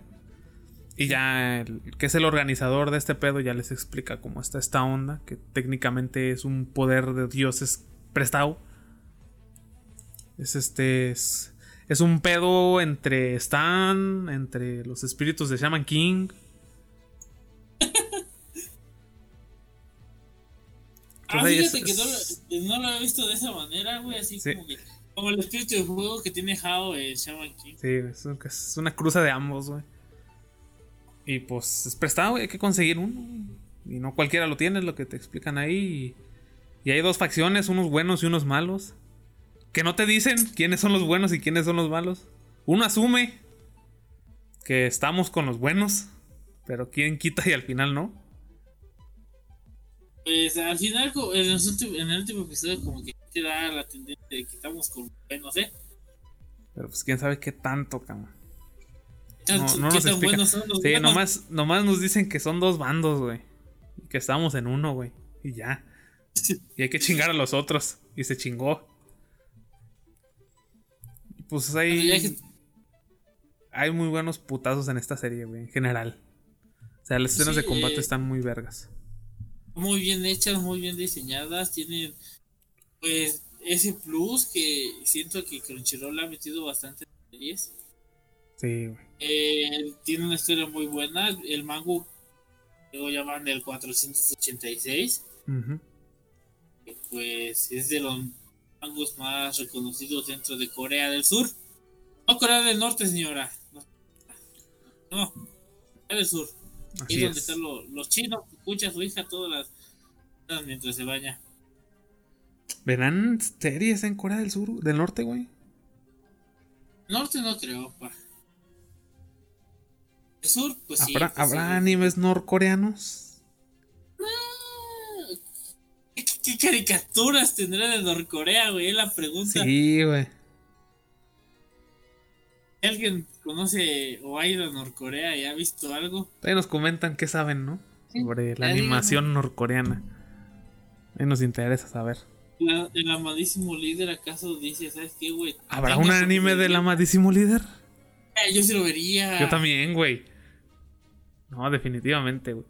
Speaker 4: Y ya, el, que es el organizador de este pedo, ya les explica cómo está esta onda. Que técnicamente es un poder de dioses prestado. Es este. Es, es un pedo entre Stan, entre los espíritus de Shaman King. *laughs*
Speaker 3: Ah,
Speaker 4: Pues ahí
Speaker 3: fíjate
Speaker 4: es-
Speaker 3: que no, lo- no lo había visto de esa manera, güey. Así
Speaker 4: Sí.
Speaker 3: como que. Como el espíritu de juego que tiene Hao eh, Shaman King.
Speaker 4: Sí, es, un- es una cruza de ambos, güey. Y pues es prestado, güey, hay que conseguir uno. Y no cualquiera lo tiene, es lo que te explican ahí. Y, y hay dos facciones, unos buenos y unos malos. Que no te dicen quiénes son los buenos y quiénes son los malos. Uno asume que estamos con los buenos, pero quién quita y al final no.
Speaker 3: Pues al final, últimos- en el último episodio, como que te da la tendencia de que estamos con. eh, No sé.
Speaker 4: Pero pues quién sabe qué tanto, cabrón.
Speaker 3: ¿Qué tan,
Speaker 4: No, no nos
Speaker 3: tan
Speaker 4: explica.
Speaker 3: buenos son los
Speaker 4: Sí, nomás, nomás nos dicen que son dos bandos, güey. Y que estamos en uno, güey. Y ya. *laughs* Y hay que chingar a los otros. Y se chingó. Y Pues hay. Hay muy buenos putazos en esta serie, güey. En general. O sea, las escenas
Speaker 3: Sí,
Speaker 4: de combate
Speaker 3: eh.
Speaker 4: están muy vergas.
Speaker 3: muy bien hechas, muy bien diseñadas, tienen pues ese plus que siento que Crunchyroll le ha metido bastante series.
Speaker 4: Sí, güey.
Speaker 3: Eh, tiene una historia muy buena, el manga lo llaman el 486,
Speaker 4: Ujú.
Speaker 3: que, pues es de los mangos más reconocidos dentro de Corea del Sur. No Corea del Norte, señora. No, no Corea del Sur.
Speaker 4: Así
Speaker 3: es donde
Speaker 4: es.
Speaker 3: están los, los chinos, escucha a su hija todas las mientras se baña.
Speaker 4: ¿Verán series en Corea del Sur? ¿Del norte, güey?
Speaker 3: Norte no creo, pa. El sur, pues sí.
Speaker 4: ¿Habrá,
Speaker 3: pues
Speaker 4: ¿habrá
Speaker 3: sí.
Speaker 4: animes norcoreanos?
Speaker 3: ¿Qué, qué caricaturas tendrá de Norcorea, güey? Es la pregunta.
Speaker 4: Sí, güey.
Speaker 3: Si ¿Alguien conoce o ha ido a Norcorea y ha visto algo?
Speaker 4: Ahí nos comentan qué saben, ¿no?
Speaker 3: Sí,
Speaker 4: Sobre la animación norcoreana. Ahí nos interesa saber.
Speaker 3: El amadísimo líder acaso dice, ¿sabes qué, güey?
Speaker 4: ¿Habrá un anime del amadísimo líder?
Speaker 3: Eh, Yo sí lo vería.
Speaker 4: Yo también, güey. No, definitivamente, güey.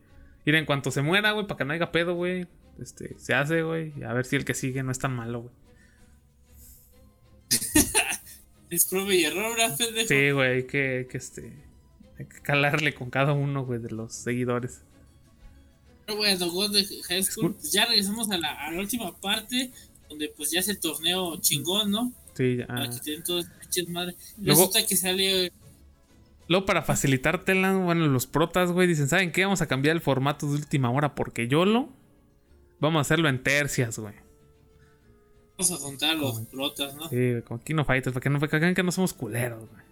Speaker 4: Mira, en cuanto se muera, güey, para que no haya pedo, güey. Este, se hace, güey. Y a ver si el que sigue no es tan malo, güey. *laughs*
Speaker 3: Es prueba y error, ¿verdad, pendejo?
Speaker 4: Sí, güey, hay que, hay que, este. Hay que calarle con cada uno, güey, de los seguidores.
Speaker 3: Bueno, God de High School, pues ya regresamos a la, a la última parte, donde pues ya es el torneo chingón, ¿no?
Speaker 4: Sí, ya.
Speaker 3: Para que tienen todas las madres.
Speaker 4: Luego-
Speaker 3: Resulta que sale
Speaker 4: Luego, para facilitártela, bueno, los protas, güey, dicen: ¿Saben qué? Vamos a cambiar el formato de última hora porque YOLO. Vamos a hacerlo en tercias, güey.
Speaker 3: Vamos a juntar los protas, ¿no?
Speaker 4: Sí, como Kino Fighters, para que no para que no somos culeros, güey.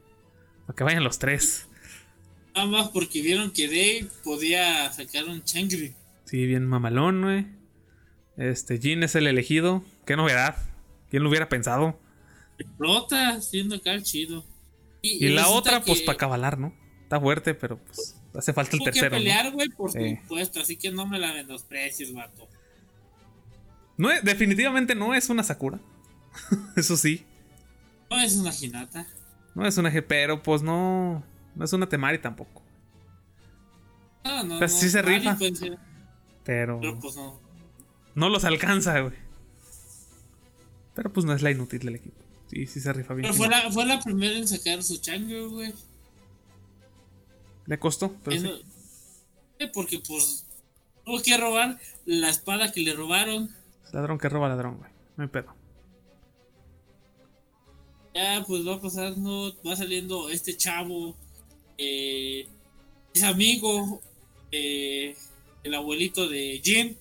Speaker 4: Para que vayan los tres.
Speaker 3: Nada más porque vieron que Dave podía sacar un Changri.
Speaker 4: Sí, bien mamalón, güey. Este, Jin es el elegido. Qué novedad. ¿Quién lo hubiera pensado?
Speaker 3: Prota, siendo acá chido.
Speaker 4: Y, la otra, pues,
Speaker 3: que
Speaker 4: para cabalar, ¿no? Está fuerte, pero pues hace falta el
Speaker 3: Tuvo que
Speaker 4: tercero. ¿no?
Speaker 3: pelear, güey, por
Speaker 4: Sí.
Speaker 3: supuesto. Así que no me la menosprecies, vato.
Speaker 4: No es- definitivamente no es una Sakura. *laughs* Eso sí.
Speaker 3: No es una Hinata.
Speaker 4: No es una G, pero pues no. No es una Temari tampoco.
Speaker 3: No, no,
Speaker 4: O sea,
Speaker 3: no.
Speaker 4: sí se
Speaker 3: Mari
Speaker 4: rifa.
Speaker 3: puede ser,
Speaker 4: Pero
Speaker 3: pues no.
Speaker 4: no los alcanza, güey. Pero pues no es la inútil del equipo. Sí, sí se rifa bien.
Speaker 3: Pero fue la, fue la primera en sacar su Changri, güey.
Speaker 4: Le costó, pero
Speaker 3: Ahí
Speaker 4: sí.
Speaker 3: Eh, Porque pues tuvo que robar la espada que le robaron.
Speaker 4: Ladrón que roba ladrón, güey. No hay pedo.
Speaker 3: Ya pues va pasando, va saliendo este chavo. eh, es amigo. eh, el abuelito de Jin.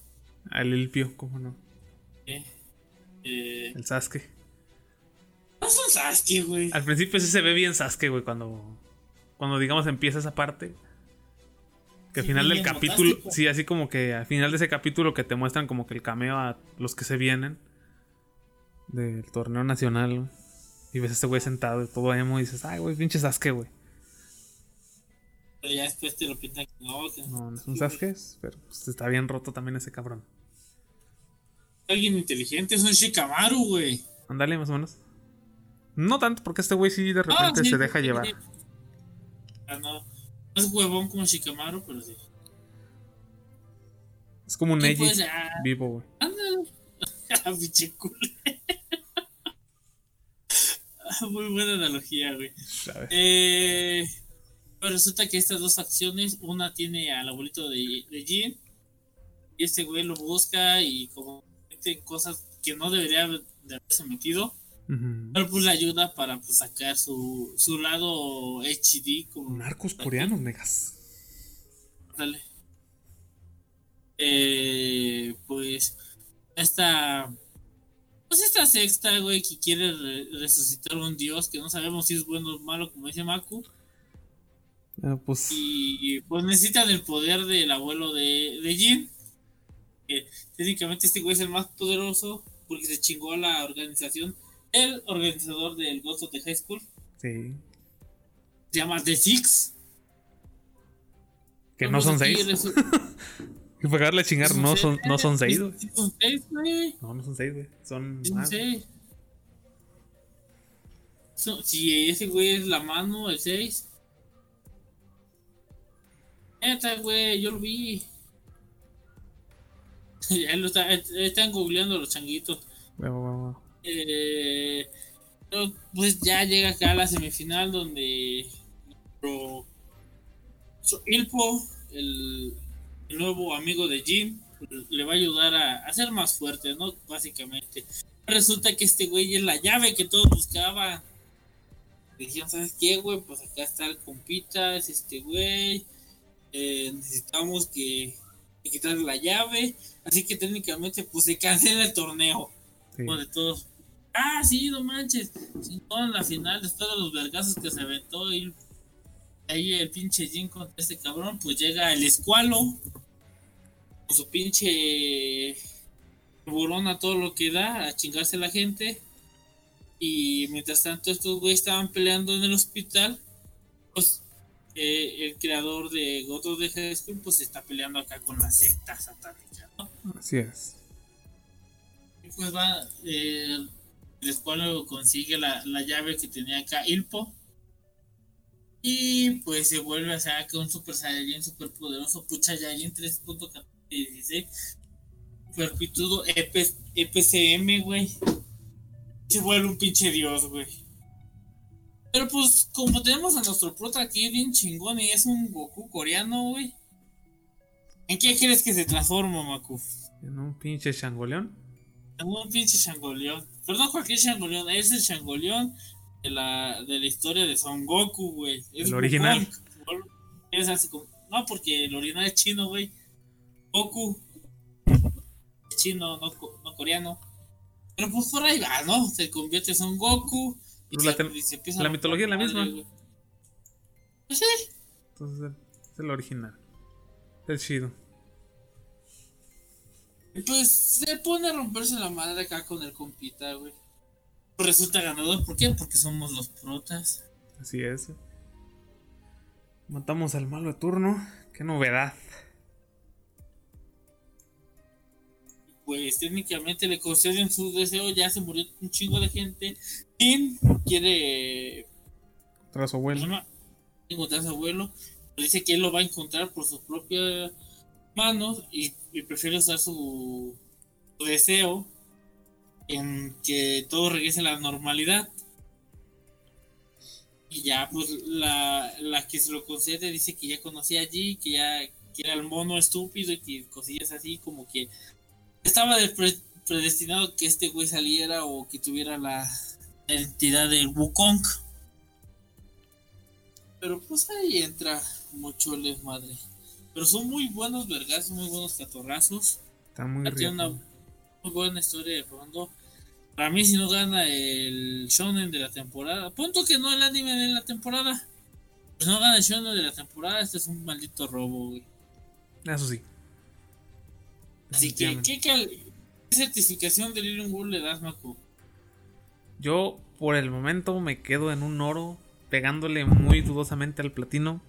Speaker 4: El Ilpio, cómo no.
Speaker 3: eh, eh,
Speaker 4: El Sasuke.
Speaker 3: no son Sasuke, güey.
Speaker 4: Al principio sí se ve bien Sasuke, güey, cuando. Cuando digamos empieza esa parte. Que al
Speaker 3: Sí,
Speaker 4: final del capítulo.
Speaker 3: botástico.
Speaker 4: Sí, así como que al final de ese capítulo que te muestran como que el cameo a los que se vienen. Del torneo nacional. Y ves a este güey sentado y todo emo y dices, ay, güey, pinche Sasuke, güey.
Speaker 3: Pero ya después te lo pintan no. que
Speaker 4: No, no es un Sasuke, pero pues, está bien roto también ese cabrón.
Speaker 3: Alguien inteligente es un Shikamaru, güey.
Speaker 4: Ándale, más o menos. No tanto, porque este güey sí de repente
Speaker 3: Ah, sí,
Speaker 4: se deja
Speaker 3: sí,
Speaker 4: llevar.
Speaker 3: sí. Ah, no. No es huevón como Shikamaru, pero sí.
Speaker 4: Es como un Neji
Speaker 3: pues, ah,
Speaker 4: vivo, güey.
Speaker 3: ándale. *laughs* Pinche. *laughs* Ah, Muy buena analogía, güey. Eh, pero resulta que estas dos acciones, una tiene al abuelito de, de Jin, y este güey lo busca y como mete cosas que no debería de haberse metido,
Speaker 4: Ujú.
Speaker 3: pero pues le ayuda para pues, sacar su, su lado HD como
Speaker 4: Narcos coreanos, negas.
Speaker 3: Dale. Eh, pues esta pues esta sexta, güey, que quiere re- resucitar a un dios que no sabemos si es bueno o malo, como dice Maku.
Speaker 4: Eh, pues.
Speaker 3: Y pues necesitan el poder del abuelo de, de Jin. Que técnicamente este güey es el más poderoso porque se chingó a la organización. El organizador del Ghost of the High School
Speaker 4: Sí.
Speaker 3: se llama The Six.
Speaker 4: Que no son seis.
Speaker 3: resu- *laughs*
Speaker 4: Y pegarle a chingar, no son, no son seis, güey.
Speaker 3: son seis, güey.
Speaker 4: No, no son seis, güey. Son más.
Speaker 3: So- si ese güey es la mano, el 6. Neta, güey, yo lo vi. *laughs* Ya lo está- están googleando los changuitos.
Speaker 4: Güey.
Speaker 3: Eh, pero, pues ya llega acá a la semifinal donde nuestro- Ilpo, el, el nuevo amigo de Jin, le va a ayudar a, a ser más fuerte, ¿no? Básicamente. Resulta que este güey es la llave que todos buscaban. Dijeron, ¿sabes qué, güey? Pues acá está el compita, es este güey. Eh, necesitamos que, que quitarle la llave. Así que técnicamente, pues se cancela el torneo
Speaker 4: Sí.
Speaker 3: uno de todos. Ah, sí, no manches. Chingón en la final, después de los vergazos que se aventó y ahí el pinche Jin contra este cabrón, pues llega el escualo con su pinche burón a todo lo que da, a chingarse a la gente. Y mientras tanto estos güeyes estaban peleando en el hospital, pues eh, el creador de Goto de High School pues está peleando acá con la secta satánica, ¿no?
Speaker 4: Así es.
Speaker 3: Y pues va, eh, el escualo consigue la, la llave que tenía acá Ilpo. Y pues se vuelve a acá un Super Saiyajin super poderoso, Pucha Yayin 3.16. Perpitudo EP, EPCM, güey. Se vuelve un pinche dios, güey. Pero pues, como tenemos a nuestro prota aquí bien chingón y es un Goku coreano, güey. ¿En qué crees que se transforma, Maku?
Speaker 4: En un pinche changoleón.
Speaker 3: Un pinche Shangoleón. Pero no cualquier Shangoleón, es el Shangoleón de la, de la historia de Son Goku, güey.
Speaker 4: El original.
Speaker 3: Wukong. Es así como. No, porque el original es chino, güey. Goku. Es chino, no, no coreano. Pero pues por ahí va, ¿no? Se convierte en Son Goku. Y,
Speaker 4: Pues la
Speaker 3: se,
Speaker 4: tem-
Speaker 3: y se empieza
Speaker 4: la
Speaker 3: a
Speaker 4: mitología es la misma.
Speaker 3: Pues sí.
Speaker 4: Entonces, es el original. Es chido.
Speaker 3: Pues se pone a romperse la madre acá con el compita, güey. Pues resulta ganador, ¿por qué? Porque somos los protas.
Speaker 4: Así es. Matamos al malo de turno. Qué novedad.
Speaker 3: Pues técnicamente le conceden su deseo, ya se murió un chingo de gente. Jin quiere
Speaker 4: Tras su abuelo.
Speaker 3: encontrar a su abuelo, dice que él lo va a encontrar por sus propias manos y, y prefiere usar su, su deseo en que todo regrese a la normalidad. Y ya, pues la, la que se lo concede dice que ya conocía allí, que ya que era el mono estúpido y que cosillas así, como que estaba de pre- predestinado que este güey saliera o que tuviera la entidad del Wukong. Pero pues ahí entra mucho el desmadre. Pero son muy buenos vergazos, muy buenos catorrazos.
Speaker 4: Está muy
Speaker 3: tiene una muy buena historia de fondo. Para mí, si no gana el shonen de la temporada, punto que no el anime de la temporada. Pues no gana el shonen de la temporada, este es un maldito robo, güey.
Speaker 4: Eso sí.
Speaker 3: Así que. ¿qué, certificación de Lilian World le das, Maku?
Speaker 4: Yo, por el momento, me quedo en un oro, pegándole muy dudosamente al platino.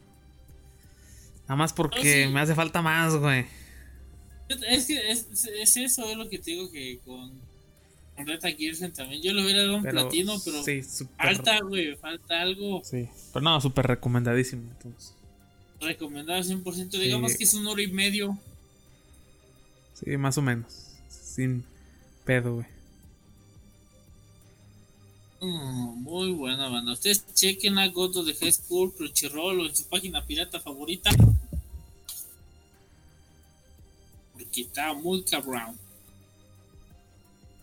Speaker 4: Nada más porque
Speaker 3: sí.
Speaker 4: me hace falta más, güey.
Speaker 3: Es que es, es eso, es lo que te digo que con, con Reta Gearsen también. Yo le hubiera dado un
Speaker 4: Pero,
Speaker 3: platino, pero
Speaker 4: sí,
Speaker 3: falta, güey, falta algo
Speaker 4: Sí, pero no, súper recomendadísimo. Entonces,
Speaker 3: recomendado 100%. Digamos que es un oro y medio.
Speaker 4: Sí, más o menos. Sin pedo, güey.
Speaker 3: Mm, muy buena banda. Ustedes chequen a Goto de High School, Crunchyroll o en su página pirata favorita. Porque está muy cabrón.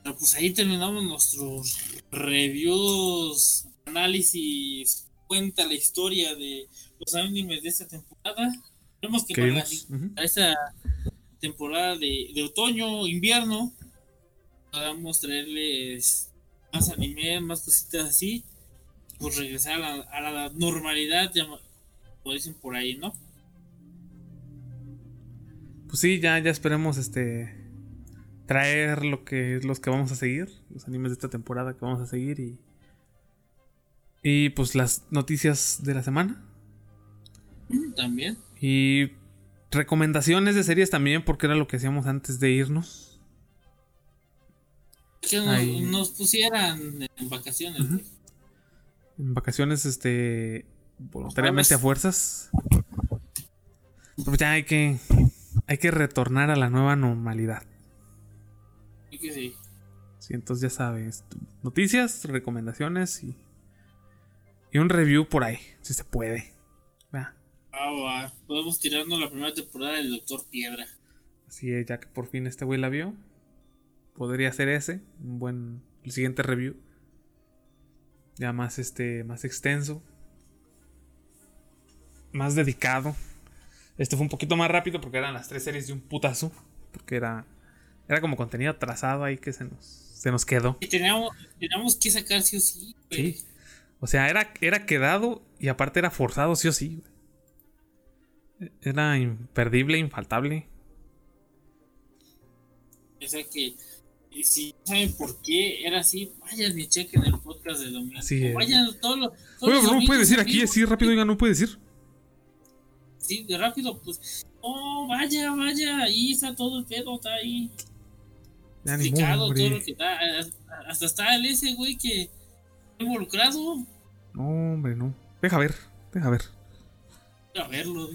Speaker 3: Pero pues ahí terminamos nuestros reviews, análisis, cuenta la historia de los animes de esta temporada. Vemos que
Speaker 4: ¿Qué
Speaker 3: para, la- para esta temporada de, de otoño, invierno, podamos traerles más anime, más cositas así, pues regresar a la, a la normalidad, como dicen por ahí, ¿no?
Speaker 4: Pues sí, ya, ya esperemos este traer lo que los que vamos a seguir, los animes de esta temporada que vamos a seguir y y pues las noticias de la semana
Speaker 3: También.
Speaker 4: y recomendaciones de series también porque era lo que hacíamos antes de irnos.
Speaker 3: Que nos, pusieran en vacaciones. Güey.
Speaker 4: En vacaciones este voluntariamente a fuerzas. Pues ya hay que hay que retornar a la nueva normalidad.
Speaker 3: Y que sí.
Speaker 4: Sí, entonces ya sabes, noticias, recomendaciones y, y un review por ahí, si se puede.
Speaker 3: Ah, va. Podemos tirarnos la primera temporada del Doctor Piedra.
Speaker 4: Así es, ya que por fin este güey la vio, podría ser ese, un buen, el siguiente review. Ya más este, más extenso, más dedicado. Este fue un poquito más rápido porque eran las tres series de un putazo, porque era, era como contenido atrasado ahí que se nos, se nos quedó.
Speaker 3: Y teníamos, teníamos que sacar sí o sí. güey.
Speaker 4: Sí. O sea, era, era quedado y aparte era forzado, sí o sí. güey. Era imperdible, infaltable.
Speaker 3: O sea que y si saben por qué era así, vayan y chequen el podcast de domingo.
Speaker 4: Es.
Speaker 3: Vayan todos los. los
Speaker 4: no puede decir aquí así rápido, oiga, no puede decir.
Speaker 3: Sí, de rápido, pues. Oh, vaya, vaya, ahí está todo el pedo, está ahí. Explicado todo lo que. Hasta está el ese güey que está involucrado.
Speaker 4: No, hombre, no. Deja ver, deja ver.
Speaker 3: A verlo.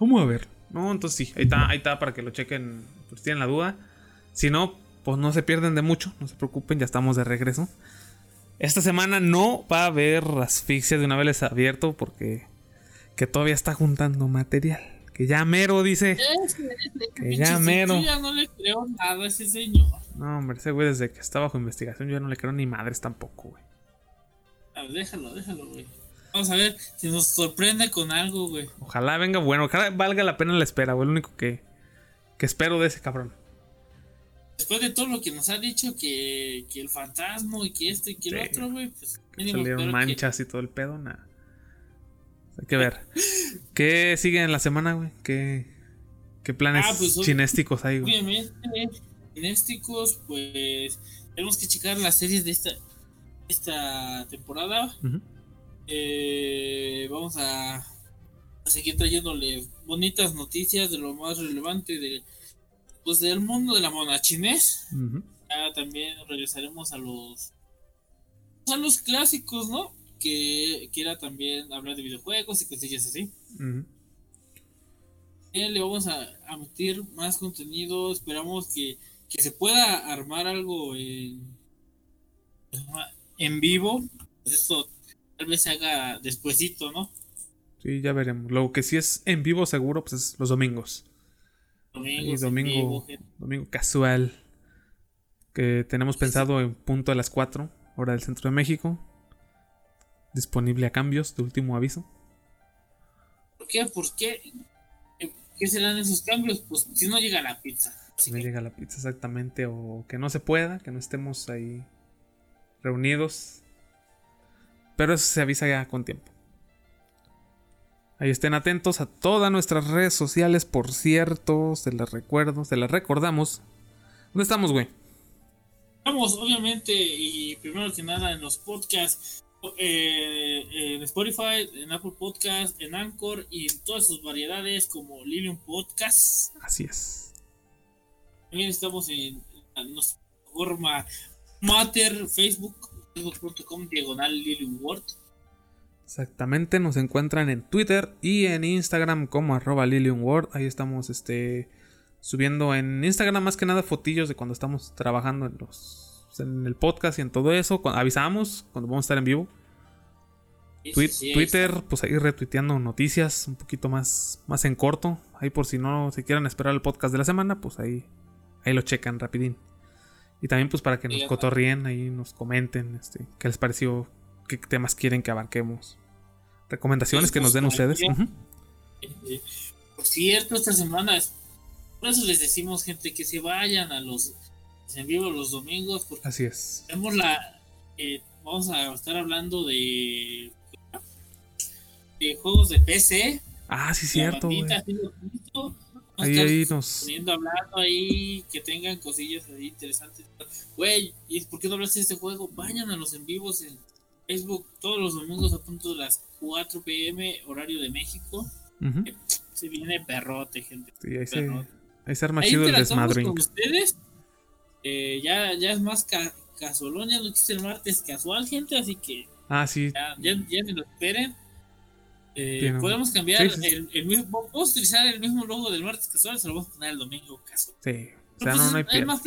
Speaker 4: Vamos a ver. No, entonces sí, ahí está, ahí está para que lo chequen, pues tienen la duda. Si no, pues no se pierden de mucho, no se preocupen, ya estamos de regreso. Esta semana no va a haber asfixia de una vez les abierto porque que todavía está juntando material. Que ya mero dice. Que ya mero.
Speaker 3: Yo ya no le creo nada a ese señor.
Speaker 4: No, hombre, ese güey desde que está bajo investigación yo ya no le creo ni madres tampoco, güey.
Speaker 3: A ver, déjalo, déjalo, güey. Vamos a ver si nos sorprende con algo, güey.
Speaker 4: Ojalá venga bueno, ojalá valga la pena la espera, güey. Lo único que, que espero de ese cabrón.
Speaker 3: Después de todo lo que nos ha dicho que, que el fantasma y que esto y que el otro, güey, pues
Speaker 4: Que salieron
Speaker 3: que-
Speaker 4: manchas y todo el pedo, nada. Hay que ver. *laughs* ¿Qué sigue en la semana, güey? ¿Qué, qué planes
Speaker 3: Ah, pues,
Speaker 4: cinésticos hay, güey?
Speaker 3: Obviamente, Cinésticos, pues tenemos que checar las series de esta, esta temporada.
Speaker 4: Ujú.
Speaker 3: Eh, vamos a, a seguir trayéndole bonitas noticias de lo más relevante de, pues, del mundo de la monachinés.
Speaker 4: Ujú.
Speaker 3: Ya también regresaremos a los a los clásicos, ¿no? Que, que era también hablar de videojuegos y cosillas así. Eh, le vamos a, a meter más contenido. Esperamos que, que se pueda armar algo en, en vivo. Pues esto tal vez se haga despuesito, ¿no?
Speaker 4: Sí, ya veremos. Lo que sí es en vivo seguro, pues es los domingos.
Speaker 3: Domingo,
Speaker 4: Y domingo, domingo casual. Que tenemos pensado en punto a las 4, hora del centro de México. Disponible a cambios de último aviso.
Speaker 3: ¿Por qué? ¿Por qué? ¿Qué serán esos cambios? Pues si no llega la pizza.
Speaker 4: Si no llega la pizza exactamente, o que no se pueda, que no estemos ahí reunidos. Pero eso se avisa ya con tiempo. Ahí estén atentos a todas nuestras redes sociales, por cierto, se las recuerdo, se las recordamos. ¿Dónde estamos, güey?
Speaker 3: Estamos, obviamente, y primero que nada en los podcasts, eh, en Spotify, en Apple Podcast, en Anchor y en todas sus variedades como Lilium Podcast.
Speaker 4: Así es.
Speaker 3: También estamos en, en nuestra forma Mater, Facebook, facebook.com, diagonal.
Speaker 4: Exactamente, nos encuentran en Twitter y en Instagram como arroba Word. Ahí estamos este, subiendo en Instagram más que nada fotillos de cuando estamos trabajando en los en el podcast y en todo eso. avisamos cuando vamos a estar en vivo. Twitter, pues ahí retuiteando noticias un poquito más, más en corto. Ahí por si no se quieran esperar el podcast de la semana, pues ahí, ahí lo checan rapidín. Y también pues para que nos cotorríen, ahí nos comenten este, qué les pareció, qué temas quieren que abarquemos. Recomendaciones que nos den ustedes.
Speaker 3: Por cierto, esta semana, por eso les decimos, gente, que se vayan a los en vivo los domingos. Porque
Speaker 4: Así es.
Speaker 3: Tenemos la. Eh, vamos a estar hablando de. de juegos de PC.
Speaker 4: Ah, sí, cierto.
Speaker 3: Ahí, ahí nos. Poniendo hablando ahí, que tengan cosillas ahí interesantes. Güey, ¿y por qué no hablas de este juego? Vayan a los en vivos en Facebook todos los domingos a punto de las 4 pm, horario de México. Se viene perrote, gente.
Speaker 4: Sí, ahí, Se, ahí se arma chido el desmadre.
Speaker 3: con ustedes. Eh, ya, ya es más ca casualón, ya no existe el martes casual, gente, así que.
Speaker 4: Ah, sí.
Speaker 3: Ya, ya, ni lo esperen. Eh, podemos cambiar el, el, mismo. Podemos utilizar el mismo logo del martes casual, se lo vamos a poner el domingo casual.
Speaker 4: Sí.
Speaker 3: O sea, no, hay, hay más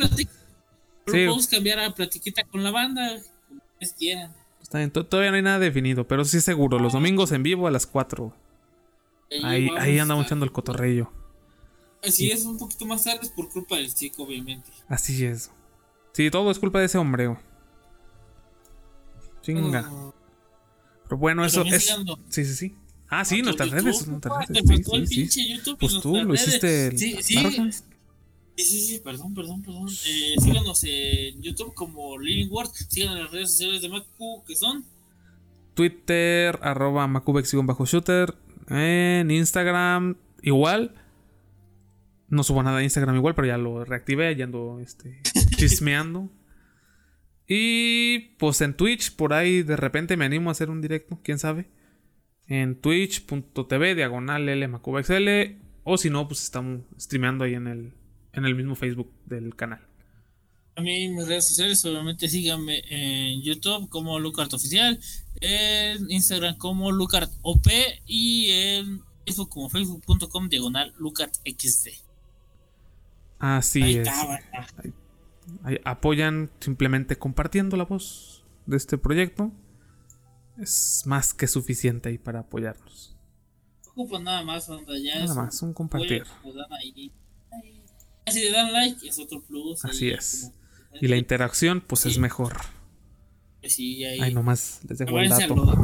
Speaker 3: podemos cambiar a platiquita con la banda, como ustedes quieran.
Speaker 4: Está bien, todavía no hay nada definido, pero sí seguro. Los domingos en vivo a las 4. Ahí, ahí andamos echando el cotorrello.
Speaker 3: Así es, un poquito más tarde es por culpa del chico, obviamente.
Speaker 4: Así es. Sí, todo es culpa de ese hombre. Chinga. pero bueno, eso es. Sí, sí, sí. Ah, sí, nuestras redes. Nuestras redes. Sí, sí, sí. Pues tú lo hiciste.
Speaker 3: Sí, sí. Sí, sí, sí, perdón, perdón, perdón. Eh, síganos en YouTube como Living Word. Síganos en las redes sociales de Macu, que son
Speaker 4: Twitter, arroba bajo shooter En Instagram, igual. No subo nada a Instagram igual, pero ya lo reactivé, ya ando este, *laughs* chismeando. y pues en Twitch, por ahí de repente me animo a hacer un directo, quién sabe. En twitch.tv, diagonal L O si no, pues estamos streameando ahí en el en el mismo Facebook del canal.
Speaker 3: A mí mis redes sociales, obviamente síganme en YouTube como Lucart Oficial, en Instagram como LucartOP y en Facebook como facebook.com diagonal LucartXD.
Speaker 4: Así es. apoyan simplemente compartiendo la voz de este proyecto. Es más que suficiente ahí para apoyarnos.
Speaker 3: nada más, ya
Speaker 4: Nada más, un compartir.
Speaker 3: Si le dan like, es otro plus.
Speaker 4: Así es. Y la interacción, pues es mejor.
Speaker 3: Pues sí, ahí.
Speaker 4: Ay, nomás les dejo el dato.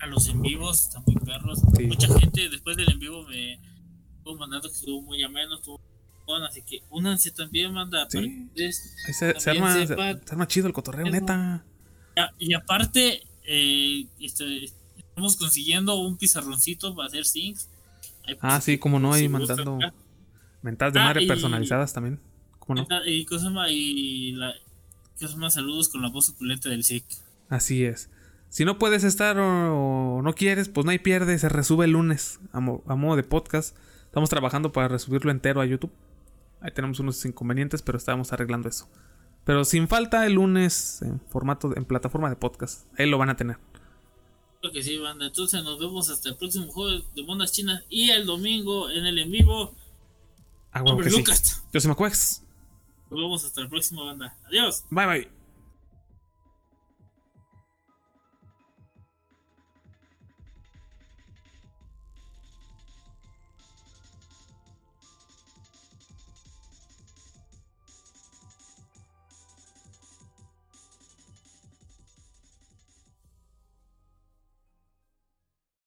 Speaker 3: A, los en vivos, están muy perros. Mucha gente después del en vivo me estuvo mandando que estuvo muy ameno, estuvo bueno, así que únanse también, manda.
Speaker 4: Sí. se, se, arma, se, arma, chido el cotorreo, neta.
Speaker 3: Y, aparte, eh, este, estamos consiguiendo un pizarroncito para hacer syncs.
Speaker 4: ah, sí, como no, ahí mandando. Mentadas de ah, madre personalizadas también. ¿Cómo no?
Speaker 3: Y cosas más, y la, más saludos con la voz suculenta del SIC.
Speaker 4: Así es. Si no puedes estar o, no quieres, pues no hay pierde, se resube el lunes a, modo de podcast. Estamos trabajando para resubirlo entero a YouTube. Ahí tenemos unos inconvenientes, pero estamos arreglando eso. Pero sin falta el lunes en formato en plataforma de podcast. Ahí lo van a tener.
Speaker 3: Creo que sí, banda. Entonces nos vemos hasta el próximo juego de Monas Chinas y el domingo en el en vivo.
Speaker 4: Ah, bueno, que sí. Yo soy Macuex.
Speaker 3: Nos vemos hasta la próxima banda. Adiós.
Speaker 4: Bye bye.